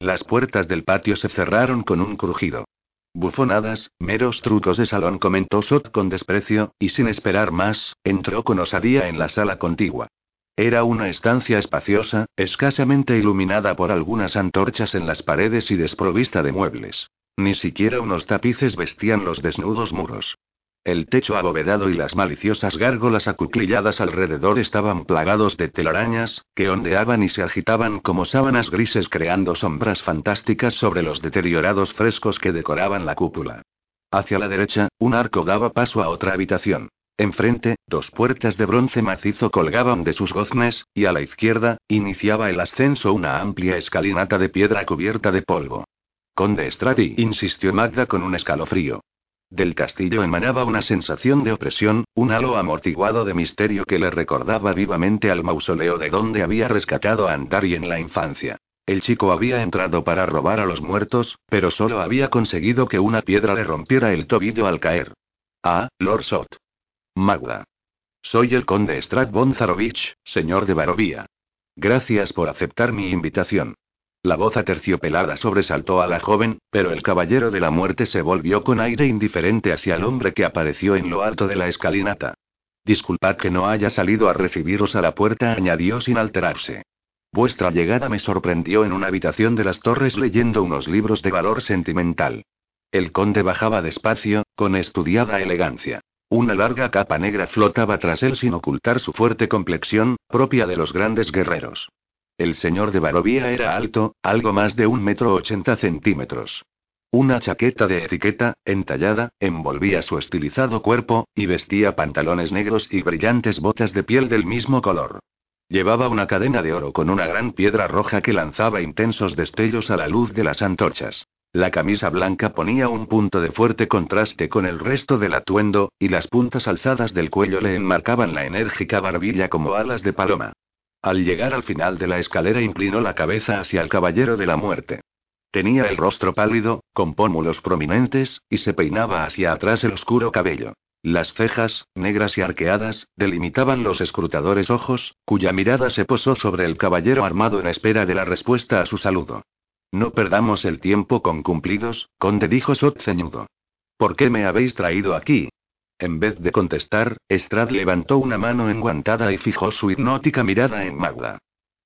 [SPEAKER 1] Las puertas del patio se cerraron con un crujido. Bufonadas, meros trucos de salón, comentó Sot con desprecio, y sin esperar más, entró con osadía en la sala contigua. Era una estancia espaciosa, escasamente iluminada por algunas antorchas en las paredes y desprovista de muebles. Ni siquiera unos tapices vestían los desnudos muros. El techo abovedado y las maliciosas gárgolas acuclilladas alrededor estaban plagados de telarañas, que ondeaban y se agitaban como sábanas grises creando sombras fantásticas sobre los deteriorados frescos que decoraban la cúpula. Hacia la derecha, un arco daba paso a otra habitación. Enfrente, dos puertas de bronce macizo colgaban de sus goznes, y a la izquierda, iniciaba el ascenso una amplia escalinata de piedra cubierta de polvo. Conde Strati, insistió Magda con un escalofrío. Del castillo emanaba una sensación de opresión, un halo amortiguado de misterio que le recordaba vivamente al mausoleo de donde había rescatado a Antari en la infancia. El chico había entrado para robar a los muertos, pero solo había conseguido que una piedra le rompiera el tobillo al caer. Ah, Lord Sot. Magda. Soy el conde Strat Zarovich, señor de Barovía. Gracias por aceptar mi invitación. La voz aterciopelada sobresaltó a la joven, pero el caballero de la muerte se volvió con aire indiferente hacia el hombre que apareció en lo alto de la escalinata. Disculpad que no haya salido a recibiros a la puerta, añadió sin alterarse. Vuestra llegada me sorprendió en una habitación de las torres leyendo unos libros de valor sentimental. El conde bajaba despacio, con estudiada elegancia. Una larga capa negra flotaba tras él sin ocultar su fuerte complexión, propia de los grandes guerreros. El señor de Barovía era alto, algo más de un metro ochenta centímetros. Una chaqueta de etiqueta, entallada, envolvía su estilizado cuerpo, y vestía pantalones negros y brillantes botas de piel del mismo color. Llevaba una cadena de oro con una gran piedra roja que lanzaba intensos destellos a la luz de las antorchas. La camisa blanca ponía un punto de fuerte contraste con el resto del atuendo, y las puntas alzadas del cuello le enmarcaban la enérgica barbilla como alas de paloma. Al llegar al final de la escalera inclinó la cabeza hacia el caballero de la muerte. Tenía el rostro pálido, con pómulos prominentes, y se peinaba hacia atrás el oscuro cabello. Las cejas, negras y arqueadas, delimitaban los escrutadores ojos, cuya mirada se posó sobre el caballero armado en espera de la respuesta a su saludo. No perdamos el tiempo con cumplidos, conde dijo Sot ceñudo. ¿Por qué me habéis traído aquí? En vez de contestar, Strad levantó una mano enguantada y fijó su hipnótica mirada en Magda.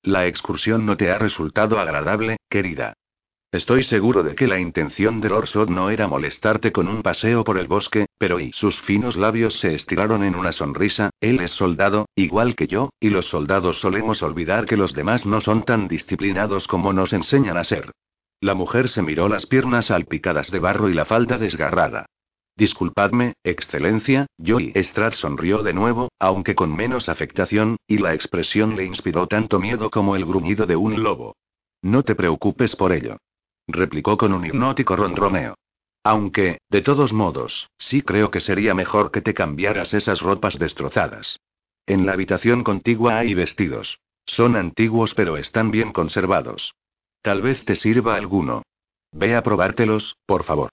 [SPEAKER 1] La excursión no te ha resultado agradable, querida. Estoy seguro de que la intención de Lord no era molestarte con un paseo por el bosque, pero y sus finos labios se estiraron en una sonrisa, él es soldado, igual que yo, y los soldados solemos olvidar que los demás no son tan disciplinados como nos enseñan a ser. La mujer se miró las piernas salpicadas de barro y la falda desgarrada. Disculpadme, excelencia, Joy Strad sonrió de nuevo, aunque con menos afectación, y la expresión le inspiró tanto miedo como el gruñido de un lobo. No te preocupes por ello replicó con un hipnótico ronroneo. Aunque, de todos modos, sí creo que sería mejor que te cambiaras esas ropas destrozadas. En la habitación contigua hay vestidos. Son antiguos pero están bien conservados. Tal vez te sirva alguno. Ve a probártelos, por favor.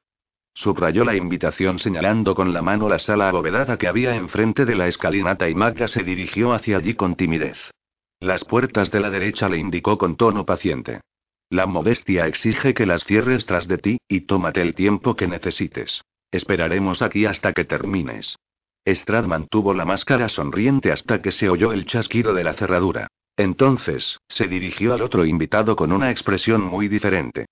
[SPEAKER 1] Subrayó la invitación señalando con la mano la sala abovedada que había enfrente de la escalinata y Magda se dirigió hacia allí con timidez. Las puertas de la derecha le indicó con tono paciente. La modestia exige que las cierres tras de ti, y tómate el tiempo que necesites. Esperaremos aquí hasta que termines. Strad mantuvo la máscara sonriente hasta que se oyó el chasquido de la cerradura. Entonces, se dirigió al otro invitado con una expresión muy diferente.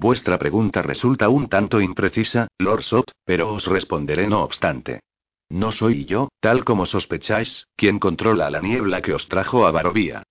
[SPEAKER 1] Vuestra pregunta resulta un tanto imprecisa, Lord Sot, pero os responderé no obstante. No soy yo, tal como sospecháis, quien controla la niebla que os trajo a Barovía.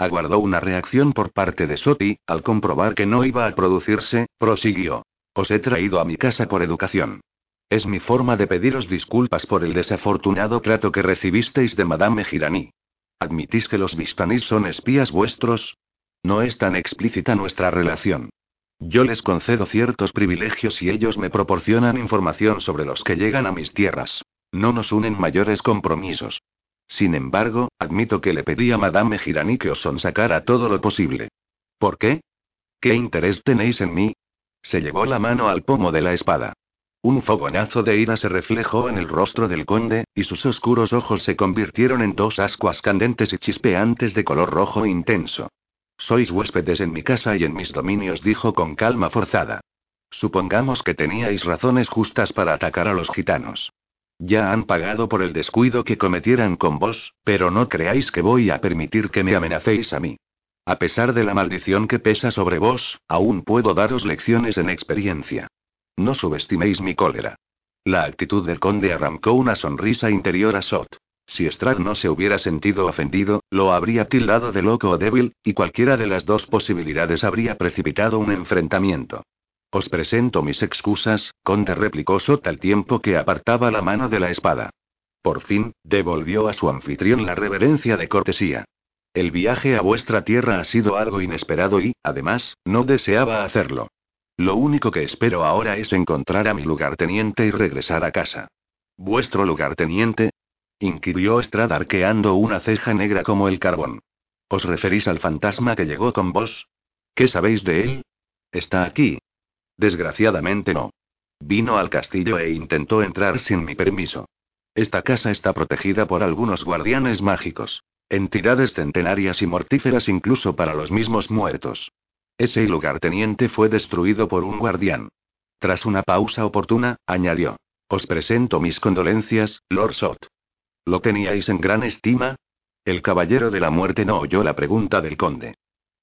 [SPEAKER 1] Aguardó una reacción por parte de Soti, al comprobar que no iba a producirse, prosiguió. Os he traído a mi casa por educación. Es mi forma de pediros disculpas por el desafortunado trato que recibisteis de Madame Girani. ¿Admitís que los Vistanís son espías vuestros? No es tan explícita nuestra relación. Yo les concedo ciertos privilegios y ellos me proporcionan información sobre los que llegan a mis tierras. No nos unen mayores compromisos. Sin embargo, admito que le pedí a Madame Girani que os sonsacara todo lo posible. ¿Por qué? ¿Qué interés tenéis en mí? Se llevó la mano al pomo de la espada. Un fogonazo de ira se reflejó en el rostro del conde, y sus oscuros ojos se convirtieron en dos ascuas candentes y chispeantes de color rojo intenso. Sois huéspedes en mi casa y en mis dominios, dijo con calma forzada. Supongamos que teníais razones justas para atacar a los gitanos. Ya han pagado por el descuido que cometieran con vos, pero no creáis que voy a permitir que me amenacéis a mí. A pesar de la maldición que pesa sobre vos, aún puedo daros lecciones en experiencia. No subestiméis mi cólera. La actitud del conde arrancó una sonrisa interior a Sot. Si Strad no se hubiera sentido ofendido, lo habría tildado de loco o débil, y cualquiera de las dos posibilidades habría precipitado un enfrentamiento. Os presento mis excusas, conde replicó Sot tiempo que apartaba la mano de la espada. Por fin, devolvió a su anfitrión la reverencia de cortesía. El viaje a vuestra tierra ha sido algo inesperado y, además, no deseaba hacerlo. Lo único que espero ahora es encontrar a mi lugarteniente y regresar a casa. ¿Vuestro lugarteniente? inquirió Strad arqueando una ceja negra como el carbón. ¿Os referís al fantasma que llegó con vos? ¿Qué sabéis de él? Está aquí. Desgraciadamente no. Vino al castillo e intentó entrar sin mi permiso. Esta casa está protegida por algunos guardianes mágicos. Entidades centenarias y mortíferas incluso para los mismos muertos. Ese lugarteniente fue destruido por un guardián. Tras una pausa oportuna, añadió. Os presento mis condolencias, Lord Sot. ¿Lo teníais en gran estima? El caballero de la muerte no oyó la pregunta del conde.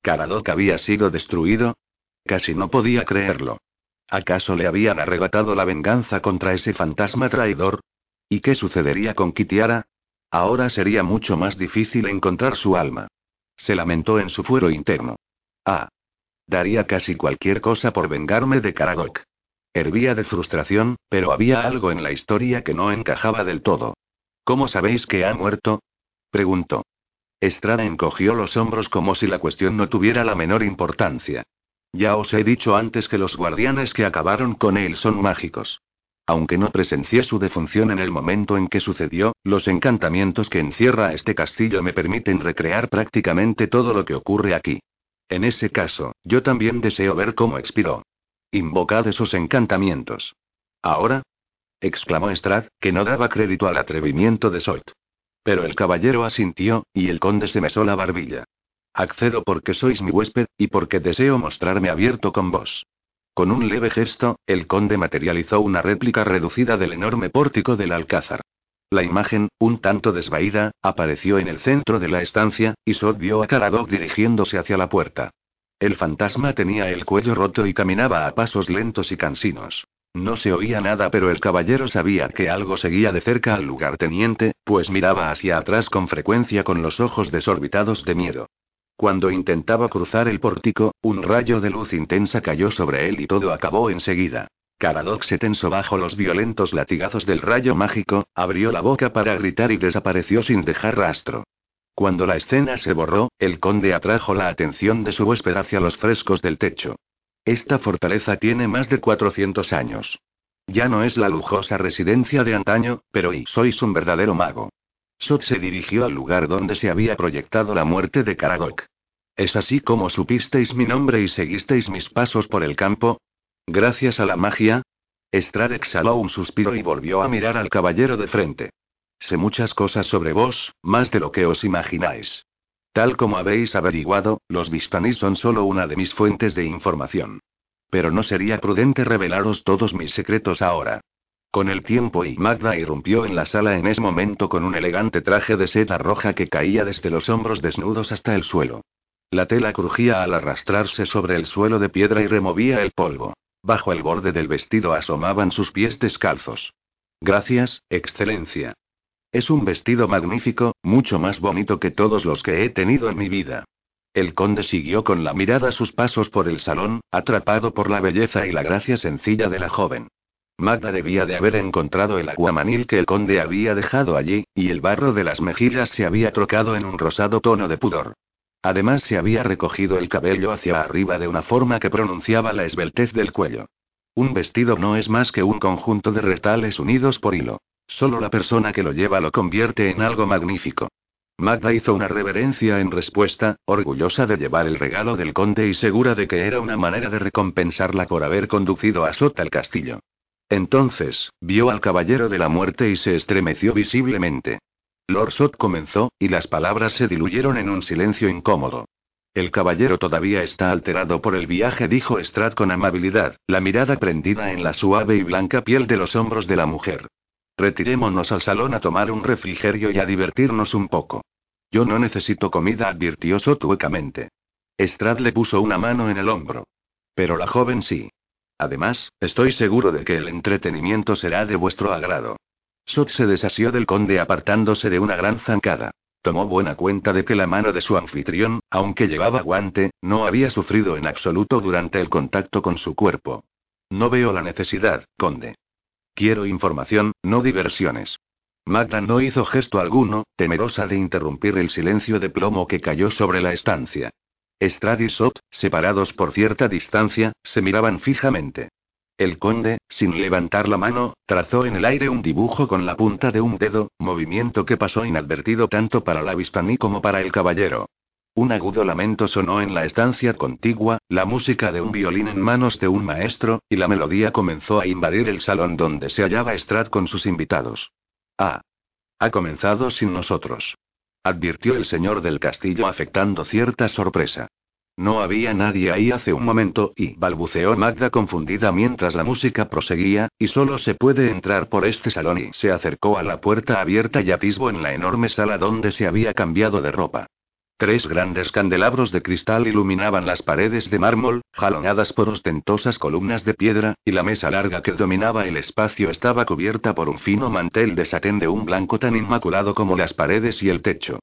[SPEAKER 1] ¿Caradoc había sido destruido? Casi no podía creerlo. ¿Acaso le habían arrebatado la venganza contra ese fantasma traidor? ¿Y qué sucedería con Kitiara? Ahora sería mucho más difícil encontrar su alma. Se lamentó en su fuero interno. Ah. Daría casi cualquier cosa por vengarme de Karagok. Hervía de frustración, pero había algo en la historia que no encajaba del todo. ¿Cómo sabéis que ha muerto? preguntó. Estrada encogió los hombros como si la cuestión no tuviera la menor importancia. Ya os he dicho antes que los guardianes que acabaron con él son mágicos. Aunque no presencié su defunción en el momento en que sucedió, los encantamientos que encierra este castillo me permiten recrear prácticamente todo lo que ocurre aquí. En ese caso, yo también deseo ver cómo expiró. Invocad esos encantamientos. ¿Ahora? exclamó Strad, que no daba crédito al atrevimiento de Soit. Pero el caballero asintió, y el conde se mesó la barbilla. Accedo porque sois mi huésped, y porque deseo mostrarme abierto con vos. Con un leve gesto, el conde materializó una réplica reducida del enorme pórtico del alcázar. La imagen, un tanto desvaída, apareció en el centro de la estancia, y Sot vio a Karadok dirigiéndose hacia la puerta. El fantasma tenía el cuello roto y caminaba a pasos lentos y cansinos. No se oía nada, pero el caballero sabía que algo seguía de cerca al lugarteniente, pues miraba hacia atrás con frecuencia con los ojos desorbitados de miedo. Cuando intentaba cruzar el pórtico, un rayo de luz intensa cayó sobre él y todo acabó enseguida. Caradoc se tensó bajo los violentos latigazos del rayo mágico, abrió la boca para gritar y desapareció sin dejar rastro. Cuando la escena se borró, el conde atrajo la atención de su huésped hacia los frescos del techo. Esta fortaleza tiene más de 400 años. Ya no es la lujosa residencia de antaño, pero y sois un verdadero mago. Sot se dirigió al lugar donde se había proyectado la muerte de Karagok. ¿Es así como supisteis mi nombre y seguisteis mis pasos por el campo? Gracias a la magia. Strad exhaló un suspiro y volvió a mirar al caballero de frente. Sé muchas cosas sobre vos, más de lo que os imagináis. Tal como habéis averiguado, los Vistanis son solo una de mis fuentes de información. Pero no sería prudente revelaros todos mis secretos ahora. Con el tiempo y Magda irrumpió en la sala en ese momento con un elegante traje de seda roja que caía desde los hombros desnudos hasta el suelo. La tela crujía al arrastrarse sobre el suelo de piedra y removía el polvo. Bajo el borde del vestido asomaban sus pies descalzos. Gracias, Excelencia. Es un vestido magnífico, mucho más bonito que todos los que he tenido en mi vida. El conde siguió con la mirada sus pasos por el salón, atrapado por la belleza y la gracia sencilla de la joven. Magda debía de haber encontrado el aguamanil que el conde había dejado allí, y el barro de las mejillas se había trocado en un rosado tono de pudor. Además se había recogido el cabello hacia arriba de una forma que pronunciaba la esbeltez del cuello. Un vestido no es más que un conjunto de retales unidos por hilo. Solo la persona que lo lleva lo convierte en algo magnífico. Magda hizo una reverencia en respuesta, orgullosa de llevar el regalo del conde y segura de que era una manera de recompensarla por haber conducido a Sota al castillo. Entonces, vio al caballero de la muerte y se estremeció visiblemente. Lord Sot comenzó, y las palabras se diluyeron en un silencio incómodo. El caballero todavía está alterado por el viaje, dijo Strad con amabilidad, la mirada prendida en la suave y blanca piel de los hombros de la mujer. Retirémonos al salón a tomar un refrigerio y a divertirnos un poco. Yo no necesito comida, advirtió Sot huecamente. Strad le puso una mano en el hombro. Pero la joven sí. Además, estoy seguro de que el entretenimiento será de vuestro agrado. Sot se desasió del conde apartándose de una gran zancada. Tomó buena cuenta de que la mano de su anfitrión, aunque llevaba guante, no había sufrido en absoluto durante el contacto con su cuerpo. No veo la necesidad, conde. Quiero información, no diversiones. Magda no hizo gesto alguno, temerosa de interrumpir el silencio de plomo que cayó sobre la estancia. Strad y Sot, separados por cierta distancia, se miraban fijamente. El conde, sin levantar la mano, trazó en el aire un dibujo con la punta de un dedo, movimiento que pasó inadvertido tanto para la Vistani como para el caballero. Un agudo lamento sonó en la estancia contigua, la música de un violín en manos de un maestro, y la melodía comenzó a invadir el salón donde se hallaba Strad con sus invitados. Ah. Ha comenzado sin nosotros. Advirtió el señor del castillo afectando cierta sorpresa. No había nadie ahí hace un momento, y balbuceó Magda confundida mientras la música proseguía, y solo se puede entrar por este salón y se acercó a la puerta abierta y atisbo en la enorme sala donde se había cambiado de ropa. Tres grandes candelabros de cristal iluminaban las paredes de mármol, jalonadas por ostentosas columnas de piedra, y la mesa larga que dominaba el espacio estaba cubierta por un fino mantel de satén de un blanco tan inmaculado como las paredes y el techo.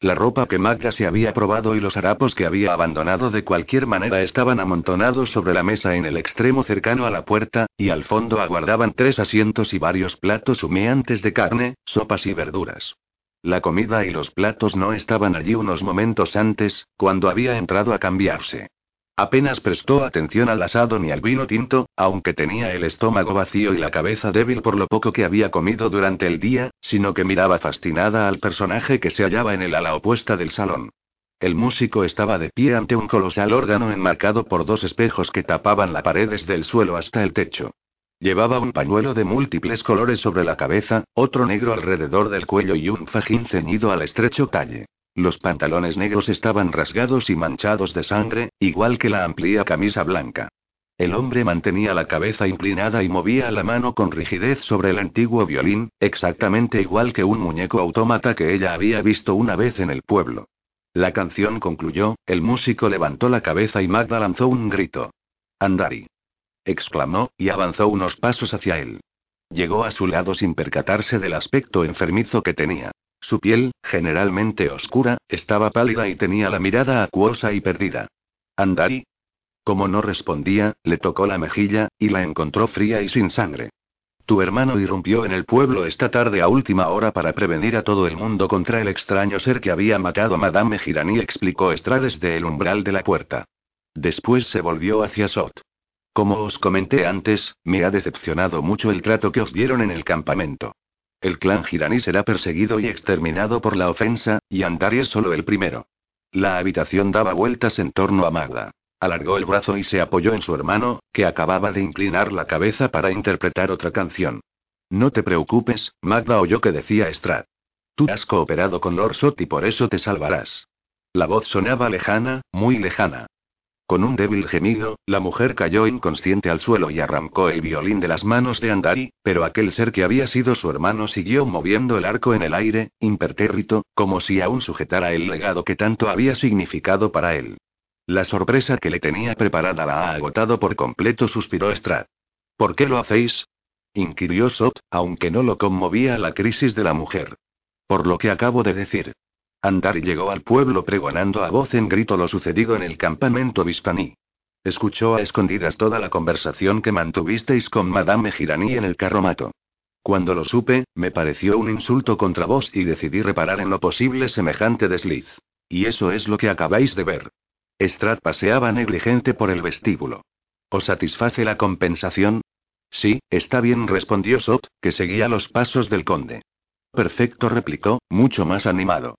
[SPEAKER 1] La ropa que Magda se había probado y los harapos que había abandonado de cualquier manera estaban amontonados sobre la mesa en el extremo cercano a la puerta, y al fondo aguardaban tres asientos y varios platos humeantes de carne, sopas y verduras. La comida y los platos no estaban allí unos momentos antes, cuando había entrado a cambiarse. Apenas prestó atención al asado ni al vino tinto, aunque tenía el estómago vacío y la cabeza débil por lo poco que había comido durante el día, sino que miraba fascinada al personaje que se hallaba en el ala opuesta del salón. El músico estaba de pie ante un colosal órgano enmarcado por dos espejos que tapaban la pared desde el suelo hasta el techo. Llevaba un pañuelo de múltiples colores sobre la cabeza, otro negro alrededor del cuello y un fajín ceñido al estrecho talle. Los pantalones negros estaban rasgados y manchados de sangre, igual que la amplia camisa blanca. El hombre mantenía la cabeza inclinada y movía la mano con rigidez sobre el antiguo violín, exactamente igual que un muñeco autómata que ella había visto una vez en el pueblo. La canción concluyó, el músico levantó la cabeza y Magda lanzó un grito. Andari. Exclamó, y avanzó unos pasos hacia él. Llegó a su lado sin percatarse del aspecto enfermizo que tenía. Su piel, generalmente oscura, estaba pálida y tenía la mirada acuosa y perdida. ¿Andari? Como no respondía, le tocó la mejilla, y la encontró fría y sin sangre. Tu hermano irrumpió en el pueblo esta tarde a última hora para prevenir a todo el mundo contra el extraño ser que había matado a Madame Girani, explicó Estrada desde el umbral de la puerta. Después se volvió hacia Sot. Como os comenté antes, me ha decepcionado mucho el trato que os dieron en el campamento. El clan Girani será perseguido y exterminado por la ofensa, y Andari es solo el primero. La habitación daba vueltas en torno a Magda. Alargó el brazo y se apoyó en su hermano, que acababa de inclinar la cabeza para interpretar otra canción. No te preocupes, Magda oyó que decía Strad. Tú has cooperado con Lord Sot y por eso te salvarás. La voz sonaba lejana, muy lejana. Con un débil gemido, la mujer cayó inconsciente al suelo y arrancó el violín de las manos de Andari, pero aquel ser que había sido su hermano siguió moviendo el arco en el aire, impertérrito, como si aún sujetara el legado que tanto había significado para él. La sorpresa que le tenía preparada la ha agotado por completo, suspiró Strad. ¿Por qué lo hacéis? inquirió Sot, aunque no lo conmovía la crisis de la mujer. Por lo que acabo de decir. Andari llegó al pueblo pregonando a voz en grito lo sucedido en el campamento Vistani. Escuchó a escondidas toda la conversación que mantuvisteis con Madame Girani en el carromato. Cuando lo supe, me pareció un insulto contra vos y decidí reparar en lo posible semejante desliz. Y eso es lo que acabáis de ver. Strad paseaba negligente por el vestíbulo. ¿Os satisface la compensación? Sí, está bien, respondió Sot, que seguía los pasos del conde. Perfecto, replicó, mucho más animado.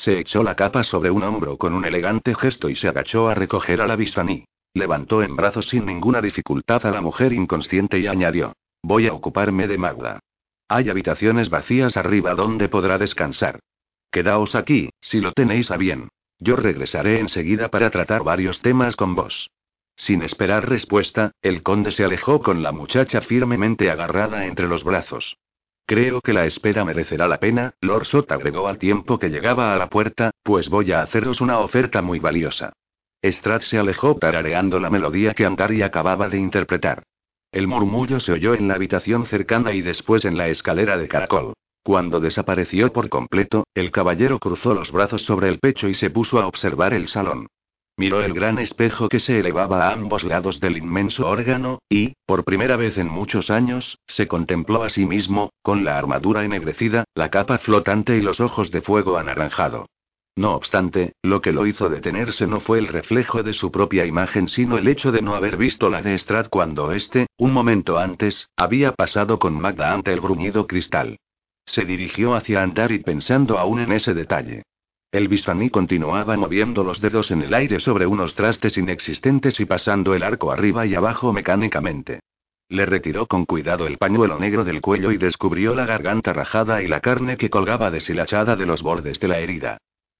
[SPEAKER 1] Se echó la capa sobre un hombro con un elegante gesto y se agachó a recoger a la Vistani. Levantó en brazos sin ninguna dificultad a la mujer inconsciente y añadió: Voy a ocuparme de Magda. Hay habitaciones vacías arriba donde podrá descansar. Quedaos aquí, si lo tenéis a bien. Yo regresaré enseguida para tratar varios temas con vos. Sin esperar respuesta, el conde se alejó con la muchacha firmemente agarrada entre los brazos. Creo que la espera merecerá la pena, Lord Sot agregó al tiempo que llegaba a la puerta, pues voy a haceros una oferta muy valiosa. Strad se alejó tarareando la melodía que Antari acababa de interpretar. El murmullo se oyó en la habitación cercana y después en la escalera de caracol. Cuando desapareció por completo, el caballero cruzó los brazos sobre el pecho y se puso a observar el salón. Miró el gran espejo que se elevaba a ambos lados del inmenso órgano, y, por primera vez en muchos años, se contempló a sí mismo, con la armadura ennegrecida, la capa flotante y los ojos de fuego anaranjado. No obstante, lo que lo hizo detenerse no fue el reflejo de su propia imagen, sino el hecho de no haber visto la de Strad cuando éste, un momento antes, había pasado con Magda ante el bruñido cristal. Se dirigió hacia Andari pensando aún en ese detalle. El Bisfaní continuaba moviendo los dedos en el aire sobre unos trastes inexistentes y pasando el arco arriba y abajo mecánicamente. Le retiró con cuidado el pañuelo negro del cuello y descubrió la garganta rajada y la carne que colgaba deshilachada de los bordes de la herida.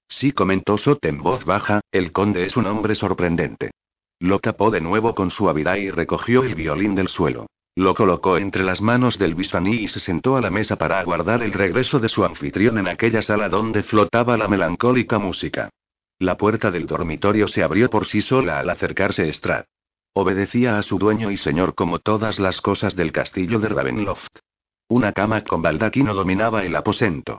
[SPEAKER 1] Sí comentó Sot en voz baja, el conde es un hombre sorprendente. Lo tapó de nuevo con suavidad y recogió el violín del suelo. Lo colocó entre las manos del bisaní y se sentó a la mesa para aguardar el regreso de su anfitrión en aquella sala donde flotaba la melancólica música. La puerta del dormitorio se abrió por sí sola al acercarse Strad. Obedecía a su dueño y señor como todas las cosas del castillo de Ravenloft. Una cama con baldaquino dominaba el aposento.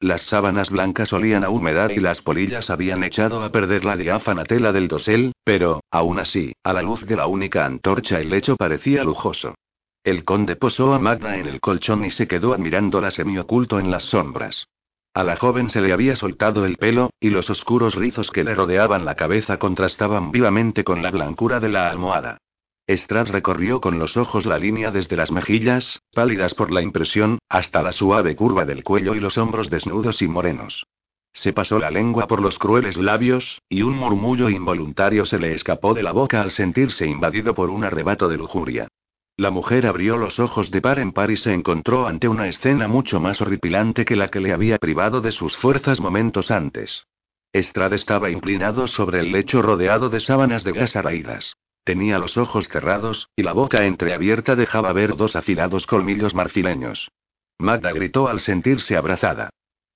[SPEAKER 1] Las sábanas blancas olían a humedad y las polillas habían echado a perder la diáfana tela del dosel, pero, aún así, a la luz de la única antorcha el lecho parecía lujoso. El conde posó a Magda en el colchón y se quedó admirándola semioculto en las sombras. A la joven se le había soltado el pelo, y los oscuros rizos que le rodeaban la cabeza contrastaban vivamente con la blancura de la almohada. Strad recorrió con los ojos la línea desde las mejillas, pálidas por la impresión, hasta la suave curva del cuello y los hombros desnudos y morenos. Se pasó la lengua por los crueles labios, y un murmullo involuntario se le escapó de la boca al sentirse invadido por un arrebato de lujuria. La mujer abrió los ojos de par en par y se encontró ante una escena mucho más horripilante que la que le había privado de sus fuerzas momentos antes. Estrad estaba inclinado sobre el lecho rodeado de sábanas de gas raídas. Tenía los ojos cerrados, y la boca entreabierta dejaba ver dos afilados colmillos marfileños. Magda gritó al sentirse abrazada.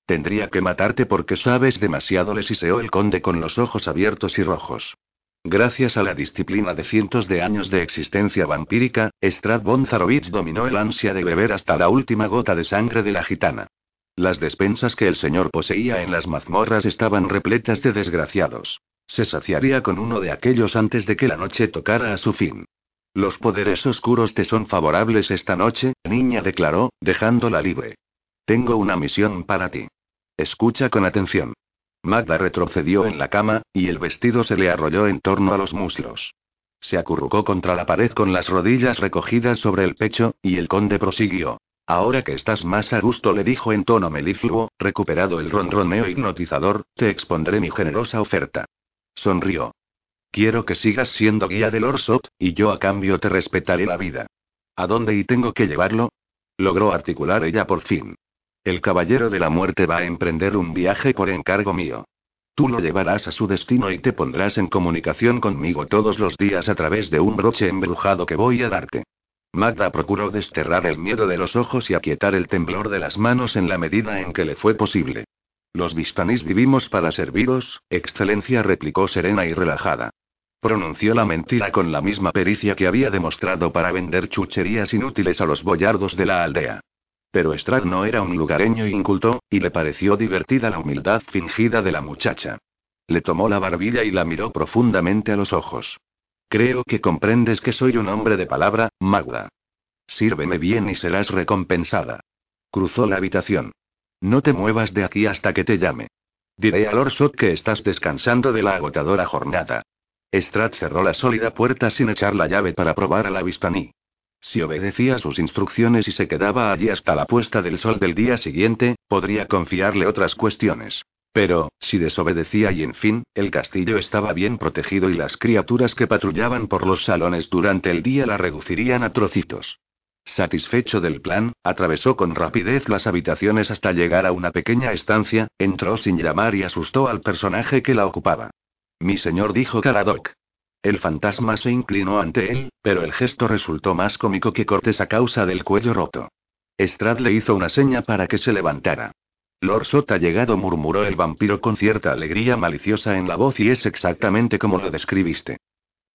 [SPEAKER 1] Tendría que matarte porque sabes demasiado, le siseó el conde con los ojos abiertos y rojos. Gracias a la disciplina de cientos de años de existencia vampírica, Strad von Zarovitz dominó el ansia de beber hasta la última gota de sangre de la gitana. Las despensas que el señor poseía en las mazmorras estaban repletas de desgraciados. Se saciaría con uno de aquellos antes de que la noche tocara a su fin. Los poderes oscuros te son favorables esta noche, niña declaró, dejándola libre. Tengo una misión para ti. Escucha con atención. Magda retrocedió en la cama, y el vestido se le arrolló en torno a los muslos. Se acurrucó contra la pared con las rodillas recogidas sobre el pecho, y el conde prosiguió. Ahora que estás más a gusto, le dijo en tono melifluo, recuperado el ronroneo hipnotizador, te expondré mi generosa oferta. Sonrió. Quiero que sigas siendo guía del Orsop, y yo a cambio te respetaré la vida. ¿A dónde y tengo que llevarlo? Logró articular ella por fin. El caballero de la muerte va a emprender un viaje por encargo mío. Tú lo llevarás a su destino y te pondrás en comunicación conmigo todos los días a través de un broche embrujado que voy a darte. Magda procuró desterrar el miedo de los ojos y aquietar el temblor de las manos en la medida en que le fue posible. Los Vistanís vivimos para serviros, excelencia, replicó serena y relajada. Pronunció la mentira con la misma pericia que había demostrado para vender chucherías inútiles a los boyardos de la aldea. Pero Strad no era un lugareño inculto, y le pareció divertida la humildad fingida de la muchacha. Le tomó la barbilla y la miró profundamente a los ojos. Creo que comprendes que soy un hombre de palabra, Magda. Sírveme bien y serás recompensada. Cruzó la habitación. No te muevas de aquí hasta que te llame. Diré a Lord que estás descansando de la agotadora jornada. Strad cerró la sólida puerta sin echar la llave para probar a la Vistaní. Si obedecía sus instrucciones y se quedaba allí hasta la puesta del sol del día siguiente, podría confiarle otras cuestiones. Pero, si desobedecía y en fin, el castillo estaba bien protegido y las criaturas que patrullaban por los salones durante el día la reducirían a trocitos. Satisfecho del plan, atravesó con rapidez las habitaciones hasta llegar a una pequeña estancia, entró sin llamar y asustó al personaje que la ocupaba. Mi señor dijo Caradoc. El fantasma se inclinó ante él, pero el gesto resultó más cómico que cortés a causa del cuello roto. Strad le hizo una seña para que se levantara. Lord ha llegado, murmuró el vampiro con cierta alegría maliciosa en la voz y es exactamente como lo describiste.